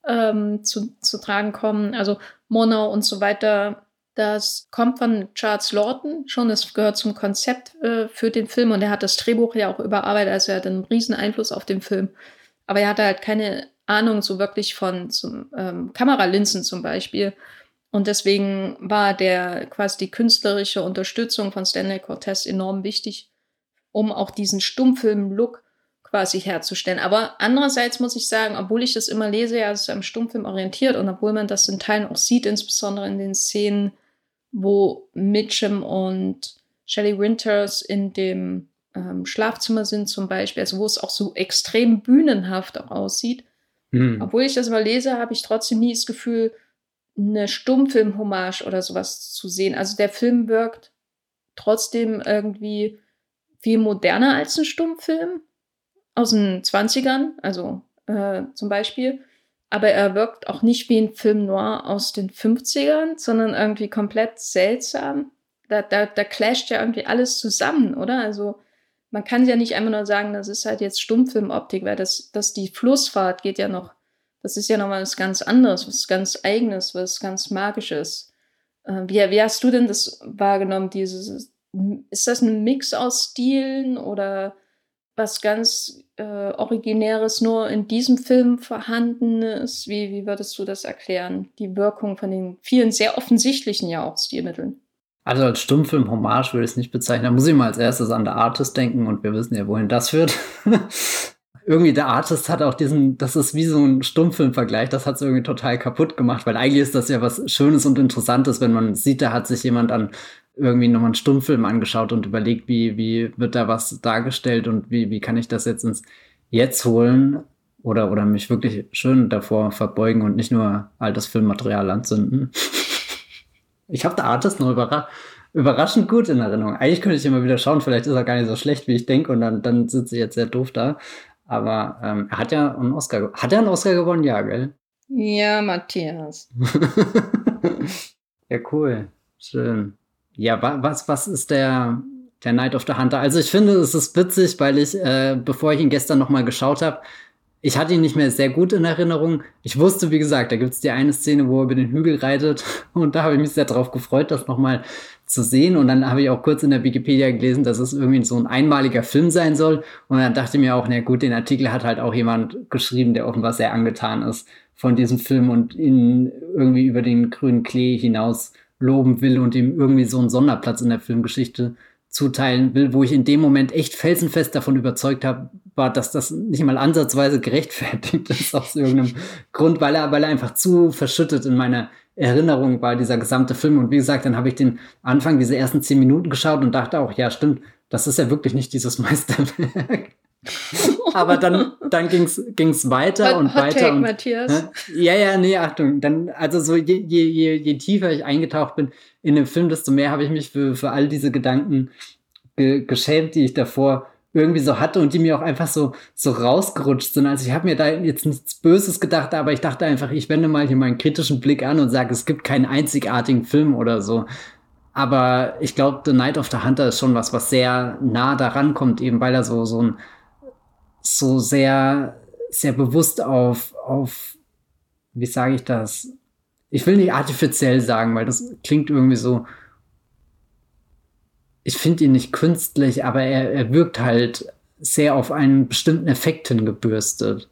ähm, zu, zu tragen kommen. Also Monau und so weiter. Das kommt von Charles Lawton schon. Das gehört zum Konzept äh, für den Film und er hat das Drehbuch ja auch überarbeitet. Also er hat einen riesen Einfluss auf den Film. Aber er hatte halt keine Ahnung so wirklich von zum, ähm, Kameralinsen zum Beispiel. Und deswegen war der quasi die künstlerische Unterstützung von Stanley Cortez enorm wichtig, um auch diesen Stummfilm-Look quasi herzustellen. Aber andererseits muss ich sagen, obwohl ich das immer lese, ja, es ist am Stummfilm orientiert und obwohl man das in Teilen auch sieht, insbesondere in den Szenen, wo Mitchum und Shelley Winters in dem ähm, Schlafzimmer sind zum Beispiel, also wo es auch so extrem bühnenhaft auch aussieht. Mhm. Obwohl ich das mal lese, habe ich trotzdem nie das Gefühl, eine Stummfilm-Hommage oder sowas zu sehen. Also der Film wirkt trotzdem irgendwie viel moderner als ein Stummfilm aus den 20ern, also äh, zum Beispiel. Aber er wirkt auch nicht wie ein Film noir aus den 50ern, sondern irgendwie komplett seltsam. Da, da, da clasht ja irgendwie alles zusammen, oder? Also man kann ja nicht einfach nur sagen, das ist halt jetzt Stummfilmoptik, weil das, das die Flussfahrt geht ja noch, das ist ja nochmal was ganz anderes, was ganz Eigenes, was ganz Magisches. Äh, wie, wie hast du denn das wahrgenommen, dieses, ist das ein Mix aus Stilen oder was ganz äh, Originäres nur in diesem Film vorhanden ist? Wie, wie würdest du das erklären? Die Wirkung von den vielen sehr offensichtlichen ja auch Stilmitteln. Also als Stummfilm-Hommage würde ich es nicht bezeichnen. Da muss ich mal als erstes an The Artist denken und wir wissen ja, wohin das führt. irgendwie der Artist hat auch diesen, das ist wie so ein Stummfilm-Vergleich, das hat es irgendwie total kaputt gemacht, weil eigentlich ist das ja was Schönes und Interessantes, wenn man sieht, da hat sich jemand an irgendwie nochmal einen Stummfilm angeschaut und überlegt, wie, wie wird da was dargestellt und wie, wie kann ich das jetzt ins Jetzt holen oder, oder mich wirklich schön davor verbeugen und nicht nur altes Filmmaterial anzünden. ich habe der Artist noch überra überraschend gut in Erinnerung. Eigentlich könnte ich immer wieder schauen, vielleicht ist er gar nicht so schlecht, wie ich denke und dann, dann sitze ich jetzt sehr doof da. Aber ähm, er hat ja einen Oscar. Hat er einen Oscar gewonnen? Ja, gell? Ja, Matthias. ja, cool. Schön. Ja, was, was ist der, der Night of the Hunter? Also ich finde, es ist witzig, weil ich, äh, bevor ich ihn gestern nochmal geschaut habe, ich hatte ihn nicht mehr sehr gut in Erinnerung. Ich wusste, wie gesagt, da gibt es die eine Szene, wo er über den Hügel reitet. Und da habe ich mich sehr darauf gefreut, das nochmal zu sehen. Und dann habe ich auch kurz in der Wikipedia gelesen, dass es irgendwie so ein einmaliger Film sein soll. Und dann dachte ich mir auch, na gut, den Artikel hat halt auch jemand geschrieben, der offenbar sehr angetan ist von diesem Film und ihn irgendwie über den grünen Klee hinaus loben will und ihm irgendwie so einen Sonderplatz in der Filmgeschichte zuteilen will, wo ich in dem Moment echt felsenfest davon überzeugt habe, war, dass das nicht mal ansatzweise gerechtfertigt ist aus irgendeinem Grund, weil er, weil er einfach zu verschüttet in meiner Erinnerung war, dieser gesamte Film. Und wie gesagt, dann habe ich den Anfang, diese ersten zehn Minuten geschaut und dachte auch, ja, stimmt, das ist ja wirklich nicht dieses Meisterwerk. Aber dann, dann ging's ging's weiter Hot, und Hot weiter. Take, und, Matthias. Ja, ja, nee, Achtung. Dann, also so je, je, je, je tiefer ich eingetaucht bin in den Film, desto mehr habe ich mich für, für all diese Gedanken ge geschämt, die ich davor irgendwie so hatte und die mir auch einfach so, so rausgerutscht sind. Also ich habe mir da jetzt nichts Böses gedacht, aber ich dachte einfach, ich wende mal hier meinen kritischen Blick an und sage, es gibt keinen einzigartigen Film oder so. Aber ich glaube, The Night of the Hunter ist schon was, was sehr nah daran kommt, eben weil er so, so ein, so sehr, sehr bewusst auf, auf, wie sage ich das? Ich will nicht artifiziell sagen, weil das klingt irgendwie so, ich finde ihn nicht künstlich, aber er, er wirkt halt sehr auf einen bestimmten Effekt hingebürstet.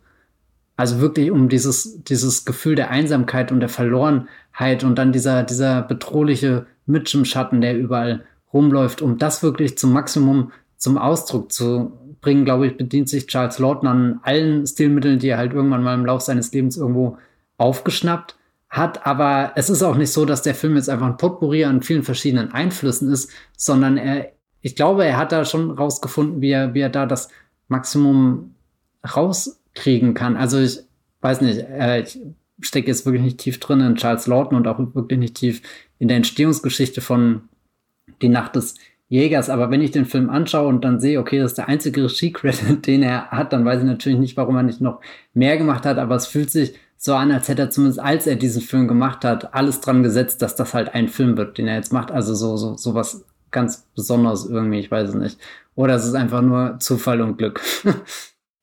Also wirklich um dieses, dieses Gefühl der Einsamkeit und der Verlorenheit und dann dieser, dieser bedrohliche Mitchum-Schatten, der überall rumläuft, um das wirklich zum Maximum zum Ausdruck zu bringen, glaube ich, bedient sich Charles Lawton an allen Stilmitteln, die er halt irgendwann mal im Laufe seines Lebens irgendwo aufgeschnappt hat, aber es ist auch nicht so, dass der Film jetzt einfach ein Potpourri an vielen verschiedenen Einflüssen ist, sondern er, ich glaube, er hat da schon rausgefunden, wie er, wie er da das Maximum rauskriegen kann. Also ich weiß nicht, äh, ich stecke jetzt wirklich nicht tief drin in Charles Lawton und auch wirklich nicht tief in der Entstehungsgeschichte von Die Nacht des Jägers. Aber wenn ich den Film anschaue und dann sehe, okay, das ist der einzige Regie-Credit, den er hat, dann weiß ich natürlich nicht, warum er nicht noch mehr gemacht hat. Aber es fühlt sich so an, als hätte er zumindest, als er diesen Film gemacht hat, alles dran gesetzt, dass das halt ein Film wird, den er jetzt macht. Also so, so, so was ganz Besonderes irgendwie, ich weiß es nicht. Oder es ist einfach nur Zufall und Glück.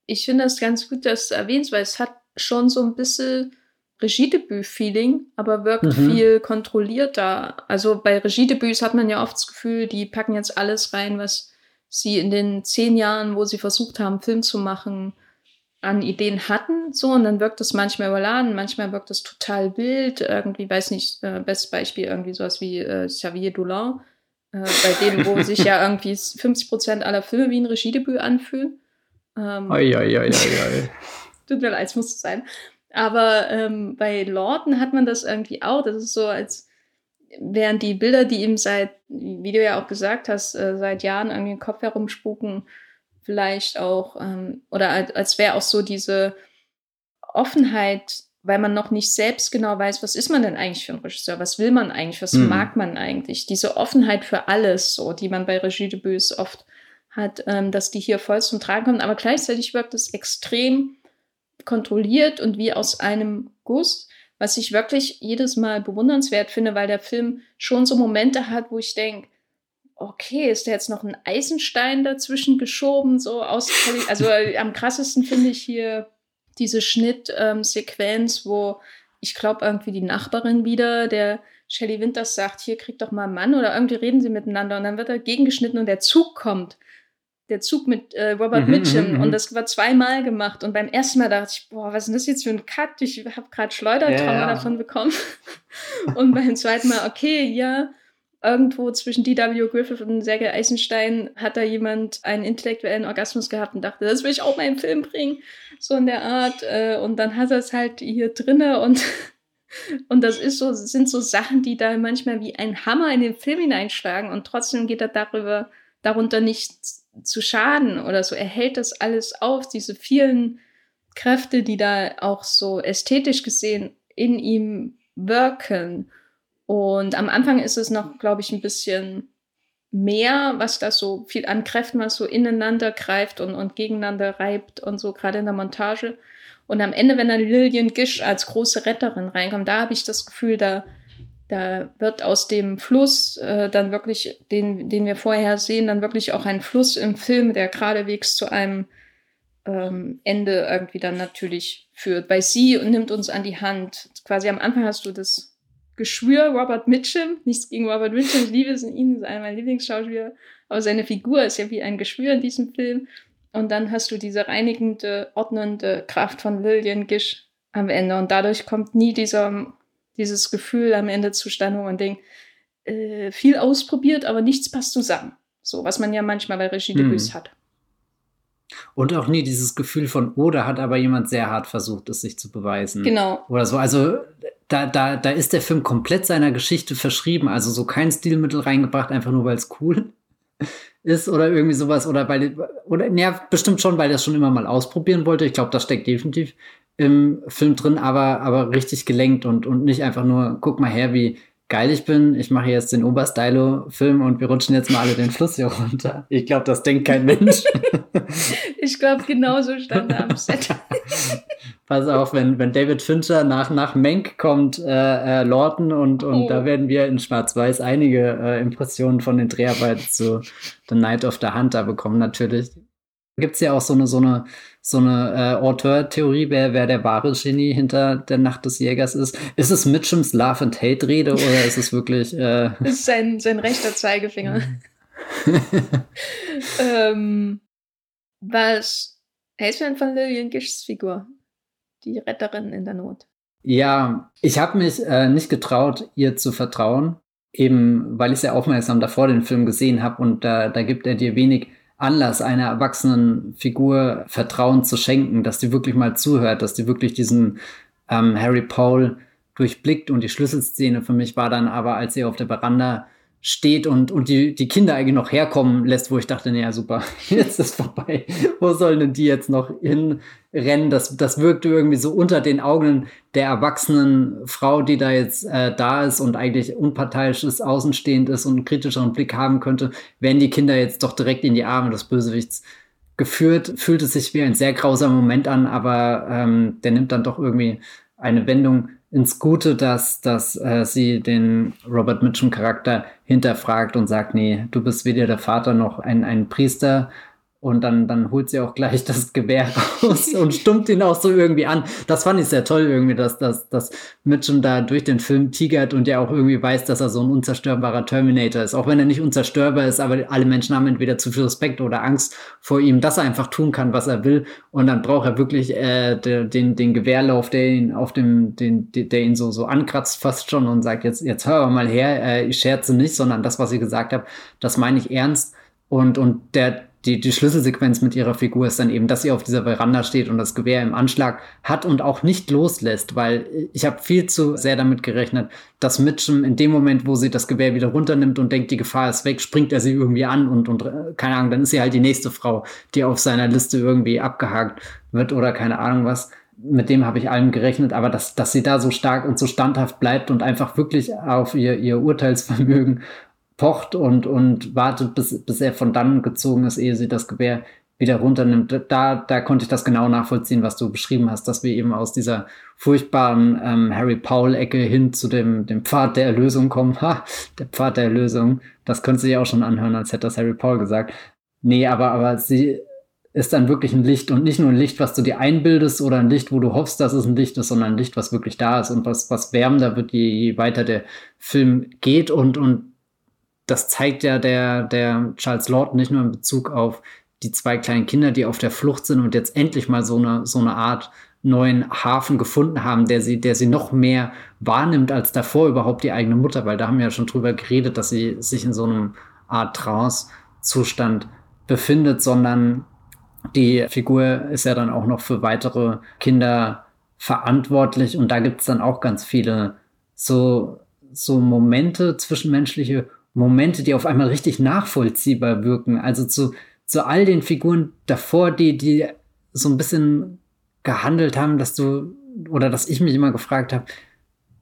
ich finde das ganz gut, dass du erwähnst, weil es hat schon so ein bisschen Regiedebüt-Feeling, aber wirkt mhm. viel kontrollierter. Also bei Regiedebüts hat man ja oft das Gefühl, die packen jetzt alles rein, was sie in den zehn Jahren, wo sie versucht haben, Film zu machen, an Ideen hatten, so, und dann wirkt das manchmal überladen, manchmal wirkt das total wild, irgendwie, weiß nicht, äh, bestes Beispiel, irgendwie sowas wie äh, Xavier Dolan, äh, bei denen, wo sich ja irgendwie 50 Prozent aller Filme wie ein Regiedebüt anfühlen. Ähm, oi, oi, oi, oi, Tut mir leid, es muss sein. Aber ähm, bei Lawton hat man das irgendwie auch, das ist so, als wären die Bilder, die ihm seit, wie du ja auch gesagt hast, äh, seit Jahren irgendwie im Kopf herumspuken, vielleicht auch, ähm, oder als, als wäre auch so diese Offenheit, weil man noch nicht selbst genau weiß, was ist man denn eigentlich für ein Regisseur, was will man eigentlich, was mhm. mag man eigentlich, diese Offenheit für alles, so, die man bei Regiedebüts oft hat, ähm, dass die hier voll zum Tragen kommt, aber gleichzeitig wirkt es extrem kontrolliert und wie aus einem Guss, was ich wirklich jedes Mal bewundernswert finde, weil der Film schon so Momente hat, wo ich denke, okay, ist da jetzt noch ein Eisenstein dazwischen geschoben, so aus, also äh, am krassesten finde ich hier diese Schnittsequenz, ähm, wo ich glaube irgendwie die Nachbarin wieder, der Shelley Winters sagt, hier kriegt doch mal einen Mann oder irgendwie reden sie miteinander und dann wird er gegengeschnitten und der Zug kommt. Der Zug mit äh, Robert mhm, Mitchum mhm, und mhm. das war zweimal gemacht und beim ersten Mal dachte ich, boah, was ist denn das jetzt für ein Cut? Ich habe gerade Schleudertrauma ja, ja. davon bekommen. und beim zweiten Mal, okay, ja, irgendwo zwischen D.W. Griffith und Sergei Eisenstein hat da jemand einen intellektuellen Orgasmus gehabt und dachte, das will ich auch mal im Film bringen, so in der Art. Äh, und dann hat er es halt hier drinne und und das ist so, sind so Sachen, die da manchmal wie ein Hammer in den Film hineinschlagen und trotzdem geht er darüber, darunter nicht zu schaden oder so. Er hält das alles auf, diese vielen Kräfte, die da auch so ästhetisch gesehen in ihm wirken. Und am Anfang ist es noch, glaube ich, ein bisschen mehr, was da so viel an Kräften, was so ineinander greift und, und gegeneinander reibt und so, gerade in der Montage. Und am Ende, wenn dann Lillian Gish als große Retterin reinkommt, da habe ich das Gefühl, da, da wird aus dem Fluss äh, dann wirklich, den, den wir vorher sehen, dann wirklich auch ein Fluss im Film, der geradewegs zu einem ähm, Ende irgendwie dann natürlich führt. Weil sie nimmt uns an die Hand. Quasi am Anfang hast du das Geschwür Robert Mitchum. Nichts gegen Robert Mitchum, ich liebe es in ihm, ist einer meiner Lieblingsschauspieler. Aber seine Figur ist ja wie ein Geschwür in diesem Film. Und dann hast du diese reinigende, ordnende Kraft von Lillian Gish am Ende. Und dadurch kommt nie dieser, dieses Gefühl am Ende zustande, wo man denkt, äh, viel ausprobiert, aber nichts passt zusammen. So, was man ja manchmal bei Regiedebüts hm. hat. Und auch nie dieses Gefühl von, oh, da hat aber jemand sehr hart versucht, es sich zu beweisen. Genau. Oder so. Also da, da, da ist der Film komplett seiner Geschichte verschrieben. Also so kein Stilmittel reingebracht, einfach nur weil es cool ist oder irgendwie sowas. Oder weil, oder, ja, bestimmt schon, weil er es schon immer mal ausprobieren wollte. Ich glaube, das steckt definitiv im Film drin, aber, aber richtig gelenkt und, und nicht einfach nur, guck mal her, wie, geil ich bin, ich mache jetzt den Oberstylo-Film und wir rutschen jetzt mal alle den Fluss hier runter. Ich glaube, das denkt kein Mensch. ich glaube, genauso stand er am Set. Pass auf, wenn, wenn David Fincher nach, nach Menk kommt, äh, äh, Lorton und, und oh. da werden wir in Schwarz-Weiß einige äh, Impressionen von den Dreharbeiten zu The Night of the Hunter bekommen, natürlich. Gibt es ja auch so eine, so eine, so eine äh, Auteur-Theorie, wer, wer der wahre Genie hinter der Nacht des Jägers ist. Ist es Mitchums Love and Hate-Rede oder ist es wirklich. Äh ist sein, sein rechter Zeigefinger. ähm, was hältst du denn von Lillian Gishs Figur? Die Retterin in der Not. Ja, ich habe mich äh, nicht getraut, ihr zu vertrauen. Eben, weil ich sehr aufmerksam davor den Film gesehen habe und da, da gibt er dir wenig Anlass, einer erwachsenen Figur Vertrauen zu schenken, dass die wirklich mal zuhört, dass die wirklich diesen ähm, Harry Paul durchblickt. Und die Schlüsselszene für mich war dann aber, als sie auf der Veranda steht und, und die, die Kinder eigentlich noch herkommen lässt, wo ich dachte, naja, super, jetzt ist vorbei. wo sollen denn die jetzt noch hinrennen? Das, das wirkte irgendwie so unter den Augen der erwachsenen Frau, die da jetzt äh, da ist und eigentlich unparteiisch ist, außenstehend ist und einen kritischeren Blick haben könnte, werden die Kinder jetzt doch direkt in die Arme des Bösewichts geführt. Fühlt es sich wie ein sehr grausamer Moment an, aber ähm, der nimmt dann doch irgendwie eine Wendung ins Gute, dass, dass äh, sie den Robert Mitchum Charakter hinterfragt und sagt, nee, du bist weder der Vater noch ein, ein Priester und dann, dann holt sie auch gleich das Gewehr raus und stummt ihn auch so irgendwie an. Das fand ich sehr toll irgendwie, dass, dass, dass Mitchum da durch den Film tigert und ja auch irgendwie weiß, dass er so ein unzerstörbarer Terminator ist. Auch wenn er nicht unzerstörbar ist, aber alle Menschen haben entweder zu viel Respekt oder Angst vor ihm, dass er einfach tun kann, was er will. Und dann braucht er wirklich äh, den, den Gewehrlauf, der ihn auf dem, den, der ihn so, so ankratzt fast schon und sagt, jetzt, jetzt hör mal her, äh, ich scherze nicht, sondern das, was ich gesagt habe, das meine ich ernst. Und, und der, die, die Schlüsselsequenz mit ihrer Figur ist dann eben, dass sie auf dieser Veranda steht und das Gewehr im Anschlag hat und auch nicht loslässt, weil ich habe viel zu sehr damit gerechnet, dass Mitchum in dem Moment, wo sie das Gewehr wieder runternimmt und denkt, die Gefahr ist weg, springt er sie irgendwie an und, und äh, keine Ahnung, dann ist sie halt die nächste Frau, die auf seiner Liste irgendwie abgehakt wird oder keine Ahnung was. Mit dem habe ich allem gerechnet, aber dass, dass sie da so stark und so standhaft bleibt und einfach wirklich auf ihr, ihr Urteilsvermögen pocht und, und wartet, bis, bis er von dann gezogen ist, ehe sie das Gewehr wieder runternimmt. Da, da konnte ich das genau nachvollziehen, was du beschrieben hast, dass wir eben aus dieser furchtbaren ähm, Harry Paul-Ecke hin zu dem, dem Pfad der Erlösung kommen. Ha, der Pfad der Erlösung. Das könnte sich auch schon anhören, als hätte das Harry Paul gesagt. Nee, aber, aber sie ist dann wirklich ein Licht und nicht nur ein Licht, was du dir einbildest oder ein Licht, wo du hoffst, dass es ein Licht ist, sondern ein Licht, was wirklich da ist und was, was wärmender wird, je, je weiter der Film geht und, und das zeigt ja der, der Charles Lord nicht nur in Bezug auf die zwei kleinen Kinder, die auf der Flucht sind und jetzt endlich mal so eine, so eine Art neuen Hafen gefunden haben, der sie, der sie noch mehr wahrnimmt als davor überhaupt die eigene Mutter, weil da haben wir ja schon drüber geredet, dass sie sich in so einem Art Trance-Zustand befindet, sondern die Figur ist ja dann auch noch für weitere Kinder verantwortlich und da gibt es dann auch ganz viele so, so Momente, zwischenmenschliche Momente, die auf einmal richtig nachvollziehbar wirken. Also zu, zu all den Figuren davor, die, die so ein bisschen gehandelt haben, dass du, oder dass ich mich immer gefragt habe,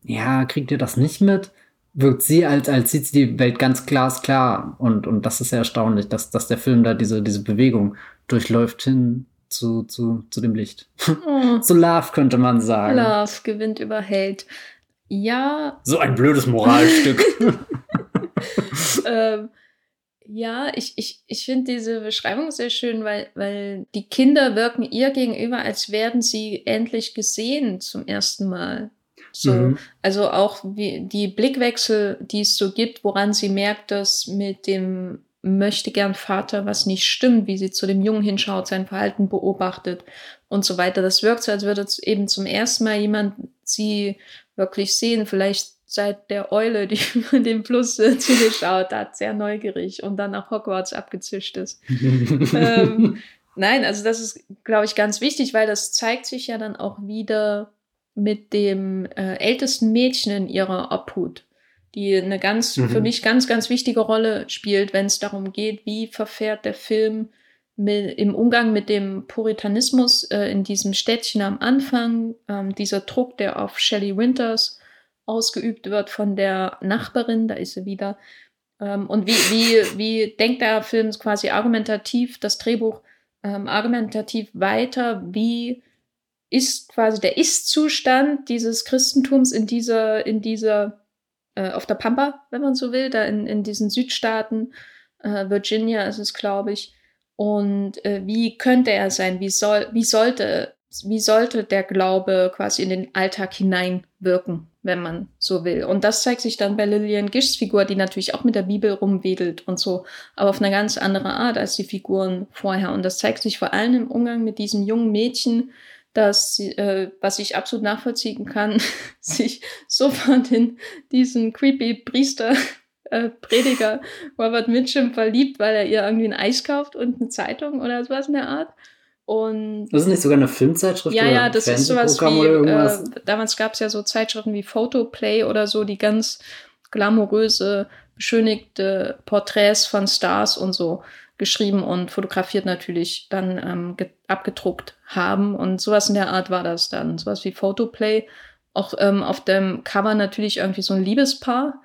ja, kriegt ihr das nicht mit? Wirkt sie, als, als sieht sie die Welt ganz glasklar. Und, und das ist sehr erstaunlich, dass, dass der Film da diese, diese Bewegung durchläuft hin zu, zu, zu dem Licht. Oh. zu Love könnte man sagen. Love gewinnt über Hate. Ja. So ein blödes Moralstück. ähm, ja, ich, ich, ich finde diese Beschreibung sehr schön, weil, weil die Kinder wirken ihr gegenüber, als werden sie endlich gesehen zum ersten Mal. So, mhm. also auch wie die Blickwechsel, die es so gibt, woran sie merkt, dass mit dem möchte gern Vater was nicht stimmt, wie sie zu dem Jungen hinschaut, sein Verhalten beobachtet und so weiter. Das wirkt so, als würde eben zum ersten Mal jemand sie wirklich sehen. Vielleicht seit der Eule, die über den Fluss äh, zugeschaut hat, sehr neugierig und dann nach Hogwarts abgezischt ist. ähm, nein, also das ist, glaube ich, ganz wichtig, weil das zeigt sich ja dann auch wieder mit dem äh, ältesten Mädchen in ihrer Obhut, die eine ganz, mhm. für mich ganz, ganz wichtige Rolle spielt, wenn es darum geht, wie verfährt der Film mit, im Umgang mit dem Puritanismus äh, in diesem Städtchen am Anfang, ähm, dieser Druck, der auf Shelley Winters ausgeübt wird von der Nachbarin, da ist sie wieder. Ähm, und wie, wie, wie denkt der Film quasi argumentativ, das Drehbuch ähm, argumentativ weiter, wie ist quasi der Ist-Zustand dieses Christentums in dieser, in dieser, äh, auf der Pampa, wenn man so will, da in, in diesen Südstaaten, äh, Virginia ist es, glaube ich. Und äh, wie könnte er sein? Wie soll, wie sollte, wie sollte der Glaube quasi in den Alltag hineinwirken? Wenn man so will. Und das zeigt sich dann bei Lillian Gischs Figur, die natürlich auch mit der Bibel rumwedelt und so, aber auf eine ganz andere Art als die Figuren vorher. Und das zeigt sich vor allem im Umgang mit diesem jungen Mädchen, dass, äh, was ich absolut nachvollziehen kann, sich sofort in diesen creepy Priester äh, Prediger Robert Mitchum verliebt, weil er ihr irgendwie ein Eis kauft und eine Zeitung oder sowas in der Art. Und das ist nicht sogar eine Filmzeitschrift? Ja, ja, das ist sowas wie, äh, damals gab es ja so Zeitschriften wie Photoplay oder so, die ganz glamouröse, beschönigte Porträts von Stars und so geschrieben und fotografiert natürlich dann ähm, abgedruckt haben. Und sowas in der Art war das dann. Sowas wie Photoplay. Auch ähm, auf dem Cover natürlich irgendwie so ein Liebespaar.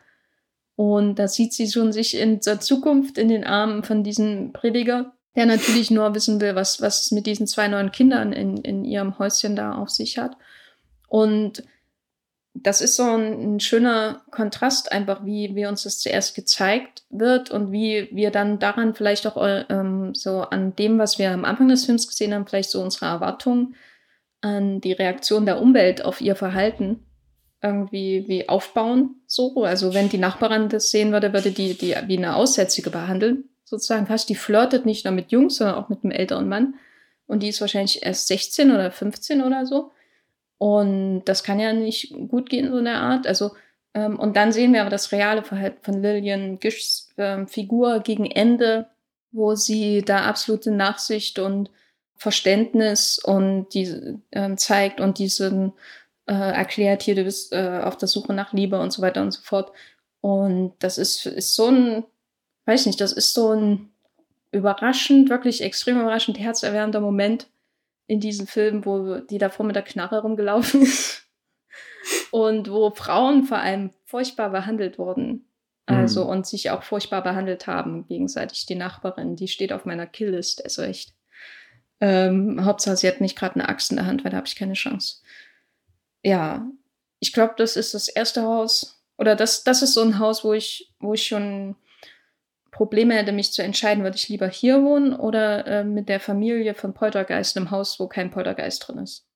Und da sieht sie schon sich in der Zukunft in den Armen von diesem Prediger der natürlich nur wissen will, was, was es mit diesen zwei neuen Kindern in, in ihrem Häuschen da auf sich hat. Und das ist so ein, ein, schöner Kontrast, einfach wie, wie uns das zuerst gezeigt wird und wie wir dann daran vielleicht auch ähm, so an dem, was wir am Anfang des Films gesehen haben, vielleicht so unsere Erwartungen an die Reaktion der Umwelt auf ihr Verhalten irgendwie wie aufbauen. So, also wenn die Nachbarin das sehen würde, würde die die wie eine Aussätzige behandeln sozusagen fast. Die flirtet nicht nur mit Jungs, sondern auch mit einem älteren Mann. Und die ist wahrscheinlich erst 16 oder 15 oder so. Und das kann ja nicht gut gehen, so eine Art. Also, ähm, und dann sehen wir aber das reale Verhalten von Lillian Gischs ähm, Figur gegen Ende, wo sie da absolute Nachsicht und Verständnis und die ähm, zeigt und diesen äh, erklärt hier, du bist äh, auf der Suche nach Liebe und so weiter und so fort. Und das ist, ist so ein weiß nicht, das ist so ein überraschend, wirklich extrem überraschend herzerwärmender Moment in diesem Film, wo die davor mit der Knarre rumgelaufen ist und wo Frauen vor allem furchtbar behandelt wurden. Also mhm. und sich auch furchtbar behandelt haben, gegenseitig die Nachbarin, die steht auf meiner Killliste, ist recht. Ähm, Hauptsache, sie hat nicht gerade eine Axt in der Hand, weil da habe ich keine Chance. Ja, ich glaube, das ist das erste Haus. Oder das, das ist so ein Haus, wo ich, wo ich schon Probleme hätte, mich zu entscheiden, würde ich lieber hier wohnen oder äh, mit der Familie von Poltergeist im Haus, wo kein Poltergeist drin ist.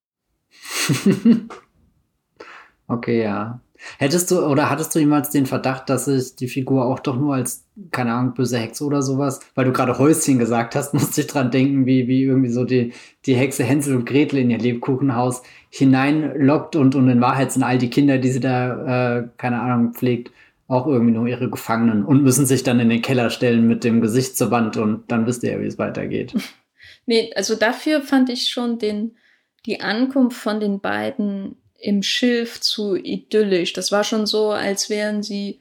okay, ja. Hättest du oder hattest du jemals den Verdacht, dass sich die Figur auch doch nur als, keine Ahnung, böse Hexe oder sowas, weil du gerade Häuschen gesagt hast, musste ich dran denken, wie, wie irgendwie so die, die Hexe Hänsel und Gretel in ihr Lebkuchenhaus hineinlockt und, und in Wahrheit sind all die Kinder, die sie da, äh, keine Ahnung, pflegt, auch irgendwie nur ihre Gefangenen und müssen sich dann in den Keller stellen mit dem Gesicht zur Wand und dann wisst ihr ja, wie es weitergeht. Nee, also dafür fand ich schon den, die Ankunft von den beiden im Schilf zu idyllisch. Das war schon so, als wären sie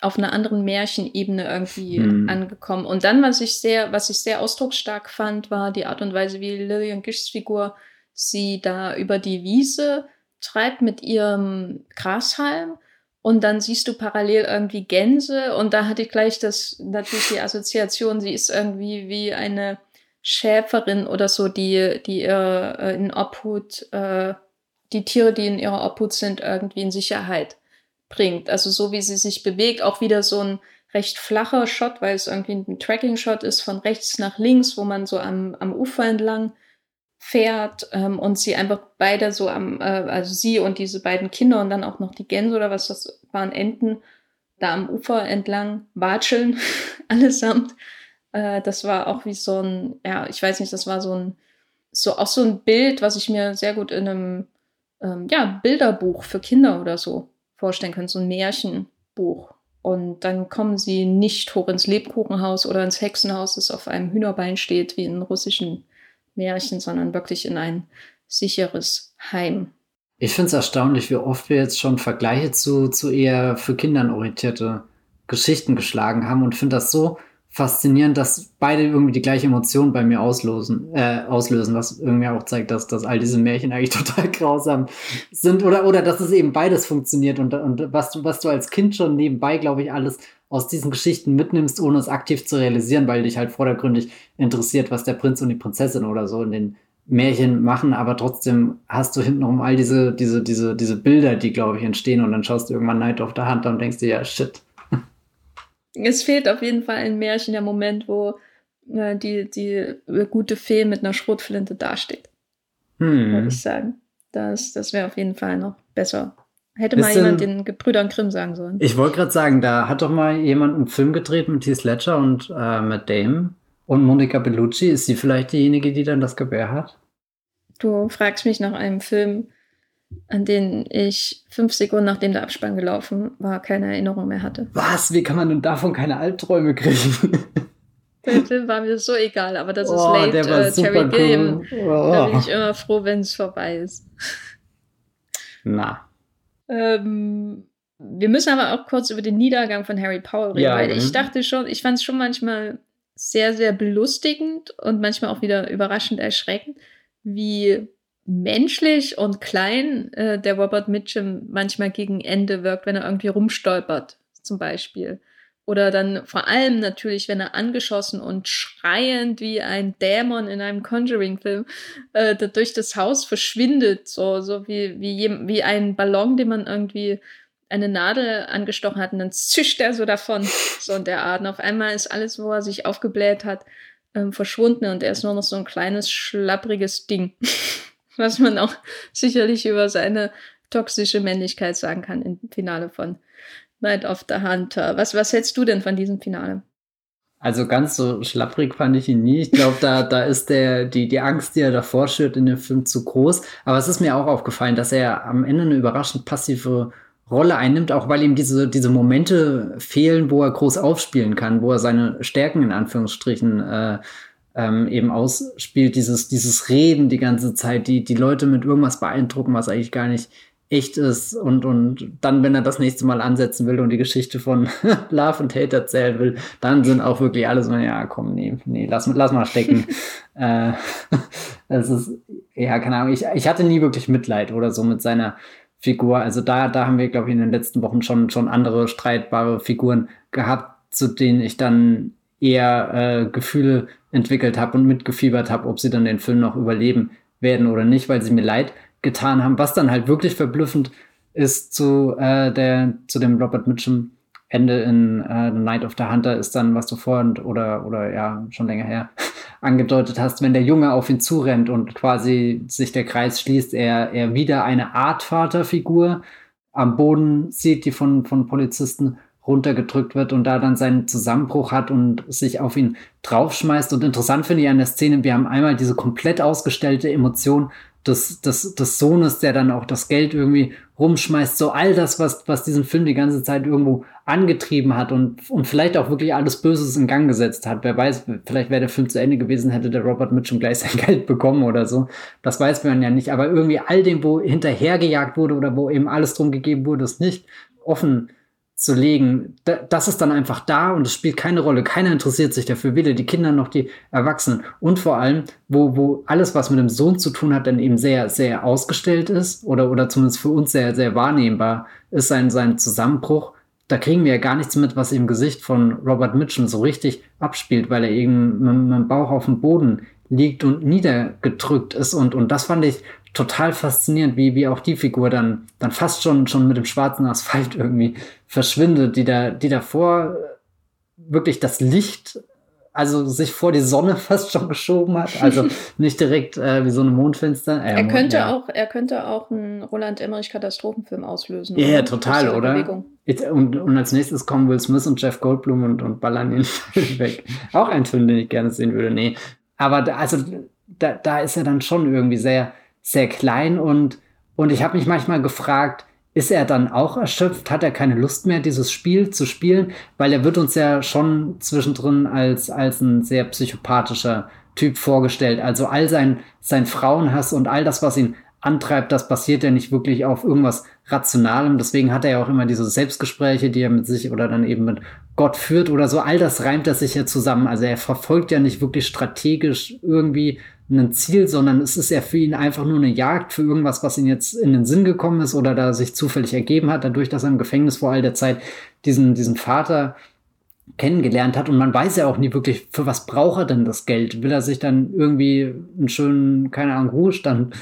auf einer anderen Märchenebene irgendwie hm. angekommen. Und dann, was ich sehr, was ich sehr ausdrucksstark fand, war die Art und Weise, wie Lillian Gischs Figur sie da über die Wiese treibt mit ihrem Grashalm und dann siehst du parallel irgendwie Gänse und da hatte ich gleich das natürlich die Assoziation, sie ist irgendwie wie eine Schäferin oder so, die die ihr äh, in Obhut äh, die Tiere, die in ihrer Obhut sind, irgendwie in Sicherheit bringt. Also so wie sie sich bewegt, auch wieder so ein recht flacher Shot, weil es irgendwie ein Tracking-Shot ist von rechts nach links, wo man so am, am Ufer entlang fährt ähm, und sie einfach beide so am, äh, also sie und diese beiden Kinder und dann auch noch die Gänse oder was das waren, Enten, da am Ufer entlang watscheln, allesamt. Äh, das war auch wie so ein, ja, ich weiß nicht, das war so ein, so auch so ein Bild, was ich mir sehr gut in einem, ähm, ja, Bilderbuch für Kinder oder so vorstellen könnte, so ein Märchenbuch. Und dann kommen sie nicht hoch ins Lebkuchenhaus oder ins Hexenhaus, das auf einem Hühnerbein steht, wie in russischen Märchen, sondern wirklich in ein sicheres Heim. Ich finde es erstaunlich, wie oft wir jetzt schon Vergleiche zu, zu eher für Kindern orientierte Geschichten geschlagen haben und finde das so faszinierend, dass beide irgendwie die gleiche Emotion bei mir auslösen, äh, auslösen, was irgendwie auch zeigt, dass, dass all diese Märchen eigentlich total grausam sind. Oder, oder dass es eben beides funktioniert und, und was, du, was du als Kind schon nebenbei, glaube ich, alles aus diesen Geschichten mitnimmst, ohne es aktiv zu realisieren, weil dich halt vordergründig interessiert, was der Prinz und die Prinzessin oder so in den Märchen machen, aber trotzdem hast du hintenrum all diese, diese, diese, diese Bilder, die, glaube ich, entstehen und dann schaust du irgendwann Night of the Hunter und denkst dir, ja, shit, es fehlt auf jeden Fall ein Märchen der Moment, wo äh, die, die gute Fee mit einer Schrotflinte dasteht. Hm. Würde ich sagen. Das, das wäre auf jeden Fall noch besser. Hätte mal jemand den Gebrüdern Grimm sagen sollen. Ich wollte gerade sagen, da hat doch mal jemand einen Film gedreht mit Heath Ledger und äh, Matt Damon und Monica Bellucci. Ist sie vielleicht diejenige, die dann das Gewehr hat? Du fragst mich nach einem Film, an den ich fünf Sekunden nachdem der Abspann gelaufen war, keine Erinnerung mehr hatte. Was? Wie kann man denn davon keine Albträume kriegen? Der Film war mir so egal, aber das oh, ist late äh, Terry cool. Gilliam. Oh. Da bin ich immer froh, wenn es vorbei ist. Na. Ähm, wir müssen aber auch kurz über den Niedergang von Harry Powell reden, ja, weil ich dachte schon, ich fand es schon manchmal sehr, sehr belustigend und manchmal auch wieder überraschend erschreckend, wie menschlich und klein äh, der Robert Mitchum manchmal gegen Ende wirkt, wenn er irgendwie rumstolpert, zum Beispiel. Oder dann vor allem natürlich, wenn er angeschossen und schreiend wie ein Dämon in einem Conjuring-Film äh, durch das Haus verschwindet, so, so wie, wie, wie ein Ballon, den man irgendwie eine Nadel angestochen hat und dann zischt er so davon, so in der Art. Und auf einmal ist alles, wo er sich aufgebläht hat, ähm, verschwunden und er ist nur noch so ein kleines, schlappriges Ding. Was man auch sicherlich über seine toxische Männlichkeit sagen kann im Finale von Night of the Hunter. Was, was hältst du denn von diesem Finale? Also ganz so schlapprig fand ich ihn nie. Ich glaube, da, da ist der, die, die Angst, die er davor schürt in dem Film zu groß. Aber es ist mir auch aufgefallen, dass er am Ende eine überraschend passive Rolle einnimmt, auch weil ihm diese, diese Momente fehlen, wo er groß aufspielen kann, wo er seine Stärken in Anführungsstrichen äh, ähm, eben ausspielt, dieses, dieses Reden die ganze Zeit, die, die Leute mit irgendwas beeindrucken, was eigentlich gar nicht echt ist und, und dann, wenn er das nächste Mal ansetzen will und die Geschichte von Love und Hate erzählen will, dann sind auch wirklich alle so, ja, komm, nee, nee, lass, lass mal stecken. äh, es ist, ja, keine Ahnung, ich, ich hatte nie wirklich Mitleid oder so mit seiner Figur. Also da, da haben wir, glaube ich, in den letzten Wochen schon, schon andere streitbare Figuren gehabt, zu denen ich dann eher äh, Gefühle entwickelt habe und mitgefiebert habe, ob sie dann den Film noch überleben werden oder nicht, weil sie mir leid getan haben. Was dann halt wirklich verblüffend ist zu, äh, der, zu dem Robert Mitchum Ende in äh, The Night of the Hunter ist dann, was du vorhin oder, oder ja, schon länger her angedeutet hast, wenn der Junge auf ihn zurennt und quasi sich der Kreis schließt, er, er wieder eine Art Vaterfigur am Boden sieht, die von, von Polizisten runtergedrückt wird und da dann seinen Zusammenbruch hat und sich auf ihn draufschmeißt. Und interessant finde ich an der Szene, wir haben einmal diese komplett ausgestellte Emotion des, des, des Sohnes, der dann auch das Geld irgendwie rumschmeißt. So all das, was, was diesen Film die ganze Zeit irgendwo angetrieben hat und, und vielleicht auch wirklich alles Böses in Gang gesetzt hat. Wer weiß, vielleicht wäre der Film zu Ende gewesen, hätte der Robert Mitchum gleich sein Geld bekommen oder so. Das weiß man ja nicht. Aber irgendwie all dem, wo hinterhergejagt wurde oder wo eben alles drum gegeben wurde, es nicht offen zu legen, das ist dann einfach da und es spielt keine Rolle. Keiner interessiert sich dafür, weder die Kinder noch die Erwachsenen. Und vor allem, wo, wo alles, was mit dem Sohn zu tun hat, dann eben sehr, sehr ausgestellt ist oder, oder zumindest für uns sehr, sehr wahrnehmbar ist sein, sein Zusammenbruch. Da kriegen wir ja gar nichts mit, was im Gesicht von Robert Mitchum so richtig abspielt, weil er eben mit, mit dem Bauch auf dem Boden liegt und niedergedrückt ist. Und, und das fand ich total faszinierend, wie, wie auch die Figur dann, dann fast schon, schon mit dem schwarzen Asphalt irgendwie verschwindet, die da, die davor wirklich das Licht, also sich vor die Sonne fast schon geschoben hat. Also nicht direkt äh, wie so eine Mondfenster. Äh, er könnte ja. auch, er könnte auch einen Roland Emmerich Katastrophenfilm auslösen. Ja, yeah, total, oder? Und, und als nächstes kommen Will Smith und Jeff Goldblum und, und ballern ihn weg. Auch ein Film, den ich gerne sehen würde. Nee. Aber da, also da, da ist er dann schon irgendwie sehr, sehr klein und, und ich habe mich manchmal gefragt, ist er dann auch erschöpft? Hat er keine Lust mehr, dieses Spiel zu spielen? Weil er wird uns ja schon zwischendrin als, als ein sehr psychopathischer Typ vorgestellt. Also all sein, sein Frauenhass und all das, was ihn antreibt, das basiert ja nicht wirklich auf irgendwas Rationalem. Deswegen hat er ja auch immer diese Selbstgespräche, die er mit sich oder dann eben mit Gott führt oder so. All das reimt er sich ja zusammen. Also er verfolgt ja nicht wirklich strategisch irgendwie ein Ziel, sondern es ist ja für ihn einfach nur eine Jagd für irgendwas, was ihm jetzt in den Sinn gekommen ist oder da sich zufällig ergeben hat, dadurch, dass er im Gefängnis vor all der Zeit diesen, diesen Vater kennengelernt hat und man weiß ja auch nie wirklich, für was braucht er denn das Geld? Will er sich dann irgendwie einen schönen, keine Ahnung, Ruhestand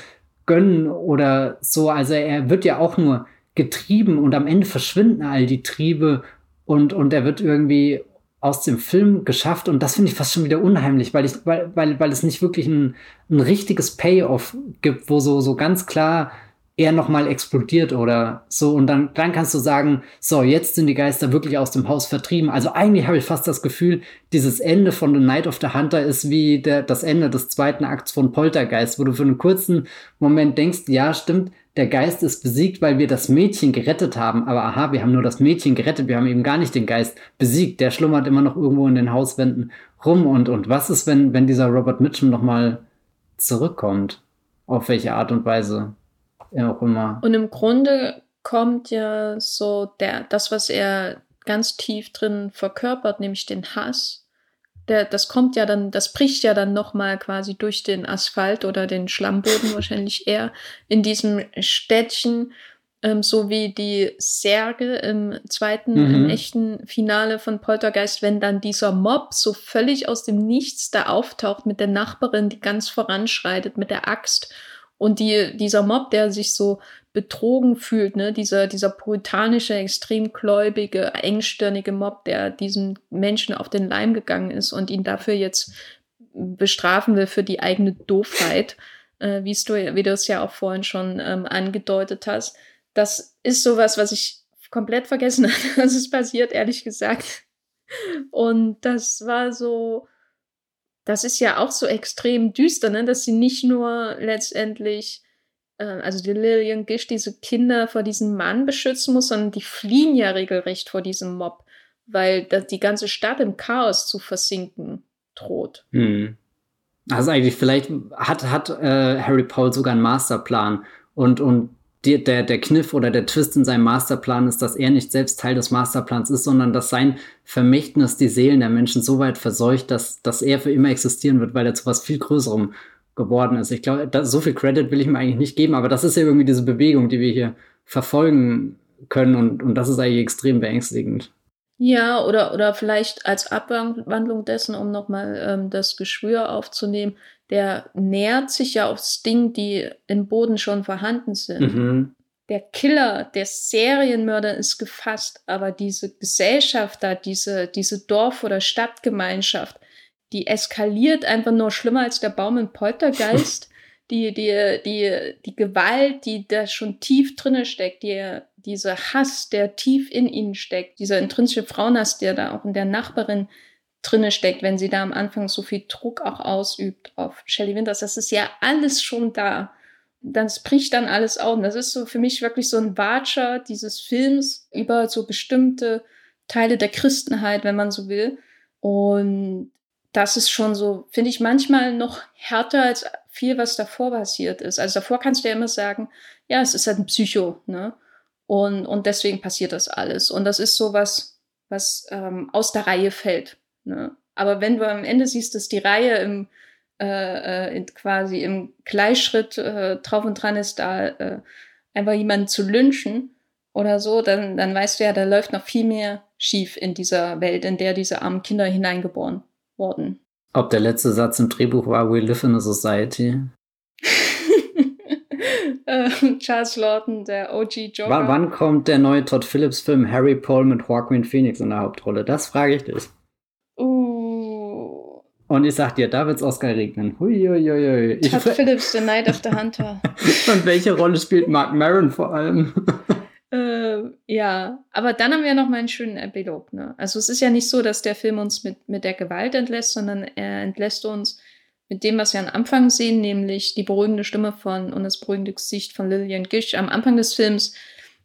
gönnen oder so? Also er wird ja auch nur getrieben und am Ende verschwinden all die Triebe und, und er wird irgendwie aus dem Film geschafft und das finde ich fast schon wieder unheimlich, weil ich, weil, weil, weil es nicht wirklich ein, ein richtiges Payoff gibt, wo so, so ganz klar er nochmal explodiert oder so. Und dann, dann kannst du sagen, so, jetzt sind die Geister wirklich aus dem Haus vertrieben. Also eigentlich habe ich fast das Gefühl, dieses Ende von The Night of the Hunter ist wie der, das Ende des zweiten Akts von Poltergeist, wo du für einen kurzen Moment denkst, ja, stimmt, der Geist ist besiegt, weil wir das Mädchen gerettet haben. Aber aha, wir haben nur das Mädchen gerettet, wir haben eben gar nicht den Geist besiegt. Der schlummert immer noch irgendwo in den Hauswänden rum. Und, und was ist, wenn, wenn dieser Robert Mitchum nochmal zurückkommt? Auf welche Art und Weise auch immer. Und im Grunde kommt ja so der, das, was er ganz tief drin verkörpert, nämlich den Hass, der, das kommt ja dann, das bricht ja dann nochmal quasi durch den Asphalt oder den Schlammboden wahrscheinlich eher in diesem Städtchen, ähm, so wie die Särge im zweiten, mhm. im echten Finale von Poltergeist, wenn dann dieser Mob so völlig aus dem Nichts da auftaucht mit der Nachbarin, die ganz voranschreitet mit der Axt und die, dieser Mob, der sich so betrogen fühlt, ne, dieser, dieser puritanische, extrem gläubige, engstirnige Mob, der diesem Menschen auf den Leim gegangen ist und ihn dafür jetzt bestrafen will für die eigene Doofheit, äh, wie du, wie du es ja auch vorhin schon ähm, angedeutet hast. Das ist sowas, was ich komplett vergessen hatte, dass es passiert, ehrlich gesagt. Und das war so, das ist ja auch so extrem düster, ne? dass sie nicht nur letztendlich also die Lillian Gish diese Kinder vor diesem Mann beschützen muss, sondern die fliehen ja regelrecht vor diesem Mob, weil die ganze Stadt im Chaos zu versinken droht. Hm. Also eigentlich, vielleicht hat, hat äh, Harry Paul sogar einen Masterplan und, und die, der, der Kniff oder der Twist in seinem Masterplan ist, dass er nicht selbst Teil des Masterplans ist, sondern dass sein Vermächtnis die Seelen der Menschen so weit verseucht, dass, dass er für immer existieren wird, weil er zu was viel Größerem geworden ist. Ich glaube, so viel Credit will ich ihm eigentlich nicht geben, aber das ist ja irgendwie diese Bewegung, die wir hier verfolgen können und, und das ist eigentlich extrem beängstigend. Ja, oder, oder vielleicht als Abwandlung dessen, um nochmal ähm, das Geschwür aufzunehmen, der nähert sich ja aufs Ding, die im Boden schon vorhanden sind. Mhm. Der Killer, der Serienmörder ist gefasst, aber diese Gesellschaft da, diese, diese Dorf- oder Stadtgemeinschaft, die eskaliert einfach nur schlimmer als der Baum im Poltergeist. die, die, die, die Gewalt, die da schon tief drinne steckt, die, dieser Hass, der tief in ihnen steckt, dieser intrinsische Frauenhass, der da auch in der Nachbarin drinne steckt, wenn sie da am Anfang so viel Druck auch ausübt auf Shelley Winters, das ist ja alles schon da. Das bricht dann alles auf. Und das ist so für mich wirklich so ein Watscher dieses Films über so bestimmte Teile der Christenheit, wenn man so will. Und das ist schon so, finde ich, manchmal noch härter als viel, was davor passiert ist. Also davor kannst du ja immer sagen, ja, es ist halt ein Psycho, ne? Und, und deswegen passiert das alles. Und das ist so was, was ähm, aus der Reihe fällt. Ne? Aber wenn du am Ende siehst, dass die Reihe im äh, äh, quasi im Gleichschritt äh, drauf und dran ist, da äh, einfach jemanden zu lynchen oder so, dann, dann weißt du ja, da läuft noch viel mehr schief in dieser Welt, in der diese armen Kinder hineingeboren worden. Ob der letzte Satz im Drehbuch war, We live in a society? Ähm, Charles Lawton, der OG Joker. W wann kommt der neue Todd Phillips Film Harry Paul mit Joaquin Phoenix in der Hauptrolle? Das frage ich dich. Uh. Und ich sag dir, da wird's Oscar regnen. Huiuiui. Todd Phillips, The Night of the Hunter. Und welche Rolle spielt Mark Maron vor allem? Äh, ja, aber dann haben wir noch mal einen schönen Epilog. Ne? Also es ist ja nicht so, dass der Film uns mit, mit der Gewalt entlässt, sondern er entlässt uns mit dem, was wir am Anfang sehen, nämlich die beruhigende Stimme von und das beruhigende Gesicht von Lillian Gish. Am Anfang des Films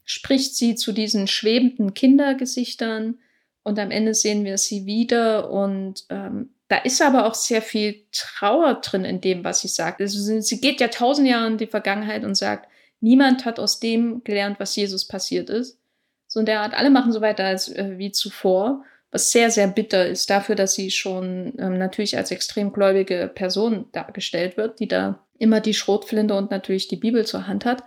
spricht sie zu diesen schwebenden Kindergesichtern und am Ende sehen wir sie wieder und ähm, da ist aber auch sehr viel Trauer drin in dem, was sie sagt. Also sie, sie geht ja tausend Jahre in die Vergangenheit und sagt, niemand hat aus dem gelernt, was Jesus passiert ist. So in der Art, alle machen so weiter als äh, wie zuvor, was sehr, sehr bitter ist dafür, dass sie schon ähm, natürlich als extrem gläubige Person dargestellt wird, die da immer die Schrotflinte und natürlich die Bibel zur Hand hat.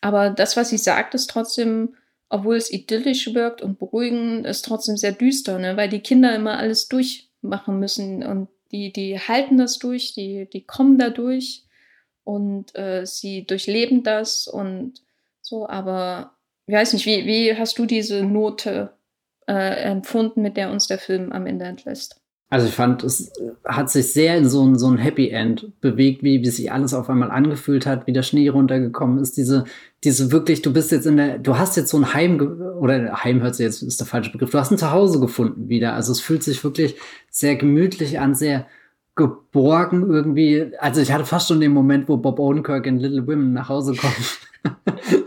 Aber das, was sie sagt, ist trotzdem, obwohl es idyllisch wirkt und beruhigend, ist trotzdem sehr düster, ne? weil die Kinder immer alles durchmachen müssen und die, die halten das durch, die, die kommen da durch und äh, sie durchleben das und so, aber ich weiß nicht, wie, wie hast du diese Note äh, empfunden, mit der uns der Film am Ende entlässt? Also ich fand, es hat sich sehr in so ein, so ein Happy End bewegt, wie, wie sich alles auf einmal angefühlt hat, wie der Schnee runtergekommen ist. Diese, diese wirklich, du bist jetzt in der, du hast jetzt so ein Heim, oder Heim hört sich jetzt, ist der falsche Begriff, du hast ein Zuhause gefunden wieder. Also es fühlt sich wirklich sehr gemütlich an, sehr geborgen irgendwie. Also ich hatte fast schon den Moment, wo Bob Odenkirk in Little Women nach Hause kommt.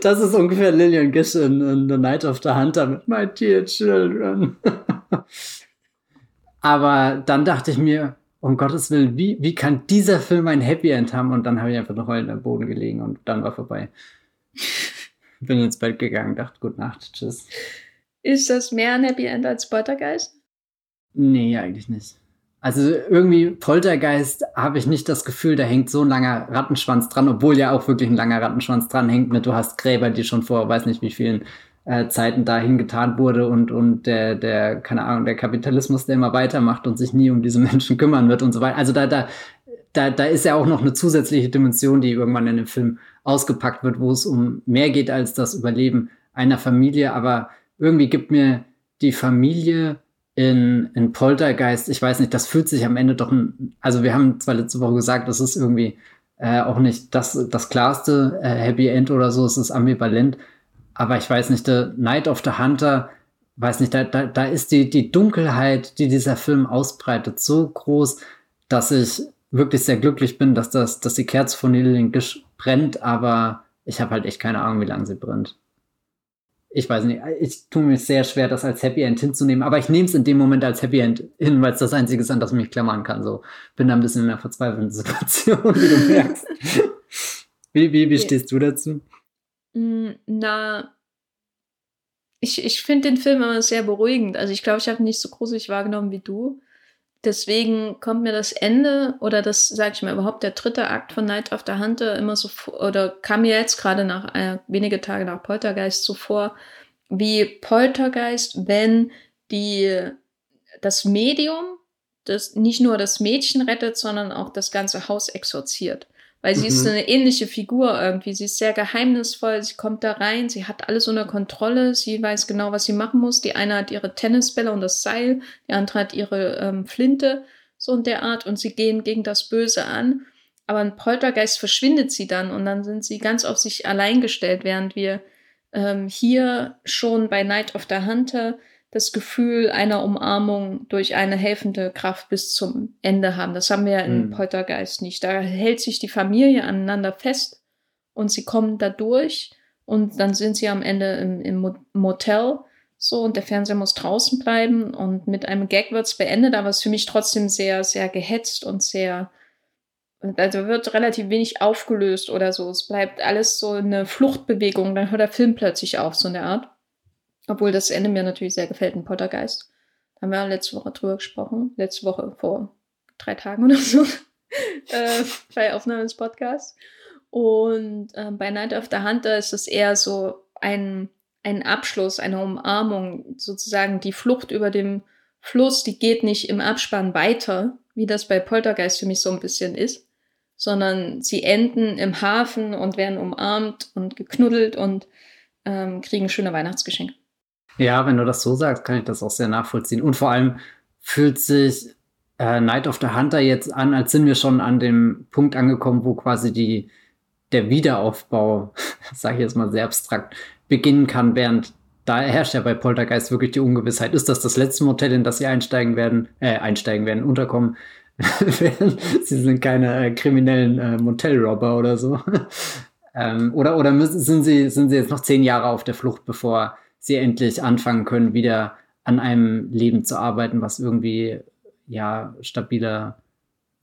das ist ungefähr Lillian Gish in, in The Night of the Hunter mit My Dear Children. Aber dann dachte ich mir, um Gottes Willen, wie, wie kann dieser Film ein Happy End haben? Und dann habe ich einfach noch heulend am Boden gelegen und dann war vorbei. Bin ins Bett gegangen, dachte, gute Nacht, tschüss. Ist das mehr ein Happy End als Poltergeist? Nee, eigentlich nicht. Also irgendwie Poltergeist habe ich nicht das Gefühl, da hängt so ein langer Rattenschwanz dran, obwohl ja auch wirklich ein langer Rattenschwanz dran hängt mit, du hast Gräber, die schon vor weiß nicht wie vielen äh, Zeiten dahin getan wurde und, und der, der, keine Ahnung, der Kapitalismus, der immer weitermacht und sich nie um diese Menschen kümmern wird und so weiter. Also da, da, da, da ist ja auch noch eine zusätzliche Dimension, die irgendwann in dem Film ausgepackt wird, wo es um mehr geht als das Überleben einer Familie. Aber irgendwie gibt mir die Familie in, in Poltergeist, ich weiß nicht, das fühlt sich am Ende doch, ein, also wir haben zwar letzte Woche gesagt, das ist irgendwie äh, auch nicht das, das klarste äh, Happy End oder so, es ist ambivalent, aber ich weiß nicht, The Night of the Hunter, weiß nicht, da, da, da ist die, die Dunkelheit, die dieser Film ausbreitet, so groß, dass ich wirklich sehr glücklich bin, dass, das, dass die Kerze von Lillian Gish brennt, aber ich habe halt echt keine Ahnung, wie lange sie brennt. Ich weiß nicht, ich tue mir sehr schwer, das als Happy End hinzunehmen, aber ich nehme es in dem Moment als Happy End hin, weil es das Einzige ist, an das ich mich klammern kann. So bin da ein bisschen in einer verzweifelnden Situation, wie du merkst. wie, wie, wie stehst du dazu? Hm, na, ich, ich finde den Film immer sehr beruhigend. Also ich glaube, ich habe ihn nicht so gruselig wahrgenommen wie du. Deswegen kommt mir das Ende oder das, sag ich mal, überhaupt der dritte Akt von Night of the Hunter immer so vor, oder kam mir jetzt gerade nach äh, wenige Tage nach Poltergeist so vor, wie Poltergeist, wenn die das Medium das nicht nur das Mädchen rettet, sondern auch das ganze Haus exorziert. Weil sie mhm. ist eine ähnliche Figur irgendwie. Sie ist sehr geheimnisvoll, sie kommt da rein, sie hat alles unter Kontrolle, sie weiß genau, was sie machen muss. Die eine hat ihre Tennisbälle und das Seil, die andere hat ihre ähm, Flinte, so in der Art, und sie gehen gegen das Böse an. Aber ein Poltergeist verschwindet sie dann und dann sind sie ganz auf sich allein gestellt, während wir ähm, hier schon bei Night of the Hunter das Gefühl einer Umarmung durch eine helfende Kraft bis zum Ende haben. Das haben wir in mhm. Poltergeist nicht. Da hält sich die Familie aneinander fest und sie kommen da durch und dann sind sie am Ende im, im Motel so und der Fernseher muss draußen bleiben und mit einem Gag wird es beendet, aber es ist für mich trotzdem sehr, sehr gehetzt und sehr, also wird relativ wenig aufgelöst oder so. Es bleibt alles so eine Fluchtbewegung, dann hört der Film plötzlich auf, so in der Art. Obwohl das Ende mir natürlich sehr gefällt in Poltergeist. Da haben wir letzte Woche drüber gesprochen. Letzte Woche vor drei Tagen oder so. äh, bei Aufnahme des Podcasts. Und äh, bei Night of the Hunter ist es eher so ein, ein Abschluss, eine Umarmung, sozusagen die Flucht über dem Fluss, die geht nicht im Abspann weiter, wie das bei Poltergeist für mich so ein bisschen ist, sondern sie enden im Hafen und werden umarmt und geknuddelt und ähm, kriegen schöne Weihnachtsgeschenke. Ja, wenn du das so sagst, kann ich das auch sehr nachvollziehen. Und vor allem fühlt sich äh, Night of the Hunter jetzt an, als sind wir schon an dem Punkt angekommen, wo quasi die, der Wiederaufbau, sage ich jetzt mal sehr abstrakt, beginnen kann, während da herrscht ja bei Poltergeist wirklich die Ungewissheit. Ist das das letzte Motel, in das sie einsteigen werden, äh, einsteigen werden, unterkommen? sie sind keine äh, kriminellen äh, Motelrobber oder so. ähm, oder oder müssen, sind, sie, sind sie jetzt noch zehn Jahre auf der Flucht, bevor sie endlich anfangen können, wieder an einem Leben zu arbeiten, was irgendwie ja, stabiler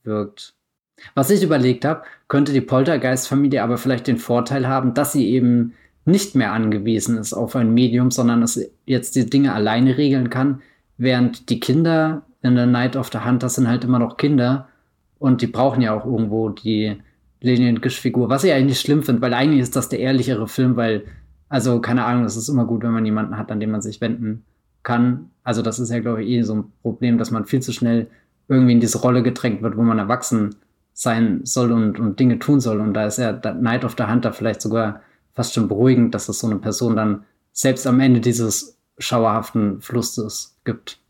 wirkt. Was ich überlegt habe, könnte die Poltergeist-Familie aber vielleicht den Vorteil haben, dass sie eben nicht mehr angewiesen ist auf ein Medium, sondern es jetzt die Dinge alleine regeln kann, während die Kinder in der Night of the Hunter sind halt immer noch Kinder und die brauchen ja auch irgendwo die Lillian Gish-Figur, was ich eigentlich schlimm finde, weil eigentlich ist das der ehrlichere Film, weil, also keine Ahnung, es ist immer gut, wenn man jemanden hat, an den man sich wenden kann. Also das ist ja, glaube ich, eh so ein Problem, dass man viel zu schnell irgendwie in diese Rolle gedrängt wird, wo man erwachsen sein soll und, und Dinge tun soll. Und da ist ja Night of the Hunter vielleicht sogar fast schon beruhigend, dass es so eine Person dann selbst am Ende dieses schauerhaften Flusses gibt.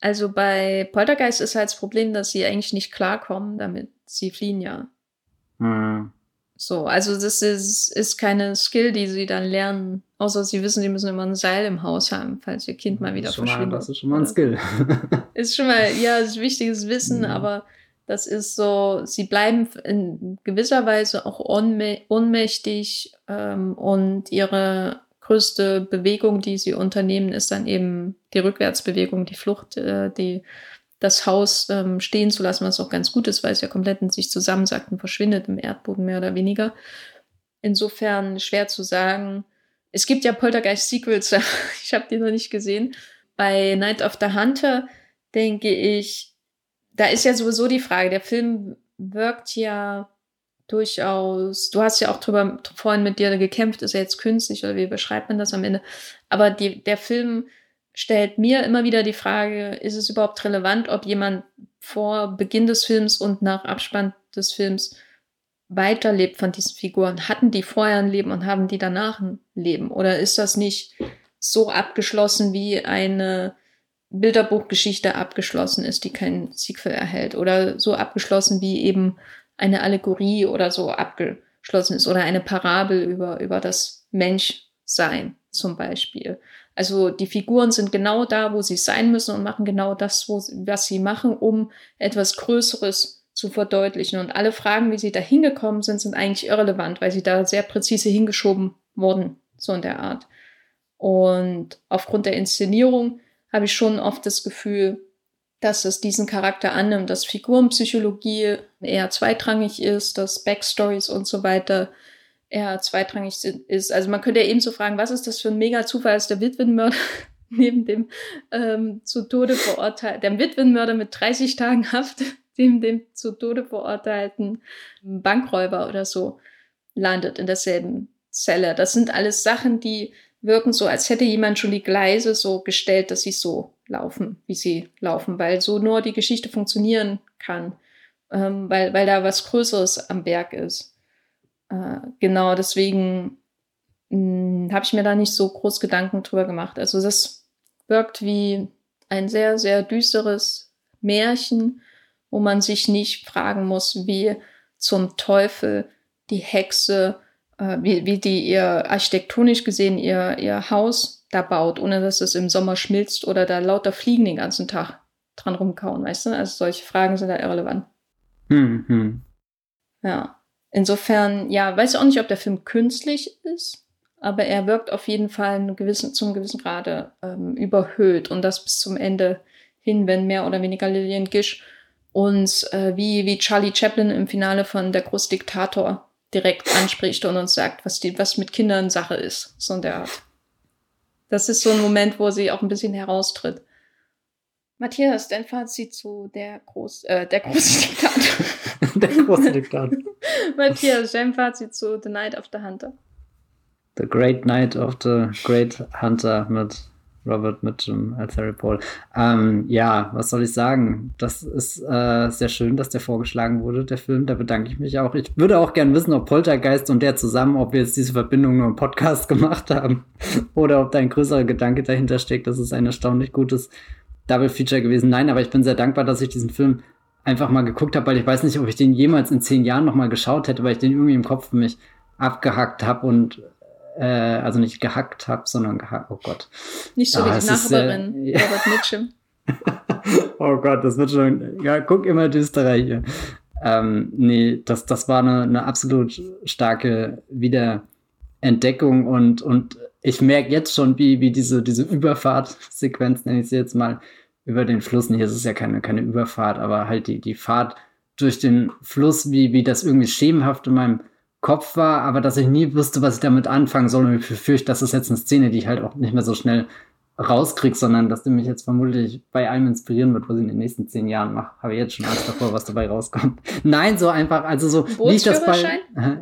Also bei Poltergeist ist halt das Problem, dass sie eigentlich nicht klarkommen damit. Sie fliehen ja. Hm. So, also das ist, ist keine Skill, die sie dann lernen. Außer sie wissen, sie müssen immer ein Seil im Haus haben, falls ihr Kind mal wieder verschwindet. Mal, das ist schon mal ein Skill. ist schon mal, ja, ist wichtiges Wissen, mhm. aber das ist so, sie bleiben in gewisser Weise auch ohnmächtig ähm, und ihre größte Bewegung, die sie unternehmen, ist dann eben die Rückwärtsbewegung, die Flucht, äh, die das Haus ähm, stehen zu lassen, was auch ganz gut ist, weil es ja komplett in sich zusammensackt und verschwindet im Erdboden mehr oder weniger. Insofern schwer zu sagen. Es gibt ja Poltergeist-Sequels, ich habe die noch nicht gesehen. Bei Night of the Hunter denke ich, da ist ja sowieso die Frage, der Film wirkt ja durchaus, du hast ja auch drüber vorhin mit dir gekämpft, ist er jetzt künstlich oder wie beschreibt man das am Ende? Aber die, der Film stellt mir immer wieder die Frage, ist es überhaupt relevant, ob jemand vor Beginn des Films und nach Abspann des Films weiterlebt von diesen Figuren? Hatten die vorher ein Leben und haben die danach ein Leben? Oder ist das nicht so abgeschlossen wie eine Bilderbuchgeschichte abgeschlossen ist, die kein Sequel erhält. Oder so abgeschlossen wie eben eine Allegorie oder so abgeschlossen ist. Oder eine Parabel über, über das Menschsein zum Beispiel. Also die Figuren sind genau da, wo sie sein müssen und machen genau das, wo, was sie machen, um etwas Größeres zu verdeutlichen. Und alle Fragen, wie sie da hingekommen sind, sind eigentlich irrelevant, weil sie da sehr präzise hingeschoben wurden, so in der Art. Und aufgrund der Inszenierung habe ich schon oft das Gefühl, dass es diesen Charakter annimmt, dass Figurenpsychologie eher zweitrangig ist, dass Backstories und so weiter eher zweitrangig ist. Also man könnte ja eben so fragen, was ist das für ein mega Zufall, dass der Witwenmörder neben dem ähm, zu Tode verurteilten, der Witwenmörder mit 30 Tagen Haft, neben dem zu Tode verurteilten Bankräuber oder so landet in derselben Zelle. Das sind alles Sachen, die wirken so, als hätte jemand schon die Gleise so gestellt, dass sie so laufen, wie sie laufen, weil so nur die Geschichte funktionieren kann, ähm, weil, weil da was Größeres am Berg ist. Äh, genau, deswegen hm, habe ich mir da nicht so groß Gedanken drüber gemacht. Also das wirkt wie ein sehr, sehr düsteres Märchen, wo man sich nicht fragen muss, wie zum Teufel die Hexe äh, wie, wie die ihr architektonisch gesehen ihr, ihr Haus da baut, ohne dass es im Sommer schmilzt oder da lauter Fliegen den ganzen Tag dran rumkauen, weißt du? Also solche Fragen sind da irrelevant. Hm, hm. Ja. Insofern, ja, weiß ich auch nicht, ob der Film künstlich ist, aber er wirkt auf jeden Fall gewissen, zum gewissen Grade ähm, überhöht und das bis zum Ende hin, wenn mehr oder weniger Lillian Gish uns äh, wie, wie Charlie Chaplin im Finale von Der Großdiktator direkt anspricht und uns sagt, was, die, was mit Kindern Sache ist. So in der Art. Das ist so ein Moment, wo sie auch ein bisschen heraustritt. Matthias, dein Fazit zu der Groß, äh, der große Diktat. der große Diktat. Matthias, dein Fazit zu The Night of the Hunter. The Great Night of the Great Hunter mit Robert Mitchum als Harry Paul. Ähm, ja, was soll ich sagen? Das ist äh, sehr schön, dass der vorgeschlagen wurde, der Film. Da bedanke ich mich auch. Ich würde auch gerne wissen, ob Poltergeist und der zusammen, ob wir jetzt diese Verbindung nur im Podcast gemacht haben oder ob da ein größerer Gedanke dahinter steckt. Das ist ein erstaunlich gutes Double Feature gewesen. Nein, aber ich bin sehr dankbar, dass ich diesen Film einfach mal geguckt habe, weil ich weiß nicht, ob ich den jemals in zehn Jahren noch mal geschaut hätte, weil ich den irgendwie im Kopf für mich abgehackt habe und äh, also nicht gehackt habe, sondern gehackt. Oh Gott. Nicht so ah, wie die Nachbarin, ja. Robert Mitchum. oh Gott, das wird schon. Ja, guck immer düsterer hier. Ähm, nee, das, das war eine, eine absolut starke Wiederentdeckung und, und ich merke jetzt schon, wie, wie diese, diese Überfahrtsequenz, nenne ich sie jetzt mal, über den Fluss. Nee, es ist ja keine, keine Überfahrt, aber halt die, die Fahrt durch den Fluss, wie, wie das irgendwie schemenhaft in meinem Kopf war, aber dass ich nie wusste, was ich damit anfangen soll. Und ich befürchte, das ist jetzt eine Szene, die ich halt auch nicht mehr so schnell rauskriege, sondern dass die mich jetzt vermutlich bei allem inspirieren wird, was ich in den nächsten zehn Jahren mache. Habe ich jetzt schon Angst davor, was dabei rauskommt. Nein, so einfach, also so nicht das bei.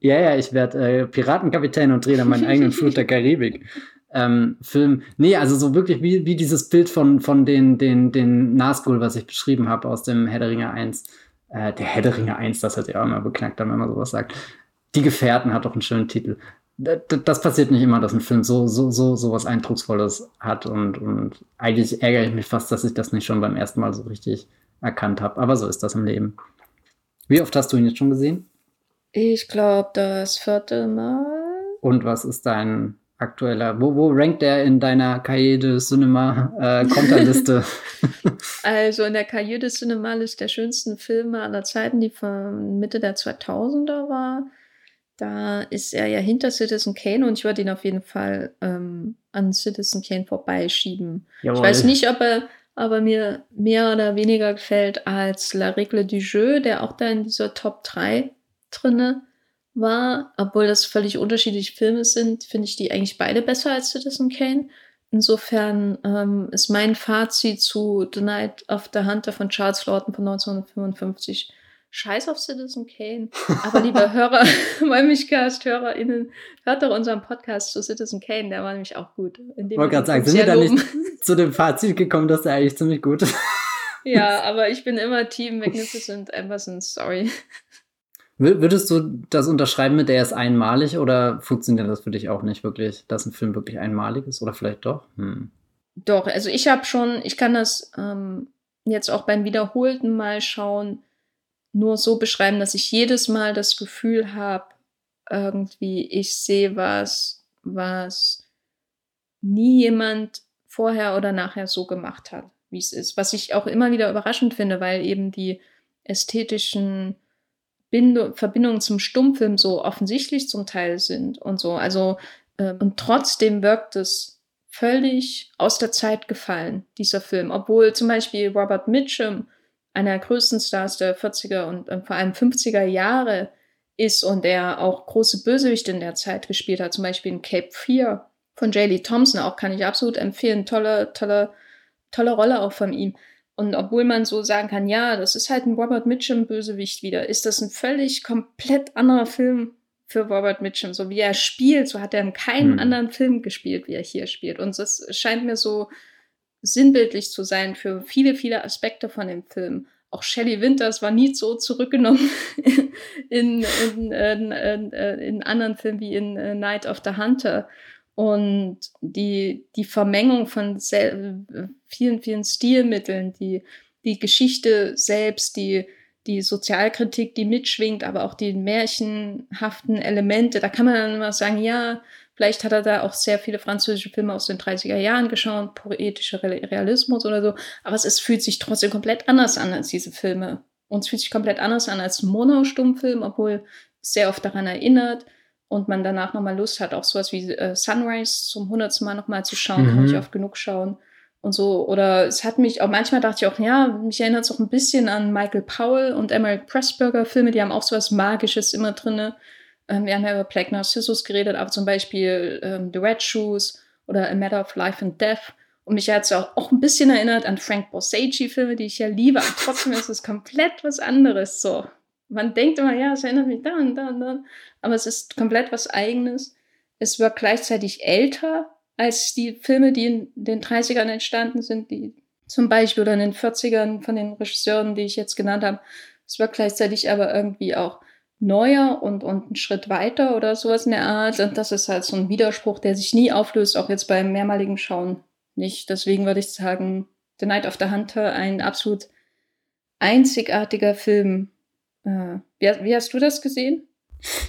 ja, ja, ich werde äh, Piratenkapitän und drehe dann meinen eigenen Flut der Karibik. Ähm, Film. Nee, also so wirklich wie, wie dieses Bild von, von den, den, den Nazgul, was ich beschrieben habe aus dem Herr der Ringe 1. Äh, der Herr der Ringe 1, das hat ja auch immer beknackt, wenn man sowas sagt. Die Gefährten hat doch einen schönen Titel das passiert nicht immer, dass ein Film so, so, so, so was Eindrucksvolles hat und, und eigentlich ärgere ich mich fast, dass ich das nicht schon beim ersten Mal so richtig erkannt habe. Aber so ist das im Leben. Wie oft hast du ihn jetzt schon gesehen? Ich glaube, das vierte Mal. Und was ist dein aktueller, wo, wo rankt der in deiner Cahiers de Cinema äh, Konterliste? also in der Cahiers de Cinema Liste der schönsten Filme aller Zeiten, die von Mitte der 2000er war da ist er ja hinter Citizen Kane und ich würde ihn auf jeden Fall ähm, an Citizen Kane vorbeischieben. Jawohl. Ich weiß nicht, ob er, aber mir mehr oder weniger gefällt als La Règle du Jeu, der auch da in dieser Top 3 drinne war. Obwohl das völlig unterschiedliche Filme sind, finde ich die eigentlich beide besser als Citizen Kane. Insofern ähm, ist mein Fazit zu The Night of the Hunter von Charles Lawton von 1955 Scheiß auf Citizen Kane. Aber liebe Hörer, Wollmilchcast-HörerInnen, hört doch unseren Podcast zu Citizen Kane, der war nämlich auch gut. Ich wollte gerade sagen, sind wir da nicht zu dem Fazit gekommen, dass der eigentlich ziemlich gut ist? ja, aber ich bin immer Team Magnificent Amazon, sorry. Würdest du das unterschreiben mit, der ist einmalig oder funktioniert das für dich auch nicht wirklich, dass ein Film wirklich einmalig ist oder vielleicht doch? Hm. Doch, also ich habe schon, ich kann das ähm, jetzt auch beim wiederholten Mal schauen, nur so beschreiben, dass ich jedes Mal das Gefühl habe, irgendwie, ich sehe was, was nie jemand vorher oder nachher so gemacht hat, wie es ist. Was ich auch immer wieder überraschend finde, weil eben die ästhetischen Bindung, Verbindungen zum Stummfilm so offensichtlich zum Teil sind und so. Also, äh, und trotzdem wirkt es völlig aus der Zeit gefallen, dieser Film. Obwohl zum Beispiel Robert Mitchum einer der größten Stars der 40er und äh, vor allem 50er Jahre ist und der auch große Bösewichte in der Zeit gespielt hat, zum Beispiel in Cape Fear von J. Lee Thompson, auch kann ich absolut empfehlen, tolle, tolle, tolle Rolle auch von ihm. Und obwohl man so sagen kann, ja, das ist halt ein Robert Mitchum Bösewicht wieder, ist das ein völlig komplett anderer Film für Robert Mitchum. So wie er spielt, so hat er in keinem hm. anderen Film gespielt, wie er hier spielt. Und das scheint mir so sinnbildlich zu sein für viele, viele Aspekte von dem Film. Auch Shelley Winters war nie so zurückgenommen in, in, in, in, anderen Filmen wie in äh, Night of the Hunter. Und die, die Vermengung von vielen, vielen Stilmitteln, die, die Geschichte selbst, die, die Sozialkritik, die mitschwingt, aber auch die märchenhaften Elemente, da kann man dann immer sagen, ja, Vielleicht hat er da auch sehr viele französische Filme aus den 30er Jahren geschaut, poetischer Realismus oder so. Aber es ist, fühlt sich trotzdem komplett anders an als diese Filme. Und es fühlt sich komplett anders an als Mono-Stummfilm, obwohl sehr oft daran erinnert und man danach nochmal Lust hat, auch sowas wie äh, Sunrise zum hundertsten Mal nochmal zu schauen, mhm. kann ich oft genug schauen und so. Oder es hat mich auch, manchmal dachte ich auch, ja, mich erinnert es auch ein bisschen an Michael Powell und Emmerich Pressburger Filme, die haben auch sowas Magisches immer drinne. Ähm, wir haben ja über Plague Narcissus geredet, aber zum Beispiel ähm, The Red Shoes oder A Matter of Life and Death. Und mich hat es auch, auch ein bisschen erinnert an Frank Borsage-Filme, die ich ja liebe, aber trotzdem ist es komplett was anderes. So. Man denkt immer, ja, es erinnert mich da und da und da, aber es ist komplett was Eigenes. Es wird gleichzeitig älter als die Filme, die in den 30ern entstanden sind, die zum Beispiel oder in den 40ern von den Regisseuren, die ich jetzt genannt habe. Es wird gleichzeitig aber irgendwie auch neuer und, und einen Schritt weiter oder sowas in der Art. Und das ist halt so ein Widerspruch, der sich nie auflöst, auch jetzt beim mehrmaligen Schauen nicht. Deswegen würde ich sagen, The Night of the Hunter, ein absolut einzigartiger Film. Äh, wie, wie, hast du das gesehen?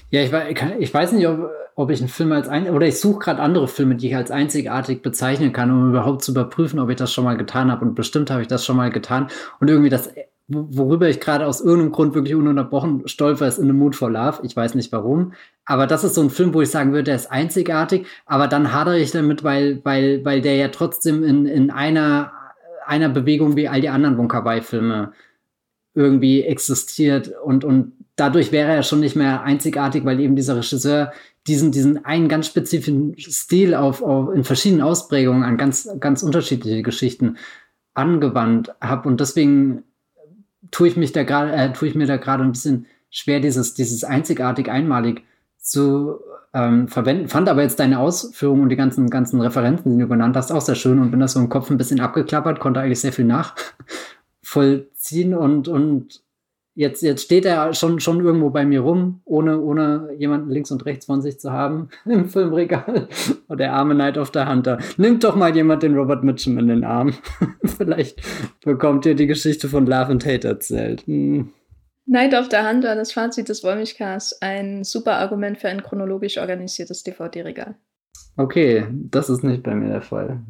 Ja, ich, ich weiß nicht, ob, ob ich einen Film als ein oder ich suche gerade andere Filme, die ich als einzigartig bezeichnen kann, um überhaupt zu überprüfen, ob ich das schon mal getan habe. Und bestimmt habe ich das schon mal getan. Und irgendwie das worüber ich gerade aus irgendeinem Grund wirklich ununterbrochen stolper, ist In the Mood for Love. Ich weiß nicht warum. Aber das ist so ein Film, wo ich sagen würde, der ist einzigartig. Aber dann hadere ich damit, weil, weil, weil der ja trotzdem in, in einer, einer Bewegung wie all die anderen Wonka Wai-Filme irgendwie existiert. Und, und dadurch wäre er schon nicht mehr einzigartig, weil eben dieser Regisseur diesen, diesen einen ganz spezifischen Stil auf, auf in verschiedenen Ausprägungen an ganz, ganz unterschiedliche Geschichten angewandt habe. Und deswegen tue ich mich da gerade, äh, tue ich mir da gerade ein bisschen schwer, dieses, dieses einzigartig einmalig zu ähm, verwenden. Fand aber jetzt deine Ausführungen und die ganzen, ganzen Referenzen, die du genannt hast, auch sehr schön und bin das so im Kopf ein bisschen abgeklappert, konnte eigentlich sehr viel nachvollziehen und, und jetzt, jetzt steht er schon, schon irgendwo bei mir rum, ohne, ohne jemanden links und rechts von sich zu haben im Filmregal. Und der arme Night of the Hunter. Nimmt doch mal jemand den Robert Mitchum in den Arm. Vielleicht bekommt ihr die Geschichte von Love and Hate erzählt. Hm. Night of the Hunter, das Fazit des Wollmilchcasts, ein super Argument für ein chronologisch organisiertes DVD-Regal. Okay, das ist nicht bei mir der Fall.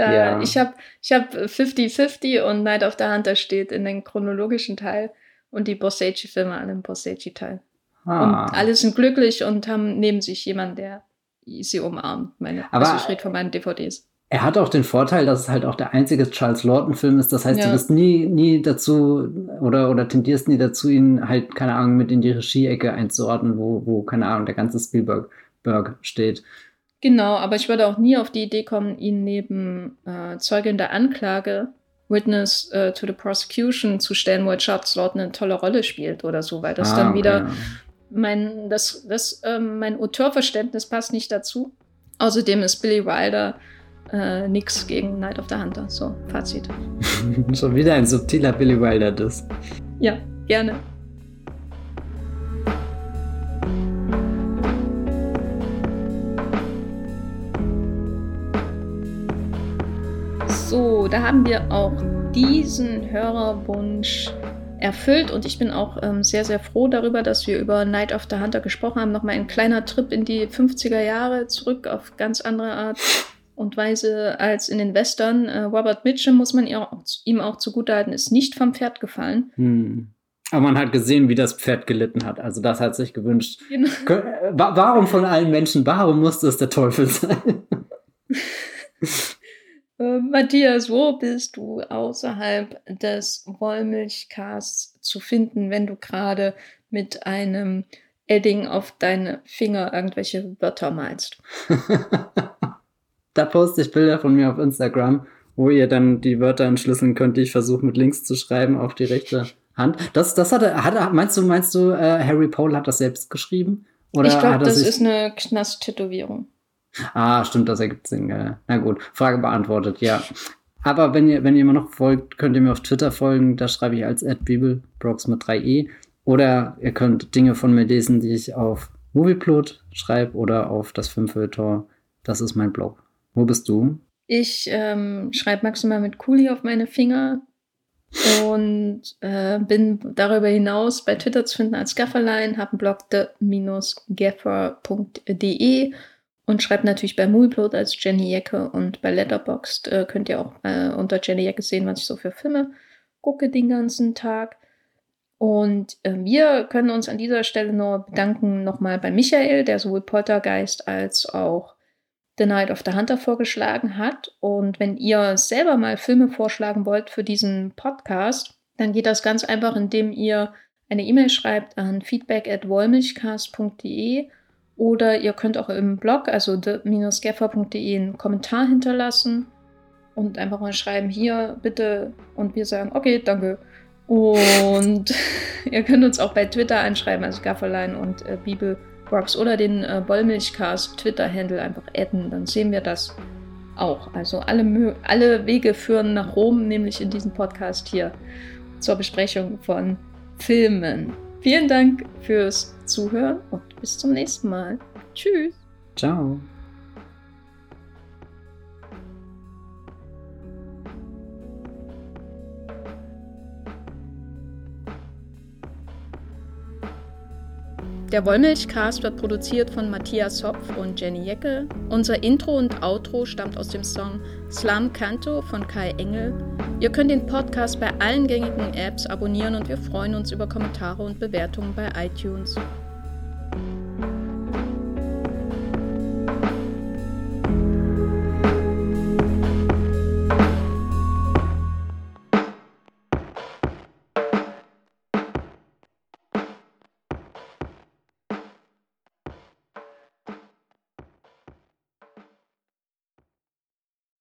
Da, ja. Ich habe ich hab 50-50 und Night of the Hunter steht in den chronologischen Teil und die Borseci-Filme alle im Borseci-Teil. Ah. Und alle sind glücklich und haben neben sich jemanden, der sie umarmt. Meine, Aber also ich rede von meinen DVDs. Er hat auch den Vorteil, dass es halt auch der einzige Charles Lawton-Film ist. Das heißt, ja. du bist nie, nie dazu oder, oder tendierst nie dazu, ihn halt, keine Ahnung, mit in die Regie-Ecke einzuordnen, wo, wo, keine Ahnung, der ganze Spielberg steht. Genau, aber ich würde auch nie auf die Idee kommen, ihn neben äh, Zeugin der Anklage Witness uh, to the Prosecution zu stellen, wo Charles Lawton eine tolle Rolle spielt oder so, weil das ah, dann wieder okay. mein, das, das, ähm, mein Autorverständnis passt nicht dazu. Außerdem ist Billy Wilder äh, nichts gegen Night of the Hunter. So, Fazit. Schon wieder ein subtiler Billy Wilder, das. Ja, gerne. So, da haben wir auch diesen Hörerwunsch erfüllt und ich bin auch ähm, sehr, sehr froh darüber, dass wir über Night of the Hunter gesprochen haben. Nochmal ein kleiner Trip in die 50er Jahre zurück auf ganz andere Art und Weise als in den Western. Äh, Robert Mitchum, muss man ihm auch zugutehalten, ist nicht vom Pferd gefallen. Hm. Aber man hat gesehen, wie das Pferd gelitten hat. Also das hat sich gewünscht. Genau. Warum von allen Menschen, warum musste es der Teufel sein? Äh, Matthias, wo bist du außerhalb des Wollmilchcasts zu finden, wenn du gerade mit einem Edding auf deine Finger irgendwelche Wörter malst? da poste ich Bilder von mir auf Instagram, wo ihr dann die Wörter entschlüsseln könnt, die ich versuche mit Links zu schreiben auf die rechte Hand. Das, das hatte, hatte meinst du, meinst du, äh, Harry Pohl hat das selbst geschrieben? Oder ich glaube, das ist eine Knast-Tätowierung. Ah, stimmt, das ergibt Sinn. Äh, na gut, Frage beantwortet, ja. Aber wenn ihr, wenn ihr mir noch folgt, könnt ihr mir auf Twitter folgen. Da schreibe ich als @bibelbrox mit 3e. Oder ihr könnt Dinge von mir lesen, die ich auf Movieplot schreibe oder auf das Filmfilter. Das ist mein Blog. Wo bist du? Ich ähm, schreibe maximal mit Kuli auf meine Finger und äh, bin darüber hinaus bei Twitter zu finden als Gafferlein, habe einen Blog the-gaffer.de und schreibt natürlich bei Movieplot als Jenny Jacke und bei Letterboxd äh, könnt ihr auch äh, unter Jenny Jacke sehen, was ich so für Filme gucke den ganzen Tag. Und äh, wir können uns an dieser Stelle nur bedanken nochmal bei Michael, der sowohl Poltergeist als auch The Night of the Hunter vorgeschlagen hat. Und wenn ihr selber mal Filme vorschlagen wollt für diesen Podcast, dann geht das ganz einfach, indem ihr eine E-Mail schreibt an feedback at oder ihr könnt auch im Blog, also the-gaffer.de, einen Kommentar hinterlassen und einfach mal schreiben, hier bitte. Und wir sagen, okay, danke. Und ihr könnt uns auch bei Twitter anschreiben, also Gafferlein und äh, Bibelbox oder den äh, Bollmilchcast Twitter-Handle einfach adden, dann sehen wir das auch. Also alle, alle Wege führen nach Rom, nämlich in diesem Podcast hier zur Besprechung von Filmen. Vielen Dank fürs Zuhören und bis zum nächsten Mal. Tschüss. Ciao. Der Wollmilchcast wird produziert von Matthias Hopf und Jenny Jecke. Unser Intro und Outro stammt aus dem Song Slam Canto von Kai Engel. Ihr könnt den Podcast bei allen gängigen Apps abonnieren und wir freuen uns über Kommentare und Bewertungen bei iTunes.